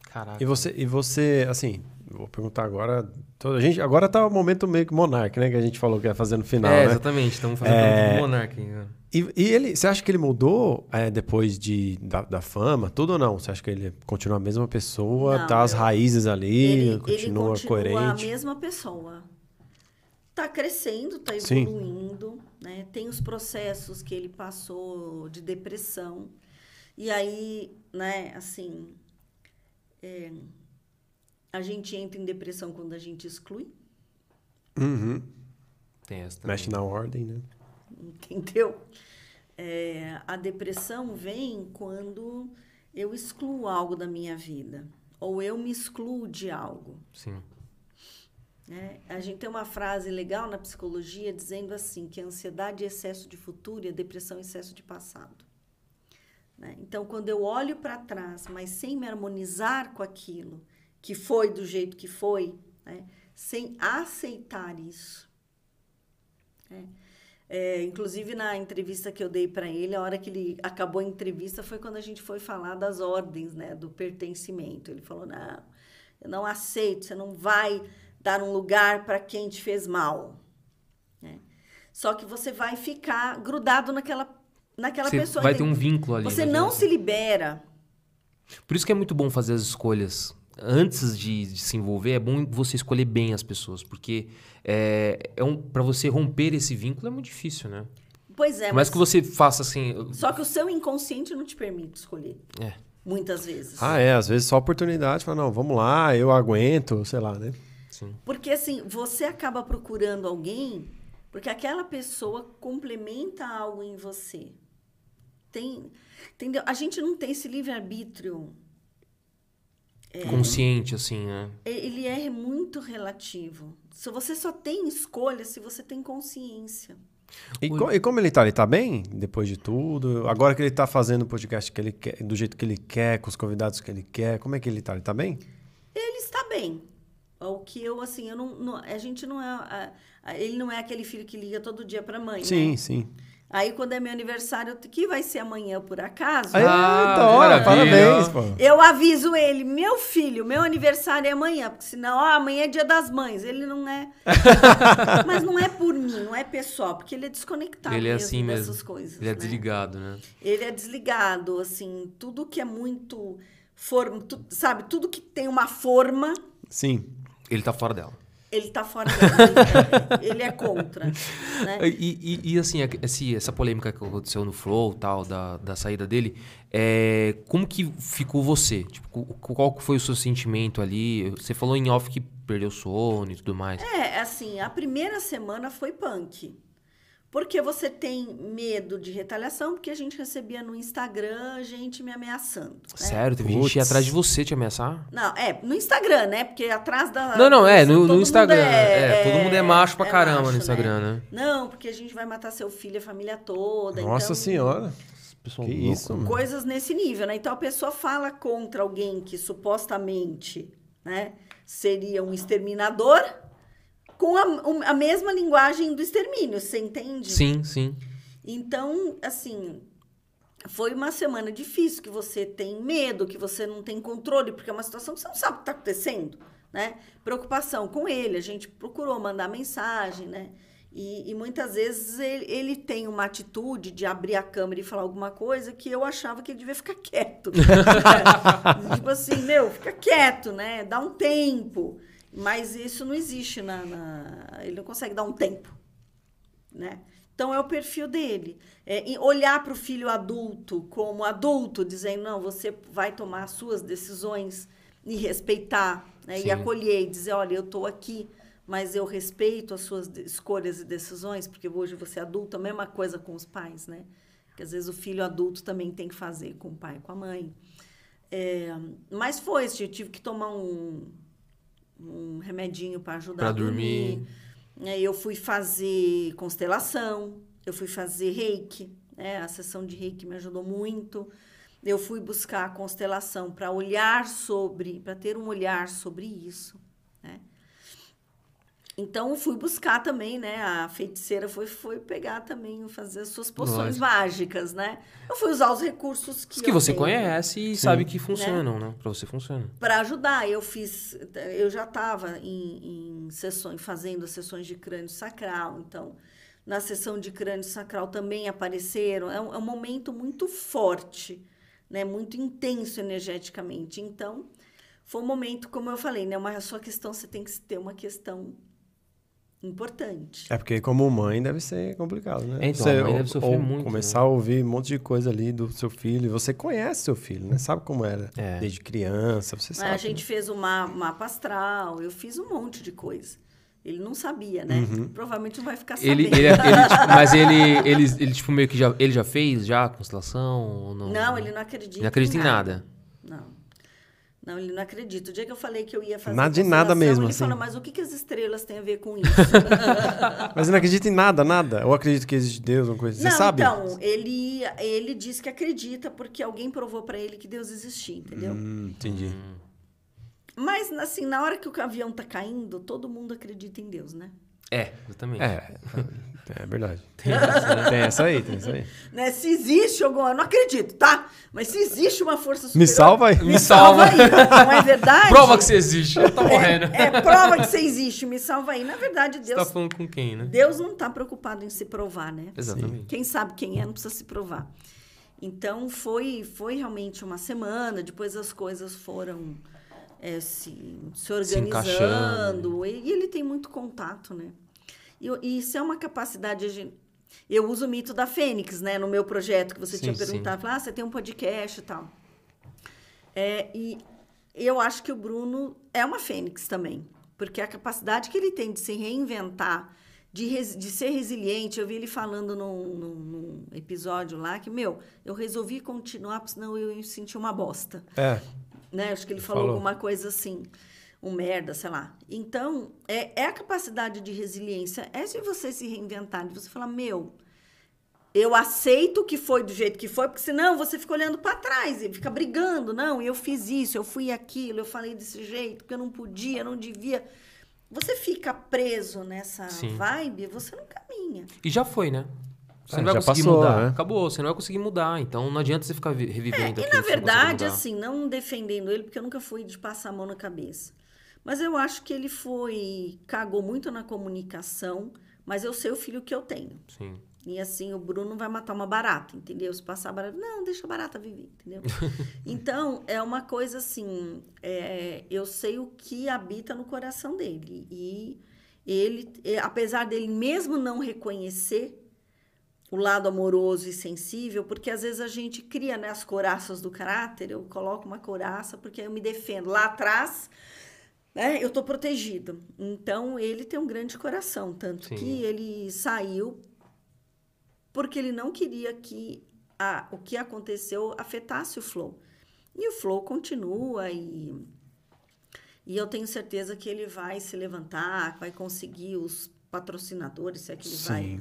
B: Caraca.
A: E você, e você, assim, vou perguntar agora. toda- A gente, agora tá o momento meio que monarca, né? Que a gente falou que ia fazer no final,
B: é,
A: né?
B: exatamente. Estamos fazendo
A: É.
B: um Monark. né?
A: E, e ele, você acha que ele mudou é, depois de, da, da fama, tudo ou não? Você acha que ele continua a mesma pessoa,
C: Não,
A: tá as raízes ali,
C: ele,
A: continua,
C: ele continua
A: coerente?
C: a mesma pessoa. Tá crescendo, tá
A: Sim.
C: evoluindo, né? Tem os processos que ele passou de depressão. E aí, né, assim, é, A gente entra em depressão quando a gente exclui,
A: Uhum.
B: Tem essa também.
A: Mexe na ordem, né?
C: entendeu? É, a depressão vem quando eu excluo algo da minha vida, ou eu me excluo de algo.
B: Sim.
C: né? A gente tem uma frase legal na psicologia dizendo assim que a ansiedade é excesso de futuro e a depressão é excesso de passado. né? Então, quando eu olho para trás, mas sem me harmonizar com aquilo que foi do jeito que foi, né? sem aceitar isso. né? É, inclusive, na entrevista que eu dei para ele, a hora que ele acabou a entrevista foi quando a gente foi falar das ordens, né, do pertencimento. Ele falou: Não, eu não aceito, você não vai dar um lugar para quem te fez mal. né? Só que você vai ficar grudado naquela, naquela
B: Você
C: pessoa.
B: vai ter um vínculo ali.
C: Você não se libera.
B: Por isso que é muito bom fazer as escolhas. Antes de, de se envolver, é bom você escolher bem as pessoas. Porque é, é um, para você romper esse vínculo é muito difícil, né?
C: Pois é,
B: Por
C: mas
B: que você faça assim.
C: só que o seu inconsciente não te permite escolher.
B: É.
C: Muitas vezes.
A: Ah, é. Às vezes só oportunidade. Fala, não, vamos lá, eu aguento, sei lá, né?
B: Sim.
C: Porque assim, você acaba procurando alguém porque aquela pessoa complementa algo em você. Tem, entendeu? A gente não tem esse livre-arbítrio. É.
B: Consciente, assim, né?
C: Ele é muito relativo. Se você só tem escolha se você tem consciência.
A: E, co- e como ele tá? Ele tá bem depois de tudo? Agora que ele tá fazendo o podcast que ele quer, do jeito que ele quer, com os convidados que ele quer, como é que ele tá? Ele tá bem?
C: Ele está bem. O que eu, assim, eu não, não- a gente não é. a- a- ele não é aquele filho que liga todo dia para mãe.
A: Sim,
C: né?
A: sim.
C: Aí, quando é meu aniversário, que vai ser amanhã por acaso,
B: Ah,
A: hora,
B: maravilha.
A: parabéns, pô.
C: eu aviso ele, meu filho, meu aniversário é amanhã, porque senão, ó, amanhã é dia das mães. Ele não é. Mas não é por mim, não é pessoal, porque ele é desconectado
B: Ele é
C: mesmo
B: assim
C: dessas
B: mesmo.
C: coisas.
B: Ele é
C: né?
B: desligado, né?
C: Ele é desligado, assim, tudo que é muito. Forma, tu- sabe, tudo que tem uma forma,
A: Sim.
B: Ele tá fora dela.
C: Ele tá fora ele é contra. Né?
B: E, e- e, assim, esse- essa polêmica que aconteceu no Flow, tal, da, da saída dele, é, como que ficou você? Tipo, qual foi o seu sentimento ali? Você falou em off que perdeu sono e tudo mais.
C: É, assim, a primeira semana foi punk. Porque você tem medo de retaliação, porque a gente recebia no Instagram gente me ameaçando. né?
B: Sério? Teve
A: Putz.
B: gente ir atrás de você te ameaçar?
C: Não, é, no Instagram, né? Porque atrás da.
B: Não, não, é, no, no Instagram. É, todo mundo é macho pra
C: é
B: caramba
C: macho,
B: no Instagram, né?
C: Não, porque a gente vai matar seu filho e a família toda.
A: Nossa
C: então,
A: senhora.
B: Pessoal
A: Que
B: louco,
A: isso,
B: né?
A: mano.
C: Coisas nesse nível, né? Então a pessoa fala contra alguém que supostamente né, seria um exterminador com a, a mesma linguagem do extermínio, você entende?
B: Sim, sim.
C: Então, assim, foi uma semana difícil, que você tem medo, que você não tem controle, porque é uma situação que você não sabe o que está acontecendo, né? Preocupação com ele, a gente procurou mandar mensagem, né? E, e muitas vezes ele, ele tem uma atitude de abrir a câmera e falar alguma coisa que eu achava que ele devia ficar quieto. né? tipo assim, meu, fica quieto, né? Dá um tempo. Mas isso não existe na, na- Ele não consegue dar um tempo, né? Então é o perfil dele. É, olhar para o filho adulto como adulto, dizendo, não, você vai tomar as suas decisões e respeitar, né? E acolher, e dizer, olha, eu estou aqui, mas eu respeito as suas escolhas e decisões, porque hoje você é adulto, a mesma coisa com os pais, né? Que às vezes o filho adulto também tem que fazer com o pai e com a mãe. É, mas foi, eu tive que tomar um, um remedinho para ajudar
B: Pra
C: a dormir.
B: dormir.
C: É, Eu fui fazer constelação, eu fui fazer reiki, né? a sessão de reiki me ajudou muito. Eu fui buscar a constelação para olhar sobre, para ter um olhar sobre isso. Né? Então, fui buscar também, né? A feiticeira foi, foi pegar também, fazer as suas poções
B: Lógico.
C: mágicas, né? Eu fui usar os recursos que
B: Os que
C: eu
B: você
C: tenho
B: conhece e sabe que funcionam, né? Pra você funciona.
C: para ajudar. Eu fiz, eu já estava em, em sessões, fazendo sessões de crânio sacral, então na sessão de crânio sacral também apareceram. É um, é um momento muito forte, né? Muito intenso energeticamente. Então foi um momento, como eu falei, né? Uma a sua questão você tem que ter uma questão importante.
A: É porque como mãe deve ser complicado, né?
B: É, então, a mãe deve sofrer muito,
A: Começar
B: né?
A: a ouvir um monte de coisa ali do seu filho. E Você conhece seu filho, né? Sabe como era
B: É.
A: desde criança, você sabe.
C: a gente fez o ma- mapa astral, eu fiz um monte de coisa. Ele não sabia, né?
A: Uhum.
C: Provavelmente não vai ficar sabendo.
B: Ele, ele, ele, tipo, mas ele, ele, ele, tipo, meio que já, ele já fez já a constelação? Ou não?
C: Não, ele não acredita.
B: Não acredita em nada.
C: Não. Não, ele não acredita. O dia que eu falei que eu ia fazer
A: Nada de nada mesmo,
C: ele
A: assim.
C: falou, mas o que, que as estrelas têm a ver com isso?
A: Mas você não acredita em nada, nada? Ou acredita que existe Deus, uma coisa? Você
C: não,
A: sabe?
C: então, ele, ele diz que acredita porque alguém provou pra ele que Deus existia, entendeu?
A: Hum, entendi.
C: Mas, assim, na hora que o avião tá caindo, todo mundo acredita em Deus, né?
B: É, exatamente.
A: É, é verdade. Tem essa, né? Tem essa aí, tem essa aí.
C: né? Se existe alguma... Eu não acredito, tá? Mas se existe uma força superior...
A: Me salva aí.
C: Me salva aí. Não é verdade?
B: Prova que você existe. Eu tô morrendo.
C: É, é prova que você existe, me salva aí. Na verdade,
B: Você
C: Deus,
B: tá falando com quem, né?
C: Deus não está preocupado em se provar, né?
B: Exatamente.
C: Quem sabe quem é não precisa se provar. Então foi foi realmente uma semana. Depois as coisas foram é, se, se organizando
B: encaixando.
C: e, e ele tem muito contato, né? E, isso é uma capacidade. gente- Eu uso o mito da Fênix, né? No meu projeto que você
B: Sim,
C: tinha
B: sim.
C: perguntado, ah, você tem um podcast e tal. É, e eu acho que o Bruno é uma fênix também, porque a capacidade que ele tem de se reinventar, de, res- de ser resiliente, eu vi ele falando num, num- num episódio lá que, meu, eu resolvi continuar, porque senão eu ia sentir uma bosta.
A: É.
C: Né? Acho que ele falou,
A: Falou.
C: alguma coisa assim, um merda, sei lá. Então, é, é a capacidade de resiliência, é de você se reinventar, de você falar, meu, eu aceito que foi do jeito que foi, porque senão você fica olhando para trás e fica brigando. Não, eu fiz isso, eu fui aquilo, eu falei desse jeito, porque eu não podia, não devia. Você fica preso nessa
B: Sim.
C: vibe, você não caminha.
B: E já foi, né? Você
A: É,
B: não vai conseguir
A: passou,
B: mudar.
A: né?
B: Acabou, você não vai conseguir mudar. Então não adianta você ficar vi- revivendo
C: É, e
B: aquilo
C: na verdade, assim, não defendendo ele, porque eu nunca fui de passar a mão na cabeça. Mas eu acho que ele foi. cagou muito na comunicação, mas eu sei o filho que eu tenho.
B: Sim.
C: E assim, o Bruno vai matar uma barata, entendeu? Se passar barata, não, deixa a barata viver, entendeu? então, é uma coisa assim, é, eu sei o que habita no coração dele. E ele, é, apesar dele mesmo não reconhecer o lado amoroso e sensível, porque às vezes a gente cria né, as coraças do caráter, eu coloco uma coraça porque eu me defendo. Lá atrás, né, eu tô protegido. Então, ele tem um grande coração, tanto
B: Sim.
C: que ele saiu porque ele não queria que a, o que aconteceu afetasse o Flow. E o Flow continua e, e eu tenho certeza que ele vai se levantar, vai conseguir os patrocinadores, se é que ele vai
A: Sim.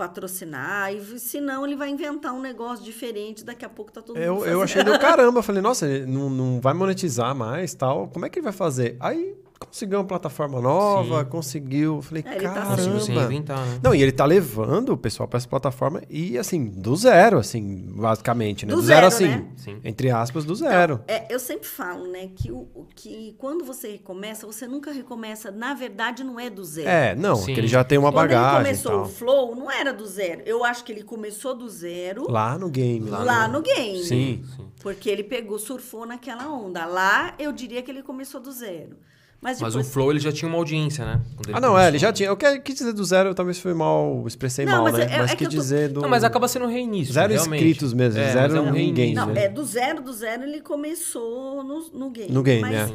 C: Patrocinar, e se não, ele vai inventar um negócio diferente, daqui a pouco tá todo mundo
A: Eu, eu achei do caramba. Falei, nossa, ele não, não vai monetizar mais tal. Como é que ele vai fazer? Aí conseguiu uma plataforma nova,
B: Sim.
A: conseguiu. Falei,
C: É, tá
A: caramba.
B: Conseguiu se reinventar, né?
A: Não, e ele tá levando o pessoal pra essa plataforma e, assim, do zero, assim, basicamente, né?
C: Do
A: Do, zero,
C: zero,
A: assim,
C: né?
A: Entre aspas, do zero.
C: É, eu sempre falo, né, que, o, que quando você recomeça, você nunca recomeça, na verdade, não é do zero.
A: É, não,
B: Sim.
A: que ele já tem uma
C: Quando
A: bagagem
C: ele
A: e
C: começou
A: tal.
C: o Flow, não era do zero. Eu acho que ele começou do zero lá,
A: Lá no game. Lá,
C: no game.
A: Sim.
B: Sim.
C: Porque ele pegou, surfou naquela onda. Lá, eu diria que ele começou do zero. Mas,
B: Mas
C: depois,
B: o Flow, ele já tinha uma audiência, né?
A: Ah, não, é, ele já tinha. Eu quis dizer do zero, eu talvez foi mal, expressei
C: Não,
A: mal,
C: mas
A: né?
C: é-
A: mas
C: é que
A: quis
C: eu tô-
A: dizer do.
B: Não, mas acaba sendo um reinício.
A: Zero
B: realmente.
A: inscritos mesmo,
B: É,
A: zero
B: é um
A: ninguém,
B: reinício.
C: Não,
A: né?
C: é do zero, do zero ele começou no, no game.
A: No game,
C: Mas
A: é.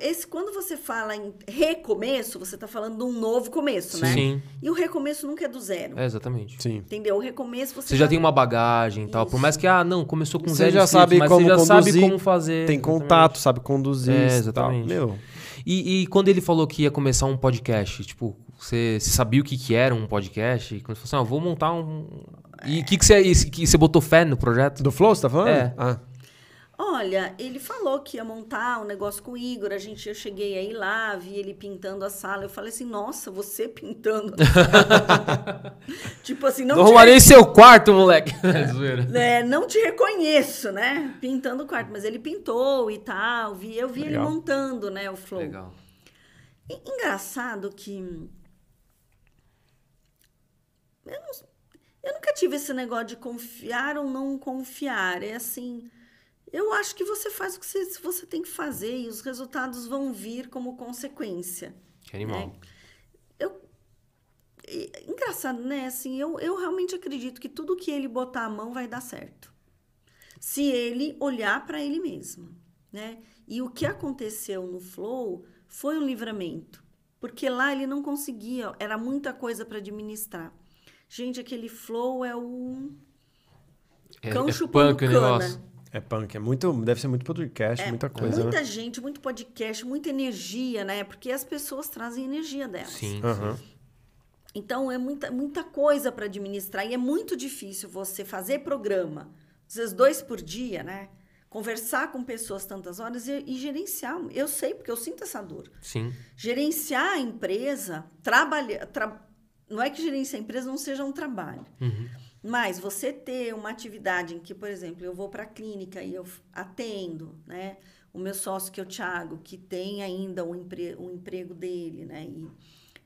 C: esse, quando você fala em recomeço, você está falando de um novo começo, né?
B: Sim,
C: E o recomeço nunca é do zero.
B: é, exatamente.
A: Sim.
C: Entendeu? O recomeço você,
B: Você já tem uma bagagem e tal. Por mais que, ah, não, começou com
A: Você
B: zero
A: já
B: inscritos,
A: sabe
B: mas
A: como
B: você já
A: conduzir,
B: sabe como fazer.
A: Tem
B: exatamente.
A: contato, sabe conduzir
B: É,
A: tal.
B: exatamente.
A: Meu,
B: E, e quando ele falou que ia começar um podcast, tipo, você, você sabia o que, que era um podcast? Quando você falou assim, ah, vou montar um... E o que, que, você, e que você botou fé no projeto?
A: do Flow, você tá falando?
B: É.
A: Ah,
C: Olha, ele falou que ia montar um negócio com o Igor. A gente, eu cheguei aí lá, vi ele pintando a sala. Eu falei assim, nossa, você pintando. tipo assim, não,
B: Não
C: te,
B: arrumarei seu quarto, moleque. É
C: é, não te reconheço, né? Pintando o quarto. Mas ele pintou e tal. Vi, eu vi ele
A: Legal.
C: montando, né, o flow.
B: Legal.
C: E- Engraçado que. Eu, não- eu nunca tive esse negócio de confiar ou não confiar. É assim. Eu acho que você faz o que você, você tem que fazer e os resultados vão vir como consequência.
B: Que animal.
C: Eu, e- engraçado, né? Assim, eu, eu realmente acredito que tudo que ele botar a mão vai dar certo. Se ele olhar para ele mesmo, né? E o que aconteceu no Flow foi um livramento, porque lá ele não conseguia, era muita coisa para administrar. Gente, aquele Flow é o
B: É,
C: cão
B: é
C: chupando
B: punk o
C: cana.
A: É punk, é muito, deve ser muito podcast, muita coisa,
C: muita
A: né?
C: gente, muito podcast, muita energia, né? Porque as pessoas trazem energia delas.
B: Sim.
A: Aham.
C: Então é muita, muita coisa para administrar e é muito difícil você fazer programa, às vezes dois por dia, né? Conversar com pessoas tantas horas e, e gerenciar. Eu sei, porque eu sinto essa dor.
B: Sim.
C: Gerenciar a empresa, trabalhar. Tra... Não é que gerenciar a empresa não seja um trabalho.
B: Uhum.
C: Mas você ter uma atividade em que, por exemplo, eu vou para a clínica e eu atendo, né? O meu sócio, que é o Thiago, que tem ainda o, empre... emprego dele, né? E,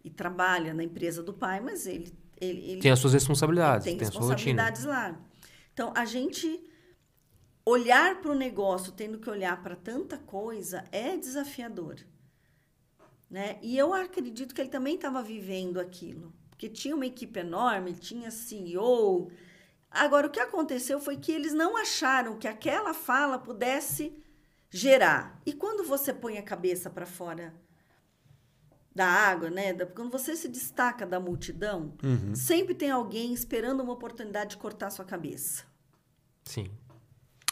C: e trabalha na empresa do pai, mas ele... ele, ele
B: Tem as suas responsabilidades,
C: tem
B: tem, a sua rotina.
C: responsabilidades lá. Então, a gente olhar para o negócio tendo que olhar para tanta coisa é desafiador. Né? E eu acredito que ele também estava vivendo aquilo. Porque tinha uma equipe enorme, tinha CEO. Agora, o que aconteceu foi que eles não acharam que aquela fala pudesse gerar. E quando você põe a cabeça para fora da água, né? Quando você se destaca da multidão, sempre tem alguém esperando uma oportunidade de cortar sua cabeça.
B: Sim.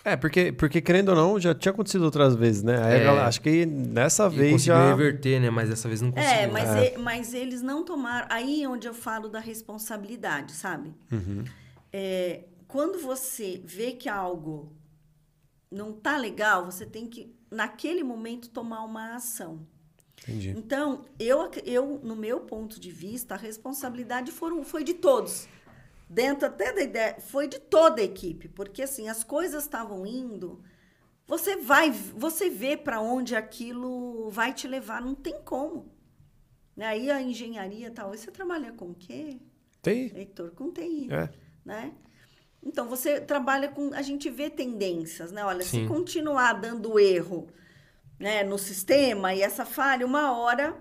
A: É, porque, porque querendo ou não, já tinha acontecido outras vezes, né? Aí
B: É.
A: acho que nessa
B: E
A: vez
B: conseguiu
A: já.
B: reverter, né? Mas dessa vez não conseguiu.
C: É, mas, e- mas eles não tomaram. Aí é onde eu falo da responsabilidade, sabe?
A: Uhum.
C: É, quando você vê que algo não tá legal, você tem que, naquele momento, tomar uma ação.
A: Entendi.
C: Então, eu, eu, no meu ponto de vista, a responsabilidade foram, foi de todos. Dentro até da ideia, foi de toda a equipe, porque assim, as coisas estavam indo, você vai, você vê para onde aquilo vai te levar, não tem como. Né? Aí a engenharia tal, você trabalha com o quê?
A: Tem.
C: Heitor, com TI,
A: É.
C: né? Então, você trabalha com... A gente vê tendências, né? Olha,
B: Sim.
C: se continuar dando erro né, no sistema e essa falha, uma hora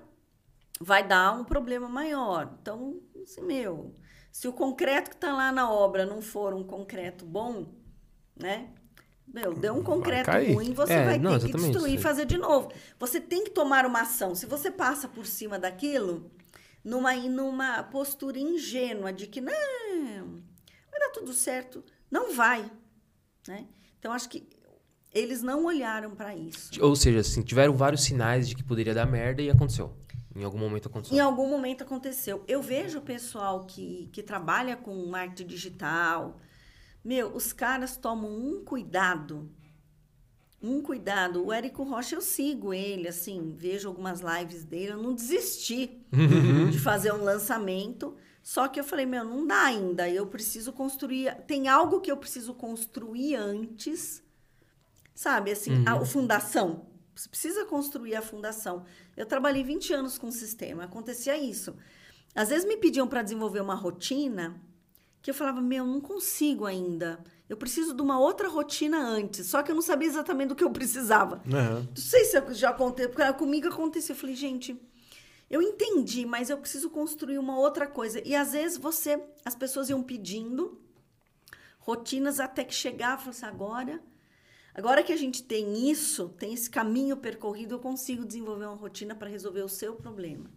C: vai dar um problema maior. Então, assim, meu, se o concreto que está lá na obra não for um concreto bom, né? Meu, deu um concreto ruim, você
B: É,
C: vai
B: não,
C: ter que destruir e fazer de novo. Você tem que tomar uma ação. Se você passa por cima daquilo, numa, numa postura ingênua de que não, vai dar tudo certo, não vai. Né? Então, acho que eles não olharam para isso.
B: Ou seja, assim, tiveram vários sinais de que poderia dar merda e aconteceu. Em algum momento aconteceu.
C: Em algum momento aconteceu. Eu vejo o pessoal que, que trabalha com marketing digital. Meu, os caras tomam um cuidado. Um cuidado. O Érico Rocha, eu sigo ele, assim, vejo algumas lives dele. Eu não desisti de fazer um lançamento. Só que eu falei, meu, não dá ainda. Eu preciso construir. Tem algo que eu preciso construir antes. Sabe, assim, a, a fundação. Você precisa construir a fundação. Eu trabalhei 20 anos com o sistema, acontecia isso. Às vezes me pediam para desenvolver uma rotina que eu falava, meu, não consigo ainda. Eu preciso de uma outra rotina antes. Só que eu não sabia exatamente do que eu precisava.
A: Aham.
C: Não sei se já aconteceu, porque comigo aconteceu. Eu falei, gente, eu entendi, mas eu preciso construir uma outra coisa. E às vezes você, as pessoas iam pedindo rotinas até que chegava, assim, agora, agora que a gente tem isso, tem esse caminho percorrido, eu consigo desenvolver uma rotina para resolver o seu problema.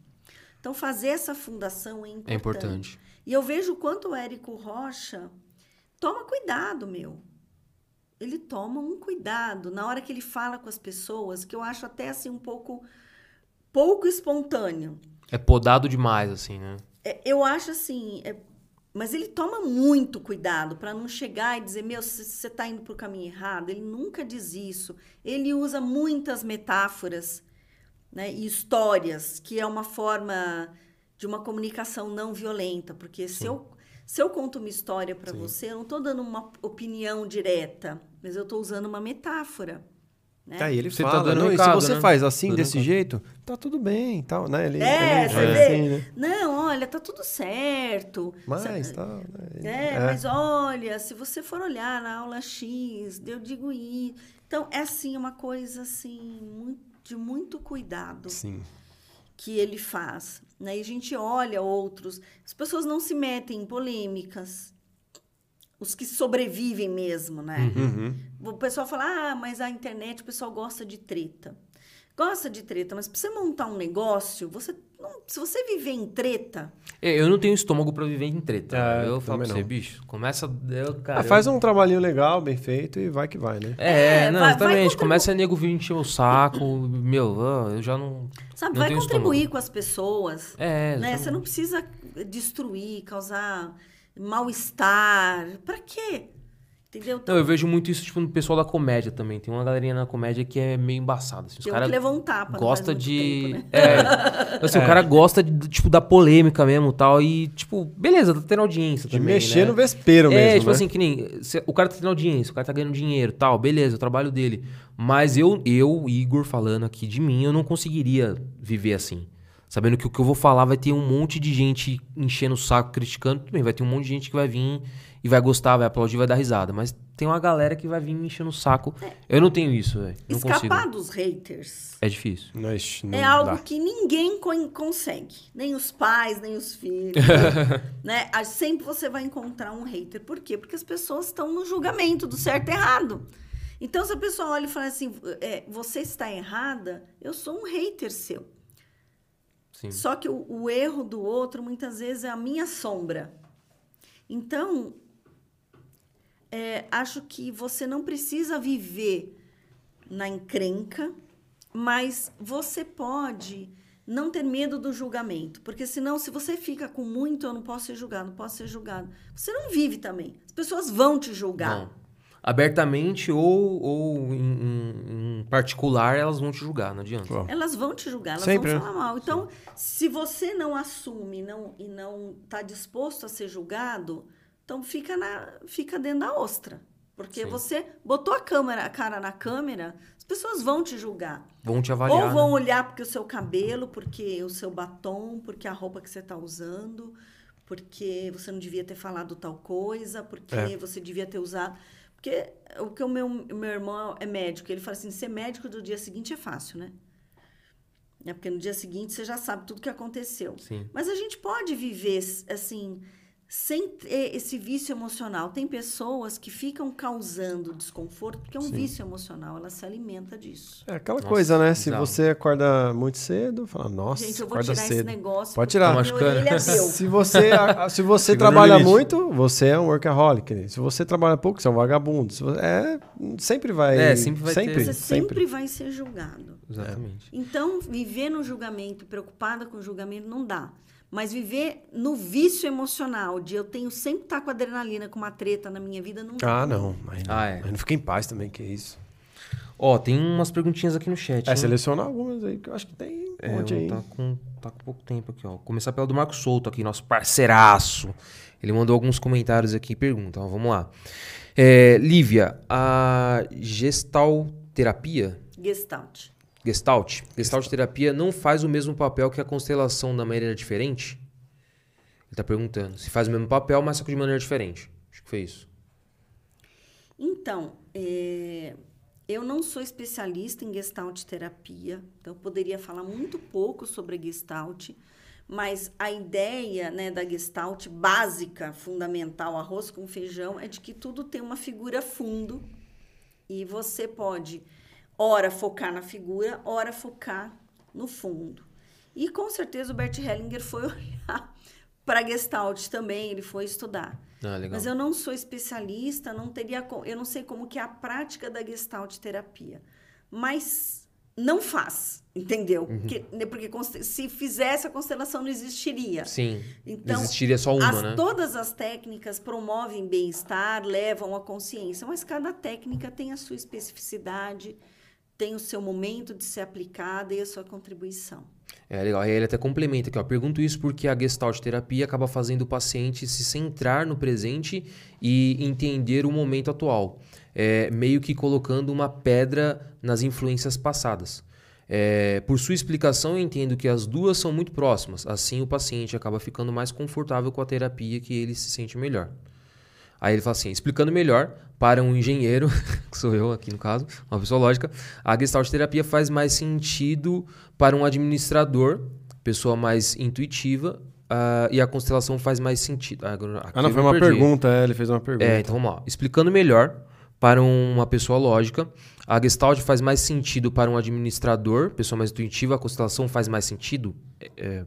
C: Então, fazer essa fundação é importante.
B: É importante.
C: E eu vejo o quanto o Érico Rocha toma cuidado, meu. Ele toma um cuidado na hora que ele fala com as pessoas, que eu acho até assim um pouco pouco espontâneo.
B: É podado demais, assim, né?
C: É, eu acho assim, é- mas ele toma muito cuidado para não chegar e dizer, meu, você está indo para o caminho errado. Ele nunca diz isso. Ele usa muitas metáforas né, e histórias, que é uma forma de uma comunicação não violenta. Porque se eu, se eu conto uma história para você, eu não estou dando uma opinião direta, mas eu estou usando uma metáfora. Né?
A: Aí ele
B: Você tá
A: fala,
B: dando
A: não,
B: um
A: e se
B: recado,
A: você
B: né?
A: faz assim,
B: Dando um
A: desse
B: recado.
A: jeito, tá tudo bem, tal, né? Ele,
C: É,
A: ele
C: você
A: faz
C: vê?
A: assim, né?
C: Não, olha, tá tudo certo.
A: Mas, tal, né?
C: É, mas olha, se você for olhar na aula X, eu digo isso. Então, é assim, uma coisa assim, muito- de muito cuidado.
A: Sim.
C: que ele faz. Né? E a gente olha outros. As pessoas não se metem em polêmicas. Os que sobrevivem mesmo, né?
A: Uhum.
C: O pessoal fala, ah, mas a internet o pessoal gosta de treta. Gosta de treta, mas para você montar um negócio, você não- se você viver em treta,
B: É, Eu não tenho estômago pra viver em treta.
A: É,
B: eu falo pra você,
A: não.
B: bicho, começa. Eu, cara,
A: Ah, faz
B: eu-
A: um trabalhinho legal, bem feito e vai que vai, né?
B: É,
C: É,
B: não,
C: vai- vai
B: exatamente.
C: contribu-
B: Começa a nego vir encher o saco. meu, ah, eu já não.
C: sabe,
B: Não
C: vai
B: tenho
C: contribuir
B: estômago.
C: com as pessoas.
B: É,
C: né?
B: exatamente.
C: Você não precisa destruir, causar mal-estar. Para quê? Entendeu?
B: Não, eu vejo muito isso, tipo, no pessoal da comédia também. Tem uma galerinha na comédia que é meio embaçada. Assim, os
C: Tem
B: cara
C: que levou um tapa.
B: gosta de.
C: tempo, né?
B: É. Assim, o cara gosta de, tipo, da polêmica mesmo e tal. E, tipo, beleza, tá tendo audiência
A: De
B: também.
A: mexer
B: né?
A: no vespeiro
B: é,
A: mesmo,
B: tipo
A: né?
B: assim, que nem. cê- o cara tá tendo audiência, o cara tá ganhando dinheiro tal, beleza, o trabalho dele. Mas eu, eu, Igor, falando aqui de mim, eu não conseguiria viver assim. Sabendo que o que eu vou falar vai ter um monte de gente enchendo o saco, criticando. Tudo bem, vai ter um monte de gente que vai vir e vai gostar, vai aplaudir, vai dar risada. Mas tem uma galera que vai vir me enchendo o saco. Eu não tenho isso, velho. Não
C: Escapar
B: consigo.
C: dos haters
B: É difícil.
A: Mas não
C: é algo
A: dá.
C: que ninguém con- consegue. Nem os pais, nem os filhos. né? Ah, Sempre você vai encontrar um hater. Por quê? Porque as pessoas estão no julgamento do certo e errado. Então, se a pessoa olha e fala assim, é, você está errada, eu sou um hater seu.
B: Sim.
C: Só que o, o erro do outro, muitas vezes, é a minha sombra. Então, é, acho que você não precisa viver na encrenca, mas você pode não ter medo do julgamento. Porque senão, se você fica com muito, eu não posso ser julgado, não posso ser julgado. Você não vive também. As pessoas vão te julgar.
B: Não. Abertamente ou, ou em, em- em particular, elas vão te julgar, não adianta.
A: Bom,
C: Elas vão te julgar, elas
A: Sempre,
C: vão
A: né?
C: falar mal. Então, se você não assume não, e não está disposto a ser julgado, então fica, na, fica dentro da ostra. Porque
B: Sim.
C: você botou a, câmera, a cara na câmera, as pessoas vão te julgar.
B: Vão te avaliar.
C: Ou vão
B: né?
C: olhar porque o seu cabelo, porque o seu batom, porque a roupa que você está usando, porque você não devia ter falado tal coisa, porque
A: É.
C: você devia ter usado. Porque o que o meu, meu irmão é médico, ele fala assim: ser médico do dia seguinte é fácil, né? É porque no dia seguinte você já sabe tudo que aconteceu.
B: Sim.
C: Mas a gente pode viver assim, sem ter esse vício emocional. Tem pessoas que ficam causando desconforto porque é um
A: Sim.
C: vício emocional, ela se alimenta disso.
A: É aquela
B: Nossa,
A: coisa, né? Se você acorda muito cedo, fala, nossa,
C: Gente, eu vou
A: acorda
C: tirar esse
A: cedo.
C: negócio.
A: Pode tirar.
C: meu deu.
A: Se você, se você trabalha muito, você é um workaholic. Se você trabalha pouco, você é um vagabundo. Se você- é, sempre vai.
B: É, sempre vai ter-
A: sempre,
C: Você
A: sempre.
C: sempre vai ser julgado.
B: Exatamente.
C: Então, viver no julgamento, preocupada com o julgamento, não dá. Mas viver no vício emocional, de eu tenho sempre estar com adrenalina, com uma treta na minha vida, não.
A: Ah, não. Aí não,
B: Ah, é.
A: aí não fica em paz também, que isso.
B: Ó, tem umas perguntinhas aqui no chat.
A: É,
B: hein?
A: seleciona algumas aí, que eu acho que tem um
B: É,
A: monte
B: eu
A: aí.
B: tá com, tá com pouco tempo aqui, ó. Começar pela do Marco Souto aqui, nosso parceiraço. Ele mandou alguns comentários aqui e pergunta. ó, vamos lá. É, Lívia, a gestalterapia,
C: Gestalt.
B: Gestalt, gestalt terapia não faz o mesmo papel que a constelação da maneira diferente? Ele tá perguntando. Se faz o mesmo papel, mas só que de maneira diferente. Acho que foi isso.
C: Então, é, eu não sou especialista em Gestalt terapia, então eu poderia falar muito pouco sobre Gestalt, mas a ideia né, da Gestalt básica, fundamental, arroz com feijão, é de que tudo tem uma figura fundo e você pode, ora, focar na figura, ora, focar no fundo. E com certeza o Bert Hellinger foi olhar para Gestalt também, ele foi estudar.
B: Ah.
C: Mas eu não sou especialista, não teria, eu não sei como que é a prática da Gestalt terapia. Mas não faz, entendeu?
B: Uhum.
C: Porque, né, porque se fizesse a constelação não existiria.
B: Sim.
C: Então,
B: Existiria só uma,
C: as-
B: né?
C: Todas as técnicas promovem bem-estar, levam à consciência, mas cada técnica tem a sua especificidade, tem o seu momento de ser aplicada e a sua contribuição.
B: É legal. Aí ele até complementa aqui, ó. Pergunto isso porque a Gestalt terapia acaba fazendo o paciente se centrar no presente e entender o momento atual, é, meio que colocando uma pedra nas influências passadas. É, por sua explicação, eu entendo que as duas são muito próximas. Assim, o paciente acaba ficando mais confortável com a terapia que ele se sente melhor. Aí ele fala assim, explicando melhor para um engenheiro, que sou eu aqui no caso, uma pessoa lógica, a Gestalt terapia faz mais sentido para um administrador pessoa mais intuitiva ah, e a constelação faz mais sentido. Ah,
A: Ah, não, foi uma
B: perdi.
A: pergunta, é, ele fez uma pergunta.
B: É, então vamos lá. Explicando melhor para uma pessoa lógica, a Gestalt faz mais sentido para um administrador, pessoa mais intuitiva, a constelação faz mais sentido? É, é,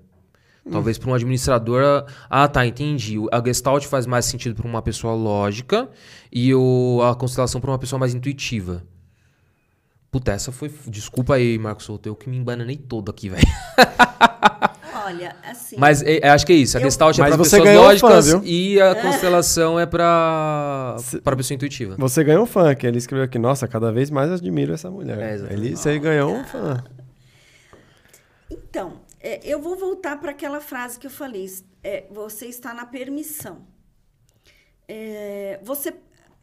B: Talvez para um administrador. ah, Ah, tá, entendi. A Gestalt faz mais sentido para uma pessoa lógica e o, a constelação para uma pessoa mais intuitiva. Puta, essa foi. Desculpa aí, Marcos Souto, eu que me embananei todo aqui, velho.
C: Olha, assim.
B: Mas é, é, acho que é isso. A
C: Eu-
B: Gestalt é
A: Mas
B: para pessoas lógicas
A: fã,
B: e a constelação é para para pessoa intuitiva.
A: Você ganhou um fã, que ele escreveu aqui, nossa, cada vez mais admiro essa mulher.
B: É,
A: ele, você ganhou um fã.
C: Então, é, eu vou voltar para aquela frase que eu falei. é, você está na permissão. É, você,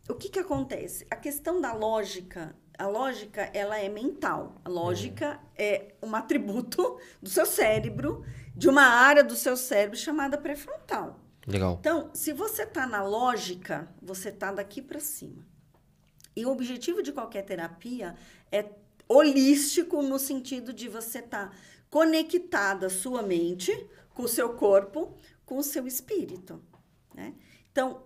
C: o que, que acontece? A questão da lógica, a lógica ela é mental. A lógica é um atributo do seu cérebro, de uma área do seu cérebro chamada pré-frontal.
B: Legal.
C: Então, se você está na lógica, você está daqui para cima. E o objetivo de qualquer terapia é holístico no sentido de você estar conectada sua mente com o seu corpo, com o seu espírito. né? Então,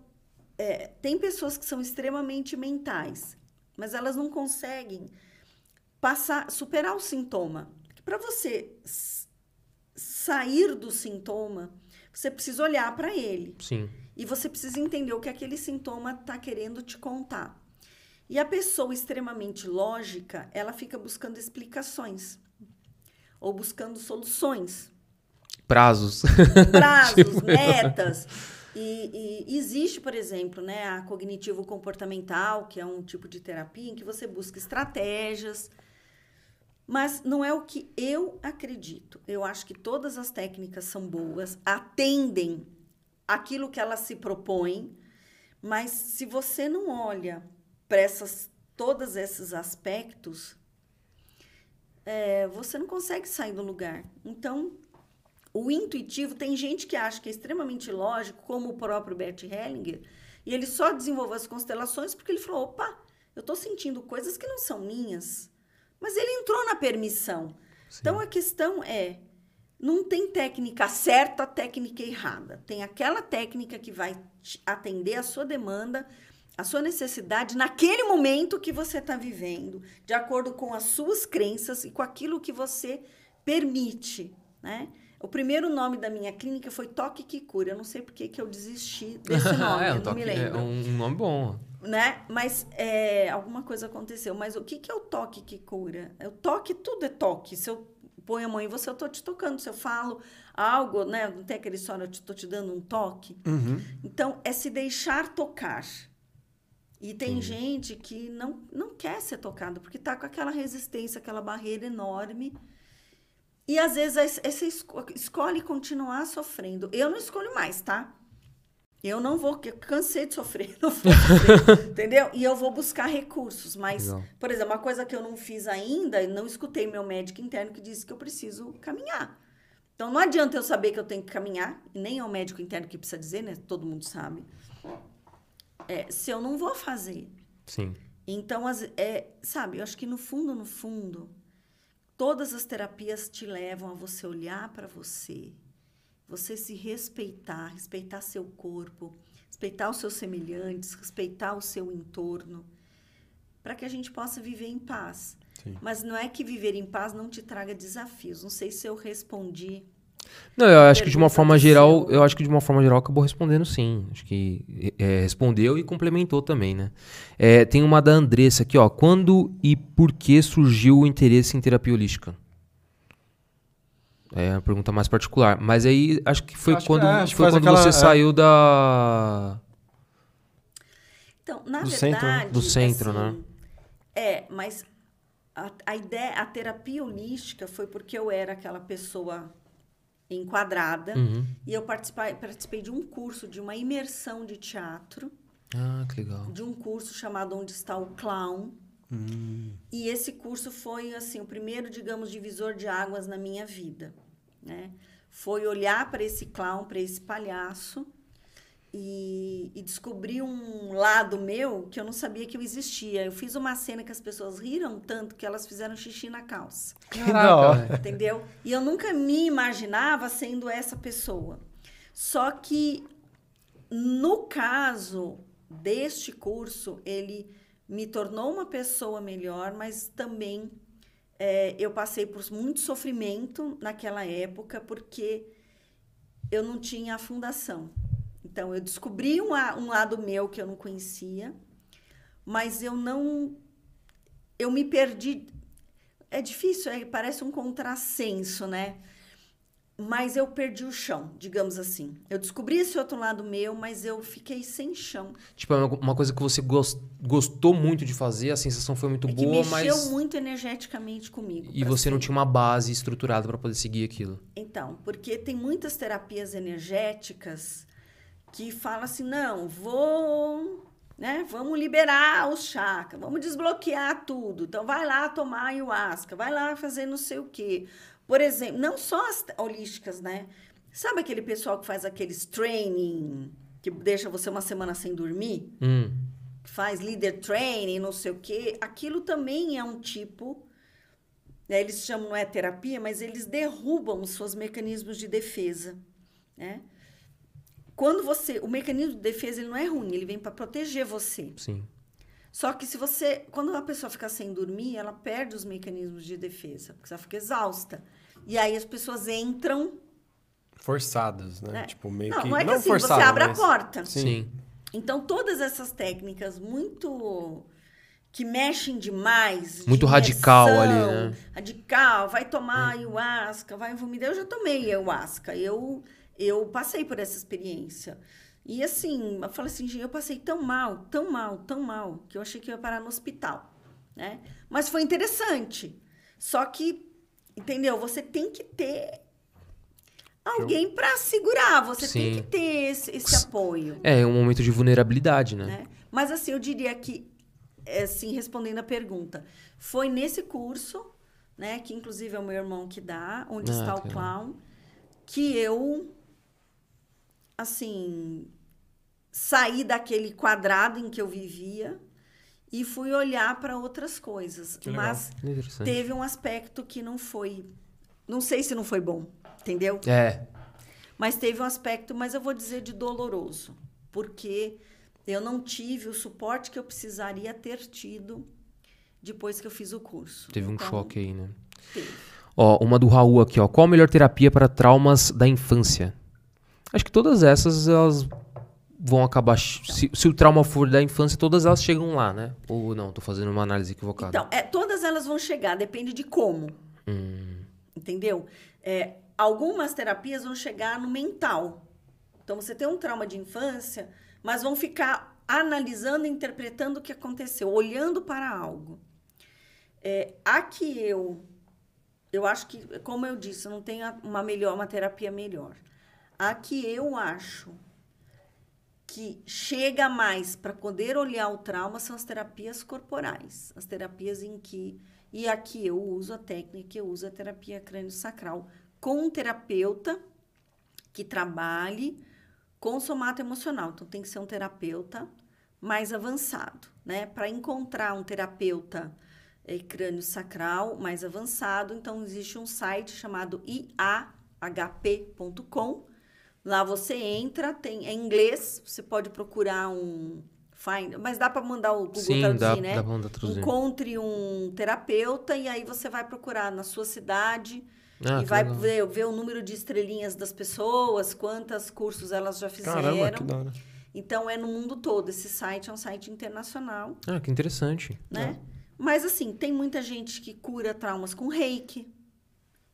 C: é, tem pessoas que são extremamente mentais, mas elas não conseguem passar, superar o sintoma. Para você sair do sintoma, você precisa olhar para ele.
B: Sim.
C: E você precisa entender o que aquele sintoma está querendo te contar. E a pessoa extremamente lógica, ela fica buscando explicações ou buscando soluções,
B: Prazos.
C: prazos, metas. E, e existe, por exemplo, né, a cognitivo-comportamental, que é um tipo de terapia em que você busca estratégias, mas não é o que eu acredito. Eu acho que todas as técnicas são boas, atendem aquilo que elas se propõem, mas se você não olha para essas, todos esses aspectos, é, você não consegue sair do lugar. Então, o intuitivo, tem gente que acha que é extremamente lógico, como o próprio Bert Hellinger, e ele só desenvolveu as constelações porque ele falou: opa, eu estou sentindo coisas que não são minhas. Mas ele entrou na permissão. Então a questão é: não tem técnica certa, técnica errada. Tem aquela técnica que vai te atender a sua demanda, a sua necessidade naquele momento que você está vivendo, de acordo com as suas crenças e com aquilo que você permite, né? O primeiro nome da minha clínica foi Toque que Cura. Eu não sei por que que eu desisti desse nome,
B: é,
C: eu
B: um
C: não
B: toque-
C: me
B: é
C: lembro
B: um, um nome bom.
C: né? Mas é, alguma coisa aconteceu. Mas o que, que é o toque que cura? É O toque, tudo é toque. Se eu ponho a mão em você, eu tô te tocando. Se eu falo algo, né? Não tem aquele só, eu te, tô te dando um toque. Então, é se deixar tocar. E tem gente que não, não quer ser tocado, porque tá com aquela resistência, aquela barreira enorme. E às vezes esco- escolhe continuar sofrendo. Eu não escolho mais, tá? Eu não vou, eu cansei de sofrer, não vou sofrer, entendeu? E eu vou buscar recursos, mas,
B: Legal.
C: por exemplo, uma coisa que eu não fiz ainda, não escutei meu médico interno que disse que eu preciso caminhar. Então não adianta eu saber que eu tenho que caminhar, e nem é o médico interno que precisa dizer, né? Todo mundo sabe. É, se eu não vou fazer.
B: Sim.
C: Então, as- é, sabe, eu acho que no fundo, no fundo, todas as terapias te levam a você olhar para você, você se respeitar, respeitar seu corpo, respeitar os seus semelhantes, respeitar o seu entorno, para que a gente possa viver em paz.
A: Sim.
C: Mas não é que viver em paz não te traga desafios. Não sei se eu respondi.
B: Não, eu acho que de uma forma geral, eu acho que de uma forma geral acabou respondendo sim. Acho que é, respondeu e complementou também, né? É, tem uma da Andressa aqui, ó. Quando e por que surgiu o interesse em terapia holística? É uma pergunta mais particular. Mas aí acho que foi
A: Acho que
B: quando,
A: é, acho que
B: foi
A: faz
B: quando
A: aquela-
B: você
A: é.
B: saiu da.
C: Então, na
A: Do centro, né?
C: verdade.
B: Do centro,
C: assim,
B: né?
C: É, mas a, a ideia, a terapia holística foi porque eu era aquela pessoa enquadrada
B: Uhum.
C: e eu participei, participei de um curso, de uma imersão de teatro,
B: Ah, que legal.
C: de um curso chamado Onde Está o Clown. E esse curso foi assim o primeiro, digamos, divisor de águas na minha vida, né? Foi olhar para esse clown, para esse palhaço e, e descobri um lado meu que eu não sabia que eu existia. Eu fiz uma cena que as pessoas riram tanto que elas fizeram xixi na calça.
B: Caraca,
C: Entendeu? E eu nunca me imaginava sendo essa pessoa. Só que, no caso deste curso, ele me tornou uma pessoa melhor, mas também é, eu passei por muito sofrimento naquela época, porque eu não tinha a fundação. Então, eu descobri um, um lado meu que eu não conhecia, mas eu não. Eu me perdi. É difícil, é, parece um contrassenso, né? Mas eu perdi o chão, digamos assim. Eu descobri esse outro lado meu, mas eu fiquei sem chão.
B: Tipo, é uma- coisa que você gos- gostou muito de fazer, a sensação foi muito
C: É
B: boa,
C: mexeu
B: mas.
C: muito energeticamente comigo.
B: E você não
C: ser.
B: tinha uma base estruturada pra poder seguir aquilo.
C: Então, porque tem muitas terapias energéticas que falam assim, não, vou, né, vamos liberar os chakras, vamos desbloquear tudo. Então, vai lá tomar ayahuasca, vai lá fazer não sei o quê. Por exemplo, não só as holísticas, né? Sabe aquele pessoal que faz aqueles training, que deixa você uma semana sem dormir?
B: Hum.
C: faz leader training, não sei o quê, aquilo também é um tipo, né, eles chamam, não é terapia, mas eles derrubam os seus mecanismos de defesa, né? Quando você, o mecanismo de defesa ele não é ruim, ele vem para proteger você.
B: Sim.
C: Só que se você, quando a pessoa fica sem dormir, ela perde os mecanismos de defesa, porque ela fica exausta. E aí as pessoas entram,
A: Forçados, né?
C: né?
A: Tipo, meio
C: não,
A: que.
C: não é que assim,
A: forçado,
C: você abre
A: mas-
C: a porta.
B: Sim.
A: Sim.
C: Então, todas essas técnicas muito que mexem demais. de
B: Muito radical
C: imersão,
B: ali, né?
C: Radical, vai tomar ayahuasca, vai vomitar. Eu já tomei ayahuasca, eu, eu passei por essa experiência. E assim, eu falei assim, gente, eu passei tão mal, tão mal, tão mal, que eu achei que eu ia parar no hospital, né? Mas foi interessante. Só que, entendeu? Você tem que ter alguém para segurar, você tem
B: Sim.
C: que ter esse, esse apoio
B: É, um momento de vulnerabilidade, né?
C: né? Mas assim, eu diria que, é, assim, respondendo a pergunta, foi nesse curso, né, que inclusive é o meu irmão que dá, onde
B: Ah,
C: está o clown, que eu, assim, saí daquele quadrado em que eu vivia e fui olhar para outras coisas. Mas teve um aspecto que não foi, não sei se não foi bom, entendeu?
B: É.
C: Mas teve um aspecto, mas eu vou dizer de doloroso, porque eu não tive o suporte que eu precisaria ter tido depois que eu fiz o curso.
B: Teve um
C: Então,
B: choque aí, né?
C: Teve.
B: Ó, uma do Raul aqui, ó. Qual a melhor terapia para traumas da infância? Acho que todas essas, elas vão acabar... Se, se o trauma for da infância, todas elas chegam lá, né? Ou não, tô fazendo uma análise equivocada.
C: Então, é, todas elas vão chegar, depende de como. Entendeu? É, algumas terapias vão chegar no mental. Então, você tem um trauma de infância, mas vão ficar analisando interpretando o que aconteceu, olhando para algo. É, a que eu, eu acho que, como eu disse, não tem uma melhor, uma terapia melhor. A que eu acho que chega mais para poder olhar o trauma são as terapias corporais, as terapias em que e aqui eu uso a técnica eu uso a terapia crânio-sacral com um terapeuta que trabalhe com somato emocional. Então tem que ser um terapeuta mais avançado, né? Para encontrar um terapeuta eh, crânio-sacral mais avançado, então existe um site chamado iahp.com. Lá você entra, tem é inglês, você pode procurar um find, mas dá para mandar o Google
B: Sim,
C: traduzir,
B: dá,
C: né?
B: dá pra mandar traduzir.
C: Encontre um terapeuta e aí você vai procurar na sua cidade
B: Ah,
C: e vai ver, ver o número de estrelinhas das pessoas, quantos cursos elas já fizeram.
A: Caramba, que da hora.
C: Então é no mundo todo. Esse site é um site internacional,
B: Ah, que interessante.
C: né? Mas assim, tem muita gente que cura traumas com reiki.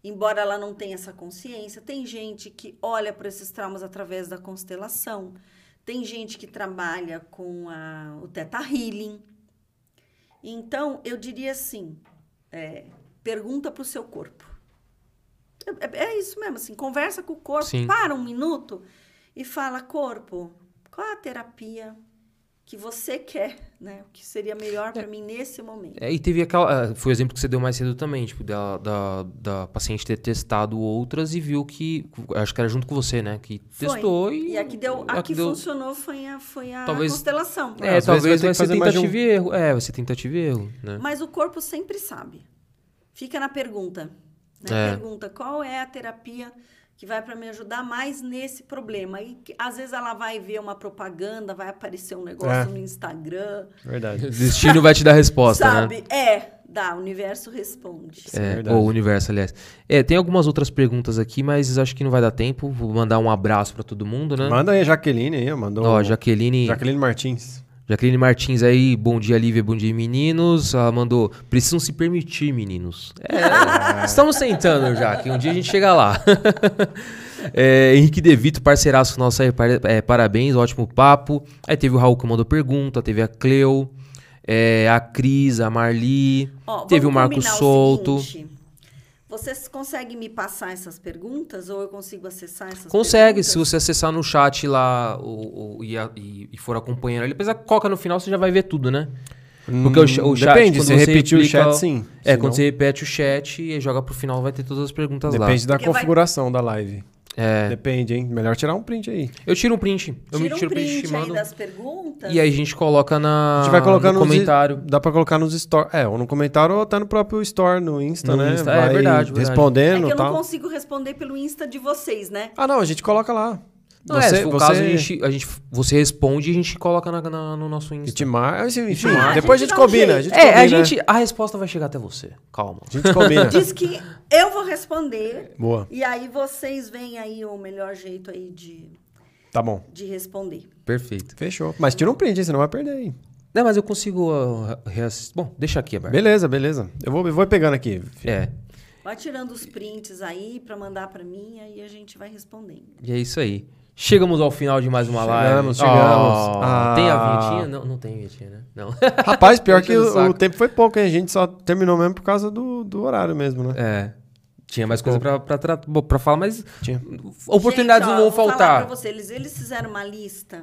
C: Embora ela não tenha essa consciência, tem gente que olha para esses traumas através da constelação. Tem gente que trabalha com a, o Theta Healing. Então, eu diria assim: é, pergunta para o seu corpo. É, é- é isso mesmo, assim, conversa com o corpo,
B: Sim.
C: para um minuto e fala, corpo, qual a terapia que você quer, né? O que seria melhor para mim nesse momento.
B: É, e teve aquela. ah, Foi o exemplo que você deu mais cedo também, tipo, da, da, da paciente ter testado outras e viu que. Acho que era junto com você, né? Que
C: Foi.
B: testou e.
C: E a que, deu, a
B: a
C: que
B: que deu-
C: funcionou foi a, foi a
B: Talvez-
C: constelação.
B: É,
A: vezes
B: talvez
A: vai que
B: ser tentativa
A: um.
B: e erro. É, vai ser tentativa e erro, né?
C: Mas o corpo sempre sabe. Fica na pergunta. Né?
B: É.
C: Pergunta qual é a terapia que vai para me ajudar mais nesse problema. E que, às vezes ela vai ver uma propaganda, vai aparecer um negócio
A: É.
C: no Instagram.
A: Verdade.
B: O destino vai te dar resposta, né?
C: sabe? É, dá, o universo responde.
A: é
B: É,
A: verdade.
B: ou o universo, aliás. É, tem algumas outras perguntas aqui, mas acho que não vai dar tempo. Vou mandar um abraço pra todo mundo, né?
A: Manda aí a Jaqueline aí, mandou.
B: Ó, Jaqueline,
A: Jaqueline Martins.
B: Jaqueline Martins aí, bom dia, Lívia, bom dia, meninos. Ela mandou, precisam se permitir, meninos. É, estamos tentando já, que um dia a gente chega lá. É, Henrique Devito, parceiraço nosso aí, par- é, parabéns, ótimo papo. Aí teve o Raul que mandou pergunta, teve a Cleo, é, a Cris, a Marli,
C: Ó,
B: teve o Marco
C: o
B: Solto.
C: seguinte, Vocês conseguem me passar essas perguntas ou eu consigo acessar essas
B: Consegue,
C: perguntas?
B: se você acessar no chat lá o, o- e, a- e- e for acompanhando ele. Depois coloca no final, você já vai ver tudo, né? Porque o, cha- o
A: Hum,
B: chat.
A: Depende, se repetir o chat, sim.
B: É,
A: Senão-
B: quando você repete o chat e joga pro final, vai ter todas as perguntas lá.
A: Depende da
C: Porque vai-
A: configuração da live.
B: É,
A: Depende, hein? Melhor tirar um print aí.
B: eu tiro um print. Eu me
C: Tira um
B: tiro o print e
C: print aí
B: mando.
C: das perguntas.
B: E aí a gente coloca na,
A: A gente vai colocar
B: no
A: nos
B: comentário.
A: Dá pra colocar nos store. É, ou no comentário ou tá no próprio store, no Insta,
B: No
A: né?
B: Insta, é
A: vai
B: verdade, verdade.
C: É
A: respondendo
C: que
A: e
C: eu não
A: tal.
C: consigo responder pelo Insta de vocês, né?
A: Ah, não, a gente coloca lá.
B: Não, é, se for o caso, a gente, a gente, você responde e a gente coloca na- na- no nosso
A: E
B: Insta.
A: te mar... Enfim, enfim,
C: a
A: depois a
C: gente
A: gente
C: dá um
A: combina. A gente
B: É,
A: combina.
B: a gente. A resposta vai chegar até você. Calma.
A: A gente combina.
C: Diz que eu vou responder
A: Boa.
C: e aí vocês veem aí o melhor jeito aí de,
A: Tá bom.
C: de responder.
B: Perfeito.
A: Fechou. Mas tira um print, hein? Você não vai perder aí.
B: Não, mas eu consigo uh, reassistir. Bom, deixa aqui, Aberto.
A: Beleza, beleza. Eu vou, eu vou pegando aqui.
B: É.
C: Vai tirando os prints aí pra mandar pra mim, aí a gente vai respondendo.
B: E é isso aí. Chegamos ao final de mais uma live.
A: Chegamos, chegamos.
B: Oh,
A: Ah.
B: Tem a vinhetinha? Não, não tem vinhetinha, né? Não.
A: Rapaz, pior que
B: o
A: o, tempo foi pouco, hein? A gente só terminou mesmo por causa do, do horário mesmo, né?
B: é. Tinha mais coisa pra, pra, bom, pra falar, mas
A: Tinha.
B: oportunidades
C: Gente, ó,
B: não vão
C: vou falar
B: faltar.
C: Pra vocês, eles fizeram uma lista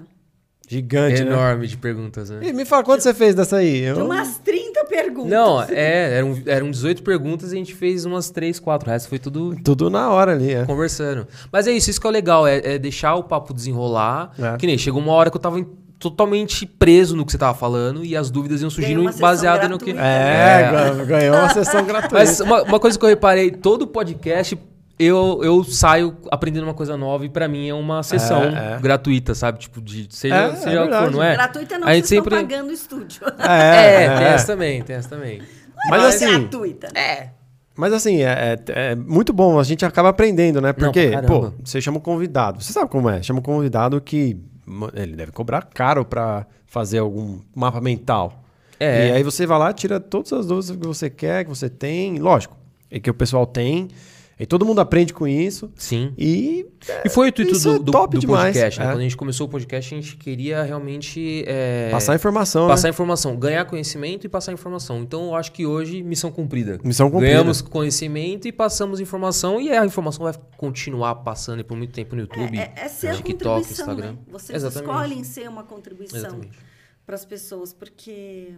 A: Gigante, né?
B: Enorme de perguntas, né?
A: E me fala, quanto você fez dessa aí? Eu...
C: umas 30 perguntas.
B: Não, é, eram, eram 18 perguntas e a gente fez umas 3, 4. O resto foi tudo
A: Tudo na hora ali, é.
B: conversando. Mas é isso, isso que é o legal, é, é deixar o papo desenrolar.
A: É.
B: Que nem chegou uma hora que eu tava em- totalmente preso no que você tava falando e as dúvidas iam surgindo baseado no que.
A: É,
B: É.
A: ganhou- ganhou uma sessão gratuita.
B: Mas uma, uma coisa que eu reparei, todo podcast eu, eu saio aprendendo uma coisa nova e pra mim é uma sessão
A: É, é.
B: gratuita, sabe? Tipo, de seja,
A: É, é
B: seja o que for,
A: verdade.
B: não é?
C: Gratuita não,
B: A gente sempre-
C: pagando o estúdio.
A: É,
B: É, tem
A: é.
B: essa também, tem essa também.
A: Mas
C: Não é
A: assim,
C: gratuita. né?
B: É.
A: mas assim, é, é- é muito bom, a gente acaba aprendendo, né? Porque,
B: pra
A: pô, você chama um convidado, você sabe como é, chama um convidado que ele deve cobrar caro pra fazer algum mapa mental.
B: É.
A: E aí você vai lá, tira todas as dúvidas que você quer, que você tem, lógico, e que o pessoal tem, e todo mundo aprende com isso,
B: Sim.
A: e...
B: E foi o intuito
A: Isso
B: do,
A: é
B: do,
A: top
B: do
A: demais,
B: podcast, né?
A: é.
B: Quando a gente começou o podcast, a gente queria realmente é,
A: Passar informação,
B: passar
A: né?
B: informação, ganhar conhecimento e passar informação. Então, eu acho que hoje, missão cumprida.
A: Missão cumprida.
B: Ganhamos conhecimento e passamos informação, e a informação vai continuar passando por muito tempo no YouTube,
C: É, é ser a
B: TikTok,
C: contribuição,
B: Instagram.
C: né? Vocês
B: Exatamente.
C: escolhem ser uma contribuição
B: Exatamente.
C: Para as pessoas, porque...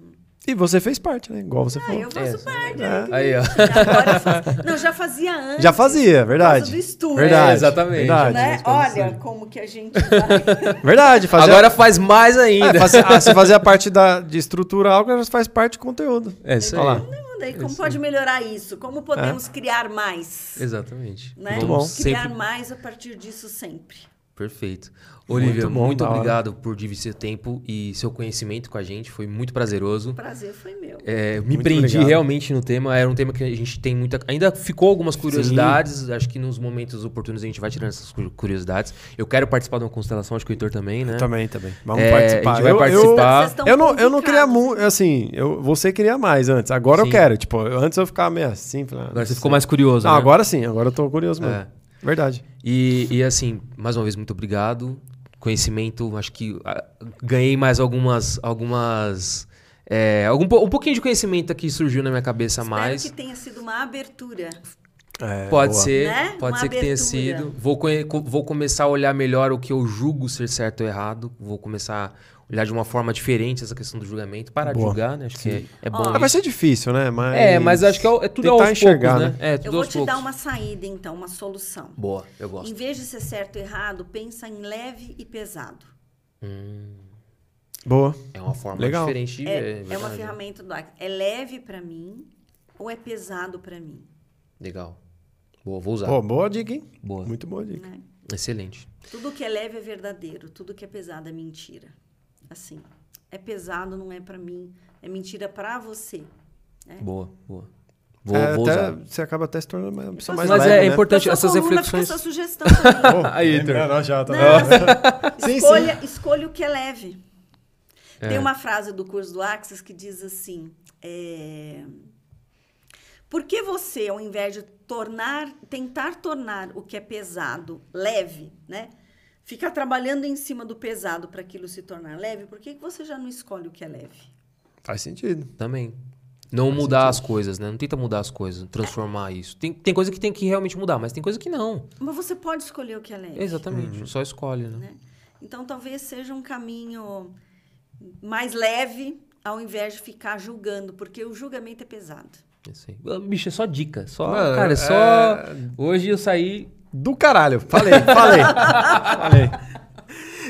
A: E você fez parte, né? Igual você
C: Ah,
A: falou.
C: eu faço
B: É,
C: parte.
A: É.
B: Aí, ó.
C: Agora eu faço. Não, já fazia antes.
A: Já fazia, verdade.
C: do estúdio.
A: Verdade.
B: É, exatamente.
A: Verdade.
C: Né? Olha como que a gente vai...
A: Verdade, fazia...
B: Agora faz mais ainda.
A: É, fazia, ah, você fazia parte da, de estrutura algo, agora faz parte de conteúdo.
B: É isso
A: Olha
B: aí.
A: lá.
C: Não, daí como pode melhorar isso? Como podemos criar mais?
B: Exatamente.
C: Né?
A: bom.
B: Vamos
C: Criar
B: sempre
C: mais a partir disso sempre.
B: Perfeito. Olivia,
A: bom,
B: muito
A: hora.
B: obrigado por dividir seu tempo e seu conhecimento com a gente. Foi muito prazeroso.
C: O prazer foi meu.
B: É, me
A: Muito
B: prendi
A: obrigado.
B: realmente no tema. Era um tema que a gente tem muita. Ainda ficou algumas curiosidades. Acho que nos momentos oportunos a gente vai tirando essas cu- curiosidades. Eu quero participar de uma constelação, acho que o Heitor também, né?
A: Também, também. Vamos
B: É,
A: participar.
B: a gente vai
A: eu,
B: participar.
A: Eu, eu não, eu não queria muito, assim, eu, você queria mais antes. Agora
B: Sim.
A: eu quero. Tipo, eu- antes eu ficava meio assim. ah,
B: Agora você ficou mais curioso,
A: Não,
B: né?
A: agora sim, agora eu tô curioso mesmo.
B: É.
A: Verdade.
B: E, e assim, mais uma vez, muito obrigado. Conhecimento, acho que ah, ganhei mais algumas. algumas é, algum, um pouquinho de conhecimento aqui surgiu na minha cabeça a
C: Espero
B: mais.
C: que tenha sido uma abertura.
A: É,
B: Pode
A: boa.
B: ser,
C: Né?
B: pode
C: Uma
B: ser que tenha sido. Vou, vou começar a olhar melhor o que eu julgo ser certo ou errado. Vou começar a olhar de uma forma diferente essa questão do julgamento, parar de
A: Boa.
B: julgar, né? Acho que é, é bom.
C: Ó,
A: Ah, vai ser difícil, né? Mas...
B: É, mas acho que é, é tudo aos
A: enxergar,
B: poucos, né? É,
C: Eu
B: tudo
C: vou
B: aos
C: te
B: poucos.
C: dar uma saída, então, uma solução.
B: Boa, eu gosto.
C: Em vez de ser certo ou errado, pensa em leve e pesado.
A: Boa.
B: É uma forma
A: Legal.
B: diferente de ver.
C: É, é uma ferramenta do Acts. É leve pra mim ou é pesado pra mim?
B: Legal. Boa, vou usar.
A: Pô, boa dica, hein?
B: Boa.
A: Muito boa dica.
C: Né?
B: Excelente.
C: Tudo que é leve é verdadeiro, tudo que é pesado é mentira. Assim, é pesado não é pra mim, é mentira pra você.
B: Boa, boa. Vou,
A: É,
B: vou
A: até, você acaba até se tornando uma pessoa mais
B: Mas
A: leve,
B: é
A: né?
B: importante
C: Pra
B: essas reflexões.
C: essa sugestão.
A: Pô,
B: Aí,
A: lembrando, ó, já, tá
C: Não,
A: vendo? Sim,
C: escolha, escolha o que é leve.
B: É.
C: Tem uma frase do curso do Axis que diz assim: é, Por que você, ao invés de tornar, tentar tornar o que é pesado leve, né? Ficar trabalhando em cima do pesado para aquilo se tornar leve, por que que você já não escolhe o que é leve?
A: Faz sentido.
B: Também. Não mudar as coisas, né? Não tenta mudar as coisas, transformar isso. Tem, tem coisa que tem que realmente mudar, mas tem coisa que não.
C: Mas você pode escolher o que é leve.
B: Exatamente. Só escolhe, né?
C: né? Então talvez seja um caminho mais leve, ao invés de ficar julgando, porque o julgamento é pesado.
B: Isso aí. Bicho, é só dica. Só,
A: Mano,
B: cara, é só.
A: é-
B: Hoje eu saí.
A: Do caralho. Falei, falei. falei.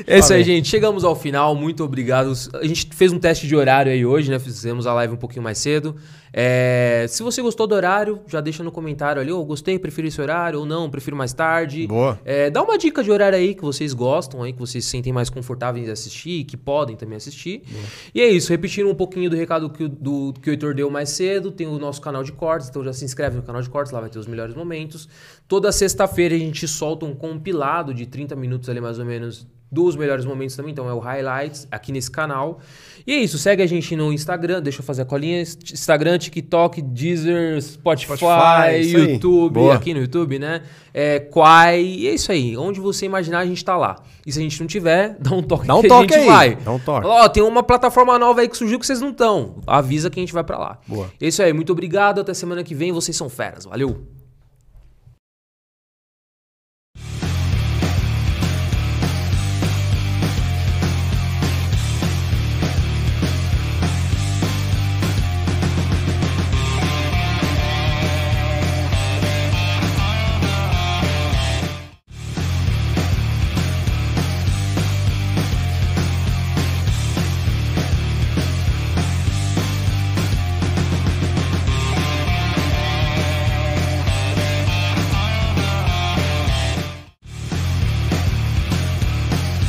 B: É isso aí, gente. Chegamos ao final. Muito obrigado. A gente fez um teste de horário aí hoje, né? Fizemos a live um pouquinho mais cedo. É, Se você gostou do horário, já deixa no comentário ali. Ou gostei, prefiro esse horário, ou não, prefiro mais tarde.
A: Boa.
B: É, dá uma dica de horário aí que vocês gostam, aí, que vocês se sentem mais confortáveis de assistir, que podem também assistir. E é isso, repetindo um pouquinho do recado que o, do, que o Heitor deu mais cedo, tem o nosso canal de cortes, então já se inscreve no canal de cortes, lá vai ter os melhores momentos. Toda sexta-feira a gente solta um compilado de 30 minutos ali mais ou menos dos melhores momentos também, então é o highlights aqui nesse canal. E é isso, segue a gente no Instagram, deixa eu fazer a colinha, Instagram, TikTok, Deezer, Spotify,
A: Spotify.
B: YouTube,
A: Boa.
B: aqui no YouTube, né? É, Quai, e é isso aí. Onde você imaginar, a gente tá lá. E se a gente não tiver, dá um toque
A: Dá um
B: que
A: toque
B: a gente
A: aí,
B: vai.
A: dá um toque.
B: Ó, tem uma plataforma nova aí que surgiu que vocês não estão. Avisa que a gente vai pra lá.
A: Boa.
B: É isso aí, muito obrigado. Até semana que vem. Vocês são feras. Valeu!